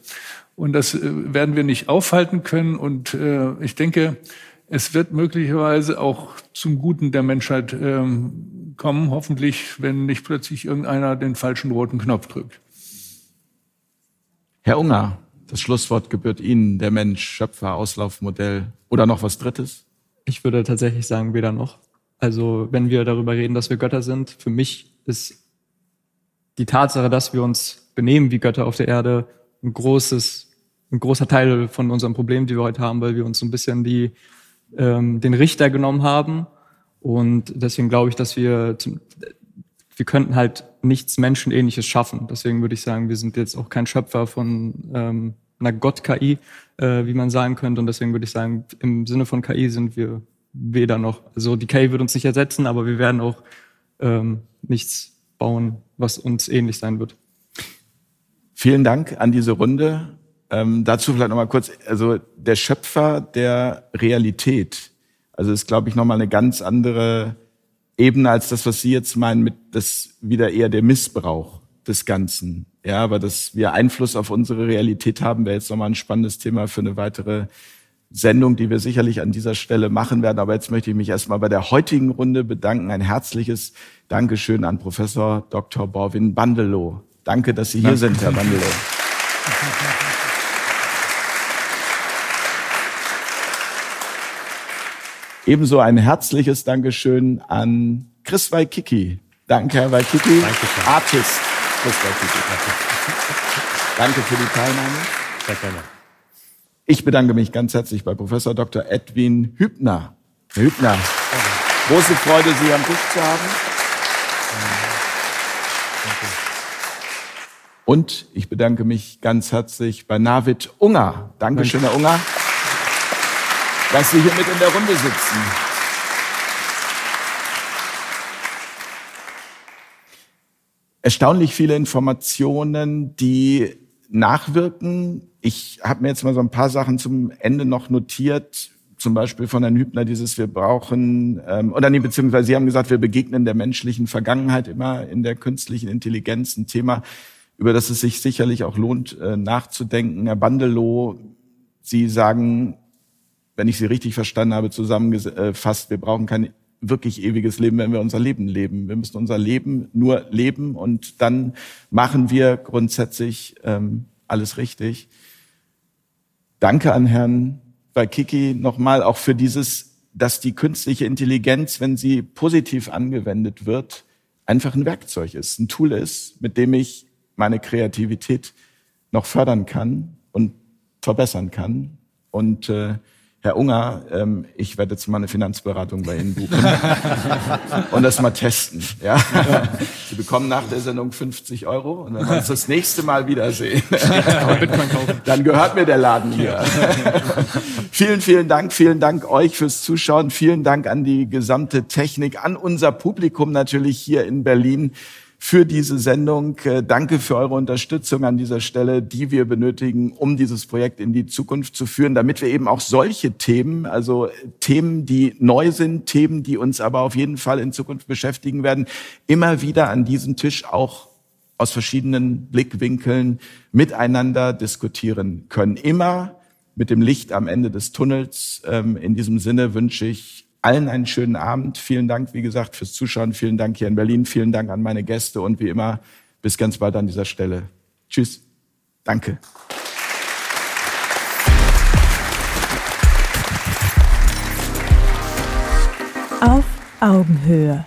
B: Und das äh, werden wir nicht aufhalten können. Und äh, ich denke, es wird möglicherweise auch zum Guten der Menschheit ähm, kommen, hoffentlich, wenn nicht plötzlich irgendeiner den falschen roten Knopf drückt.
A: Herr Unger, das Schlusswort gebührt Ihnen, der Mensch, Schöpfer, Auslaufmodell oder noch was Drittes?
E: Ich würde tatsächlich sagen, weder noch. Also wenn wir darüber reden, dass wir Götter sind, für mich ist die Tatsache, dass wir uns benehmen wie Götter auf der Erde, ein großes, ein großer Teil von unserem Problem, die wir heute haben, weil wir uns so ein bisschen die ähm, den Richter genommen haben. Und deswegen glaube ich, dass wir, wir könnten halt nichts Menschenähnliches schaffen. Deswegen würde ich sagen, wir sind jetzt auch kein Schöpfer von ähm, einer Gott-KI, äh, wie man sagen könnte. Und deswegen würde ich sagen, im Sinne von KI sind wir weder noch. Also die KI wird uns nicht ersetzen, aber wir werden auch ähm, nichts bauen, was uns ähnlich sein wird.
A: Vielen Dank an diese Runde. Ähm, dazu vielleicht nochmal kurz, also der Schöpfer der Realität, also ist, glaube ich, nochmal eine ganz andere Ebene als das, was Sie jetzt meinen, mit das wieder eher der Missbrauch des Ganzen. Ja, aber dass wir Einfluss auf unsere Realität haben, wäre jetzt nochmal ein spannendes Thema für eine weitere Sendung, die wir sicherlich an dieser Stelle machen werden. Aber jetzt möchte ich mich erstmal bei der heutigen Runde bedanken. Ein herzliches Dankeschön an Professor Dr. Borwin Bandelow. Danke, dass Sie hier Danke. sind, Herr Bandelow. Ebenso ein herzliches Dankeschön an Chris Waikiki. Danke, Herr Waikiki. Dankeschön. Artist Chris Waikiki. Danke für die Teilnahme. Sehr gerne. Ich bedanke mich ganz herzlich bei Professor Dr. Edwin Hübner. Herr Hübner, große Freude, Sie am Tisch zu haben. Und ich bedanke mich ganz herzlich bei Navid Unger. Dankeschön, Herr Unger, dass Sie hier mit in der Runde sitzen. Erstaunlich viele Informationen, die nachwirken. Ich habe mir jetzt mal so ein paar Sachen zum Ende noch notiert, zum Beispiel von Herrn Hübner dieses, wir brauchen, ähm, oder nee, beziehungsweise Sie haben gesagt, wir begegnen der menschlichen Vergangenheit immer in der künstlichen Intelligenz, ein Thema, über das es sich sicherlich auch lohnt, äh, nachzudenken. Herr Bandelow, Sie sagen, wenn ich Sie richtig verstanden habe, zusammengefasst, wir brauchen kein wirklich ewiges Leben, wenn wir unser Leben leben. Wir müssen unser Leben nur leben und dann machen wir grundsätzlich ähm, alles richtig. Danke an Herrn bei Kiki nochmal auch für dieses, dass die künstliche Intelligenz, wenn sie positiv angewendet wird, einfach ein Werkzeug ist, ein Tool ist, mit dem ich meine Kreativität noch fördern kann und verbessern kann. Und äh, Herr Unger, ähm, ich werde jetzt mal eine Finanzberatung bei Ihnen buchen und das mal testen. Ja? Sie bekommen nach der Sendung 50 Euro und wenn wir uns das nächste Mal wiedersehen, dann gehört mir der Laden hier. vielen, vielen Dank, vielen Dank euch fürs Zuschauen, vielen Dank an die gesamte Technik, an unser Publikum natürlich hier in Berlin für diese Sendung. Äh, danke für eure Unterstützung an dieser Stelle, die wir benötigen, um dieses Projekt in die Zukunft zu führen, damit wir eben auch solche Themen, also Themen, die neu sind, Themen, die uns aber auf jeden Fall in Zukunft beschäftigen werden, immer wieder an diesem Tisch auch aus verschiedenen Blickwinkeln miteinander diskutieren können. Immer mit dem Licht am Ende des Tunnels. Ähm, in diesem Sinne wünsche ich allen einen schönen Abend. Vielen Dank, wie gesagt, fürs Zuschauen. Vielen Dank hier in Berlin. Vielen Dank an meine Gäste und wie immer bis ganz bald an dieser Stelle. Tschüss. Danke.
F: Auf Augenhöhe.